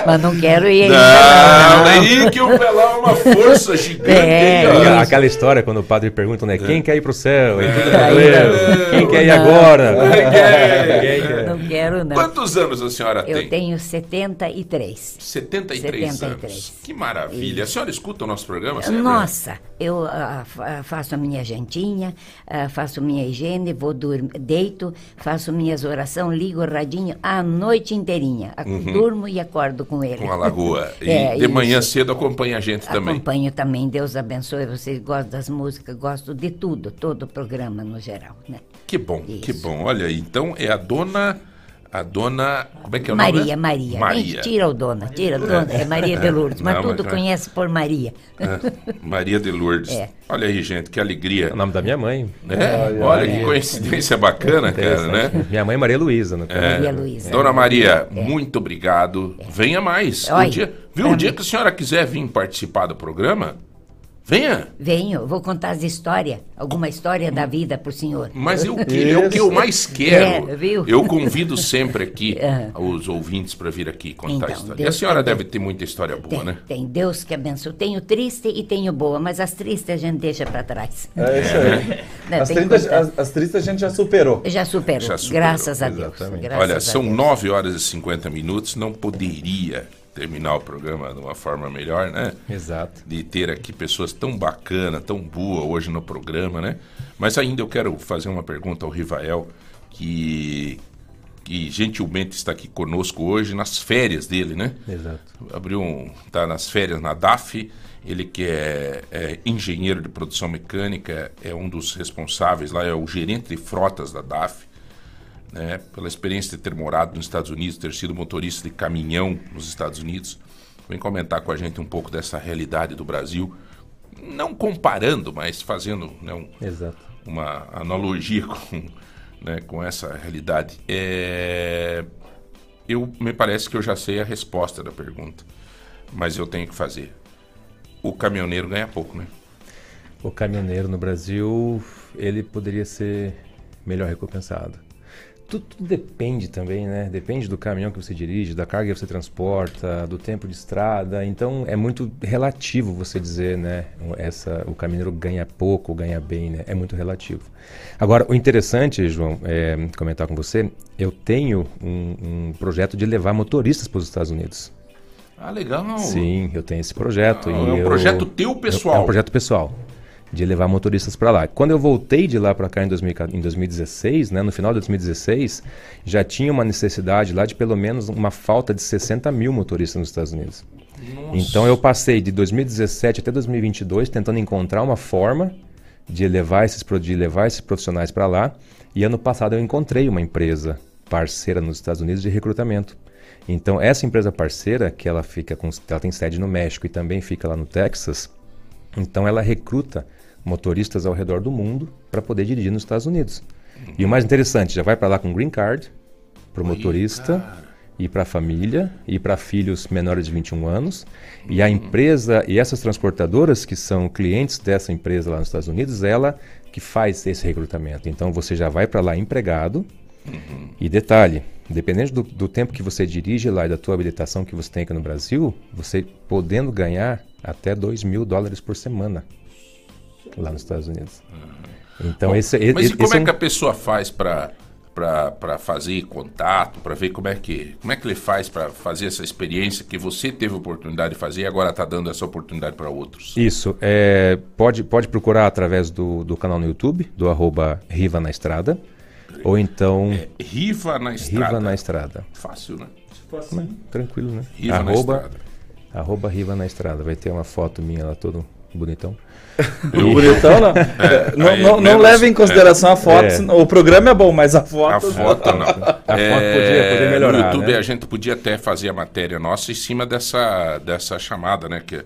Mas não quero ir ainda. Não, daí que o Pelão é uma força gigante. É. Aquela- história quando o padre pergunta, né? Quem quer ir pro céu? E tudo É. Quem quer ir Não. agora? Ninguém quer. Não quero, não. Quantos anos a senhora Eu tem? tenho 73. 73, 73. anos. Que maravilha. A senhora escuta o nosso programa sempre? Nossa, eu fa- faço a minha jantinha, ah, faço minha higiene, vou dormir, deito, faço minhas orações, ligo o radinho a noite inteirinha. Uhum. Durmo e acordo com ele. Com a lagoa. E É, de manhã isso. cedo acompanha a gente também. Acompanho também, Deus abençoe, vocês gostam das músicas, gosto de tudo, todo o programa no geral, né? Que bom, que bom. Olha, então é a dona. A dona. Como é que é o Maria, nome? Maria. Maria. Tira o dona, tira o dona. É Maria de Lourdes, mas Não, tudo mas- conhece por Maria. É, Maria de Lourdes. É. Olha aí, gente, que alegria. É o nome da minha mãe. É? Olha, que coincidência bacana, cara, né? Minha mãe é Maria Luísa, caso. É. Maria Luísa. Dona Maria, muito obrigado. Venha mais. Olha, o dia, viu? O dia que a senhora quiser vir participar do programa, venha. Venho, vou contar as histórias, alguma história da vida pro senhor. Mas eu, que, é o que eu mais quero. É, viu? Eu convido sempre aqui Aham. os ouvintes para vir aqui contar Então, a história. Deus e a senhora deve ter muita história boa, Tem, né? tem Deus que abençoe. Tenho triste e tenho boa, mas as tristes a gente deixa para trás. É isso aí. Né, As, tem que 30, contar. as, as tristes a gente já superou. Já superou, Já superou. graças a Deus. graças Olha, a são Deus. 9 horas e 50 minutos, não poderia terminar o programa de uma forma melhor, né? Exato. De ter aqui pessoas tão bacanas, tão boas hoje no programa, né? Mas ainda eu quero fazer uma pergunta ao Rivael, que, que gentilmente está aqui conosco hoje nas férias dele, né? Exato. Abriu um. tá nas férias na DAF. Ele que é, é engenheiro de produção mecânica, é um dos responsáveis lá, é o gerente de frotas da DAF né, pela experiência de ter morado nos Estados Unidos, ter sido motorista de caminhão nos Estados Unidos, vem comentar com a gente um pouco dessa realidade do Brasil, não comparando, mas fazendo né, um- Exato. uma analogia com, né, com essa realidade. É, eu me parece que eu já sei a resposta da pergunta, mas eu tenho que fazer. O caminhoneiro ganha pouco, né? O caminhoneiro no Brasil, ele poderia ser melhor recompensado. Tudo, tudo depende também, né? Depende do caminhão que você dirige, da carga que você transporta, do tempo de estrada. Então é muito relativo você dizer, né? Essa, o caminhoneiro ganha pouco, ganha bem, né? É muito relativo. Agora, o interessante, João, é comentar com você, eu tenho um, um projeto de levar motoristas para os Estados Unidos. Ah, legal. Sim, eu tenho esse projeto. Ah, e é um eu- projeto teu, pessoal? É um projeto pessoal. De levar motoristas para lá. Quando eu voltei de lá para cá em, 2000 em 2016, né, no final de 2016, já tinha uma necessidade lá de pelo menos uma falta de 60 mil motoristas nos Estados Unidos. Nossa. Então eu passei de 2017 até 2022 tentando encontrar uma forma de levar esses, de levar esses profissionais para lá. E ano passado eu encontrei uma empresa parceira nos Estados Unidos de recrutamento. Então essa empresa parceira, que ela fica com, ela tem sede no México e também fica lá no Texas, então ela recruta motoristas ao redor do mundo para poder dirigir nos Estados Unidos. E o mais interessante, já vai para lá com green card para o motorista e para a família e para filhos menores de 21 anos. E a empresa e essas transportadoras que são clientes dessa empresa lá nos Estados Unidos, ela que faz esse recrutamento. Então você já vai para lá empregado. E detalhe, dependendo do, do tempo que você dirige lá e da tua habilitação que você tem aqui no Brasil, você podendo ganhar até 2 mil dólares por semana lá nos Estados Unidos. Então Bom, esse, mas esse, e como esse é um- que a pessoa faz para para fazer contato, para ver como é que como é que ele faz para fazer essa experiência que você teve a oportunidade de fazer e agora está dando essa oportunidade para outros? Isso, é, pode, pode procurar através do, do canal no YouTube, do arroba Riva na Estrada, ou então... Riva na Estrada. Riva na Estrada. Fácil, né? Né? Tranquilo, né? Riva na arroba, Estrada. arroba Riva na Estrada. Vai ter uma foto minha lá todo bonitão. Bonitão, não. É, não aí, não, não leve em consideração a foto. É. O programa é bom, mas a foto. A foto não. A foto podia- podia melhorar, No YouTube né? a gente podia até fazer a matéria nossa em cima dessa, dessa chamada, né? Que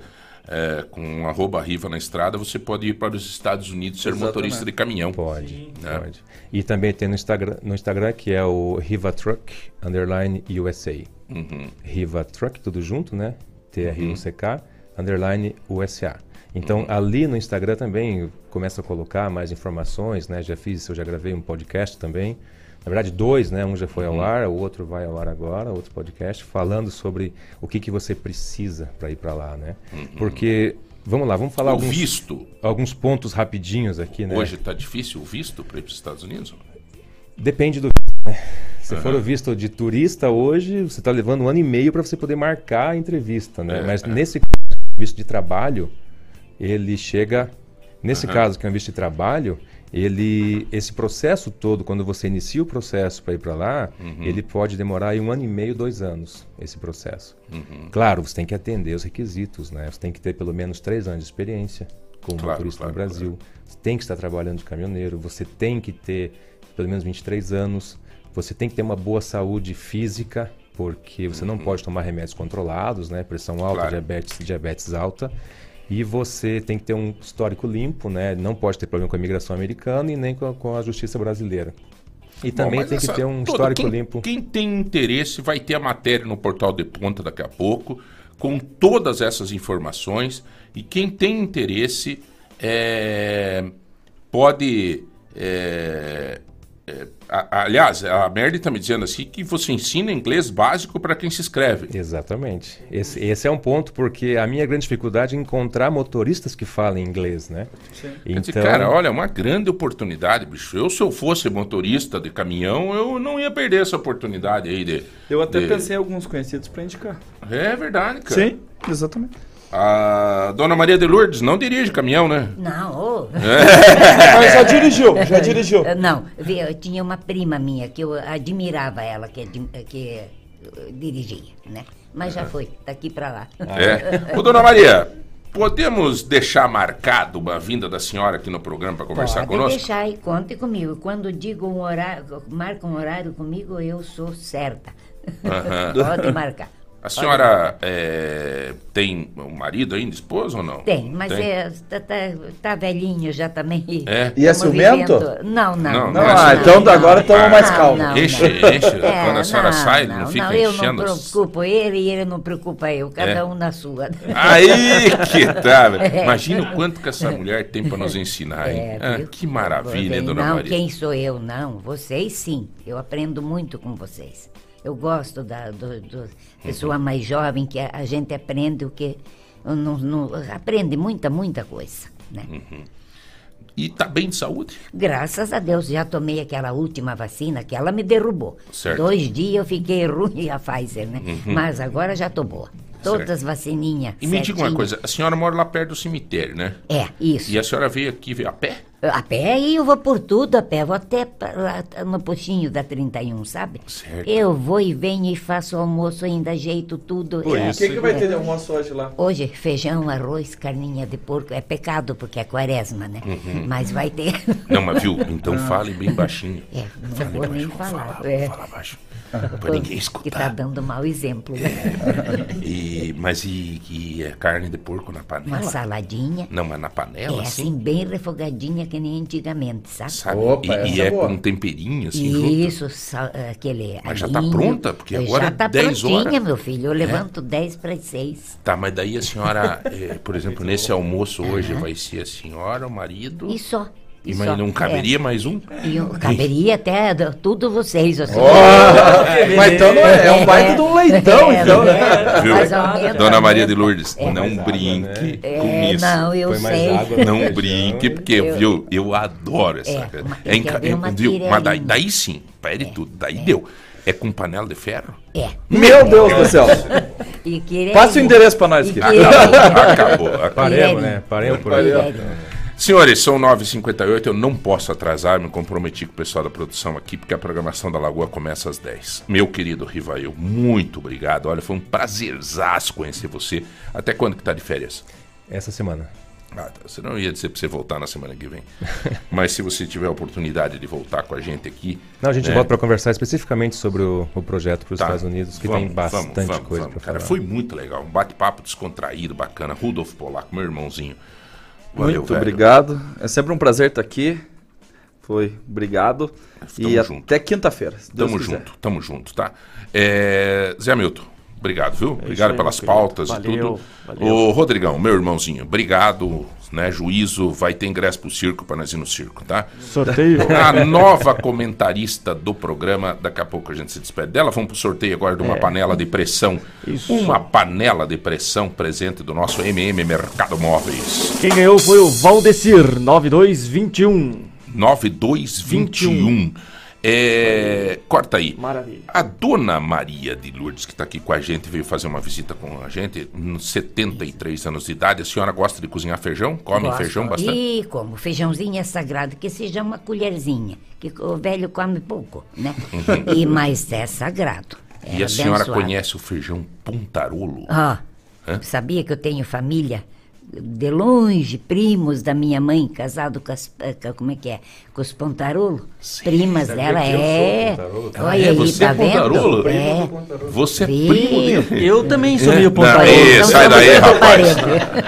é, com arroba Riva na estrada você pode ir para os Estados Unidos ser Exatamente. motorista de caminhão. Pode, né? pode. E também tem no Instagram, no Instagram que é o Riva Truck underline USA. Uhum. Riva Truck, tudo junto, né? T-R-U-C-K underline USA. Então, ali no Instagram também eu começo a colocar mais informações, né? Já fiz, eu já gravei um podcast também. Na verdade, dois, né? Um já foi ao Uhum. ar, o outro vai ao ar agora, outro podcast, falando sobre o que, que você precisa para ir para lá, né? Uhum. Porque, vamos lá, vamos falar O alguns, visto. alguns pontos rapidinhos aqui, né? Hoje está difícil o visto para ir para os Estados Unidos? Depende do visto, né? Se Aham. for o visto de turista hoje, você está levando um ano e meio para você poder marcar a entrevista, né? É, Mas é. nesse visto de trabalho, ele chega. Nesse Aham. caso, que é um visto de trabalho, ele, esse processo todo, quando você inicia o processo para ir para lá, Uhum. ele pode demorar um ano e meio, dois anos, esse processo. Uhum. Claro, você tem que atender os requisitos, né? Você tem que ter pelo menos três anos de experiência como Claro, motorista claro, no Brasil. Você tem que estar trabalhando de caminhoneiro, você tem que ter pelo menos 23 anos, você tem que ter uma boa saúde física, porque você não pode tomar remédios controlados, né? Pressão alta, Uhum. Claro. diabetes, diabetes alta. E você tem que ter um histórico limpo, né? Não pode ter problema com a imigração americana e nem com a, com a justiça brasileira. E também tem que essa- ter um todo- histórico quem, limpo. Quem tem interesse vai ter a matéria no portal de ponta daqui a pouco, com todas essas informações. E quem tem interesse é, pode. é, é, a- aliás, a Merle está me dizendo assim que você ensina inglês básico para quem se inscreve. Exatamente. Esse, esse é um ponto, porque a minha grande dificuldade é encontrar motoristas que falem inglês, né? Quer dizer, cara, olha, é uma grande oportunidade, bicho. Eu, se eu fosse motorista de caminhão, eu não ia perder essa oportunidade aí de. Eu até de- pensei em alguns conhecidos para indicar. É verdade, cara. Sim, exatamente. A dona Maria de Lourdes não dirige caminhão, né? Não, ô. É. Mas já dirigiu, já dirigiu. Não, eu tinha uma prima minha que eu admirava ela, que, que dirigia, né? Mas já foi, daqui pra lá. É. Ô, dona Maria, podemos deixar marcado uma vinda da senhora aqui no programa para conversar Pode conosco? deixar e conte comigo. Quando digo um horário, marca um horário comigo, eu sou certa. Aham. Pode marcar. A senhora é, tem um marido ainda, esposa ou não? Tem, mas Tem? é, tá, tá, tá velhinho já também. É? E é Estamos ciumento? vivendo- Não, não. Não, Não, ah, então agora tamo mais calmo. Enche, não. enche. Quando a senhora sai, não fica não, eu enchendo não as- preocupo ele e ele não preocupa eu, cada É. um na sua. Aí que tá. É. Imagina o quanto que essa mulher tem para nos ensinar, hein? É, Ah, que maravilha, hein, dona não, Maria? quem sou eu, não. Vocês sim. Eu aprendo muito com vocês. Eu gosto da do, do Uhum. pessoa mais jovem que a, a gente aprende o que não, não- aprende muita muita coisa, né? Uhum. E tá bem de saúde? Graças a Deus já tomei aquela última vacina que ela me derrubou. Certo. Dois dias eu fiquei ruim a Pfizer, né? Uhum. Mas agora já tô boa. Todas Certo. as vacininhas. E me diga uma certinho. coisa, a senhora mora lá perto do cemitério, né? É, isso. E a senhora veio aqui veio a pé? A pé e eu vou por tudo a pé. Vou até pra lá, no postinho da 31, sabe? Certo. Eu vou e venho e faço almoço, ainda ajeito tudo. Por É, isso. O que, que vai é. ter de almoço hoje lá? Hoje, feijão, arroz, carninha de porco. É pecado porque é quaresma, né? Uhum. Mas vai ter. Não, mas viu? Então fale bem baixinho. É, não Fale vou nem baixo, falar. Fala, é. fala baixo. Pra ninguém Que tá escutar. dando mau exemplo. né? E, mas e, e é carne de porco na panela? Uma saladinha. Não, mas na panela, é assim? assim, bem refogadinha que nem antigamente, sabe? Sabe? e e é com um temperinho, assim, junto? Isso, sal- aquele. Mas já tá pronta? Porque agora já é tá 10 prontinha, horas. meu filho. Eu É? levanto 10 para as 6. Tá, mas daí a senhora, eh, por exemplo, nesse almoço hoje vai ser a senhora, o marido... E só. E mas só, não caberia é. mais um? E eu caberia até do- tudo vocês, assim. Oh, mas então não é, é um baita de um leitão, então, né? Viu? Mais ou menos, Dona mais Maria de. Lourdes, não brinque É, com isso. não, eu Foi mais sei. água no Não feijão. brinque, porque, Eu- viu, eu adoro essa É, uma- É, uma viu? Mas daí, tirelinha. daí sim, pede tudo, daí deu. É com panela de ferro? É. Meu Deus do céu. E Passa o endereço pra nós E querer- Acabou, acabou. Paremos, né? Paremos por aí. Senhores, são 9h58, eu não posso atrasar, me comprometi com o pessoal da produção aqui, porque a programação da Lagoa começa às 10. Meu querido Rivail, muito obrigado. Olha, foi um prazerzaço conhecer você. Até quando que tá de férias? Essa semana. Ah, tá. Você não ia dizer pra você voltar na semana que vem. Mas se você tiver a oportunidade de voltar com a gente aqui. Não, a gente né? volta para conversar especificamente sobre o, o projeto para os Tá. Estados Unidos, que Vamos, tem bastante vamos, vamos, coisa para Cara, falar. foi muito legal. Um bate-papo descontraído, bacana. Rudolf Polaco, meu irmãozinho. Valeu, Muito velho. obrigado. É sempre um prazer estar aqui. Foi, obrigado. Tamo e junto. até quinta-feira. Tamo quiser. junto, tamo junto, tá? É, Zé Hamilton, Obrigado, viu? isso Obrigado aí, pelas pautas Valeu, e tudo. valeu. Ô, Rodrigão, meu irmãozinho, obrigado, né? Juízo, vai ter ingresso pro circo pra nós ir no circo, tá? Sorteio. A nova comentarista do programa, daqui a pouco a gente se despede dela. Vamos pro sorteio agora de uma É. panela de pressão. Isso. Uma panela de pressão presente do nosso MM Mercado Móveis. Quem ganhou foi o Valdecir, 9221. 9221. É, corta aí. Maravilha. A dona Maria de Lourdes, que está aqui com a gente, veio fazer uma visita com a gente, nos 73 anos de idade. A senhora gosta de cozinhar feijão? Come Gosto. feijão bastante? E como feijãozinho é sagrado, que seja uma colherzinha, que o velho come pouco, né? e mas é sagrado. E é a senhora conhece o feijão pontarolo? Ah, Hã? sabia que eu tenho família de longe, primos da minha mãe, casado com as, eh, com- como é que é? Com os Pontarolo. Primas sabia dela, é. Pontarolo? Olha Ah, é? aí, Você tá é Pontarolo? vendo? É. Você é Sim. primo dele? Eu também sou É? meio Pontarolo. ê, Então sai daí, rapaz.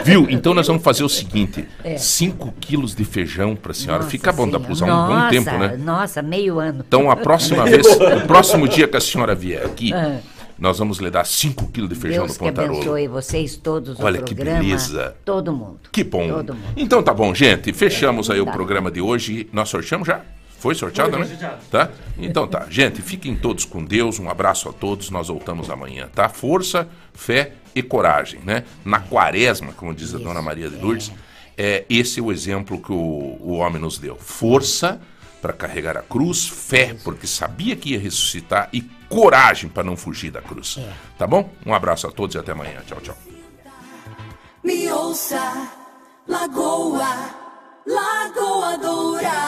Viu? Então nós vamos fazer o seguinte: É. 5 quilos de feijão pra senhora. Nossa Fica bom, dá pra usar um bom tempo, né? Nossa, meio ano. Então a próxima vez, o próximo dia que a senhora vier aqui, Ah. Nós vamos lhe dar 5 quilos de feijão Deus no que Pontarolo. abençoe vocês todos, Olha o que programa. beleza. Todo mundo. Que bom. Todo mundo. Então tá bom, gente. Fechamos aí o Tá. programa de hoje. Nós sorteamos já? Foi sorteado, Foi né? sorteado. Tá? Então tá. Gente, fiquem todos com Deus. Um abraço a todos. Nós voltamos amanhã, tá? Força, fé e coragem, né? Na quaresma, como diz a dona Maria de Lourdes, é, esse é o exemplo que o, o homem nos deu. Força para carregar a cruz, fé porque sabia que ia ressuscitar e coragem para não fugir da cruz. Tá bom? Um abraço a todos e até amanhã. Tchau, tchau. Me ouça, Lagoa, Lagoa Dourada.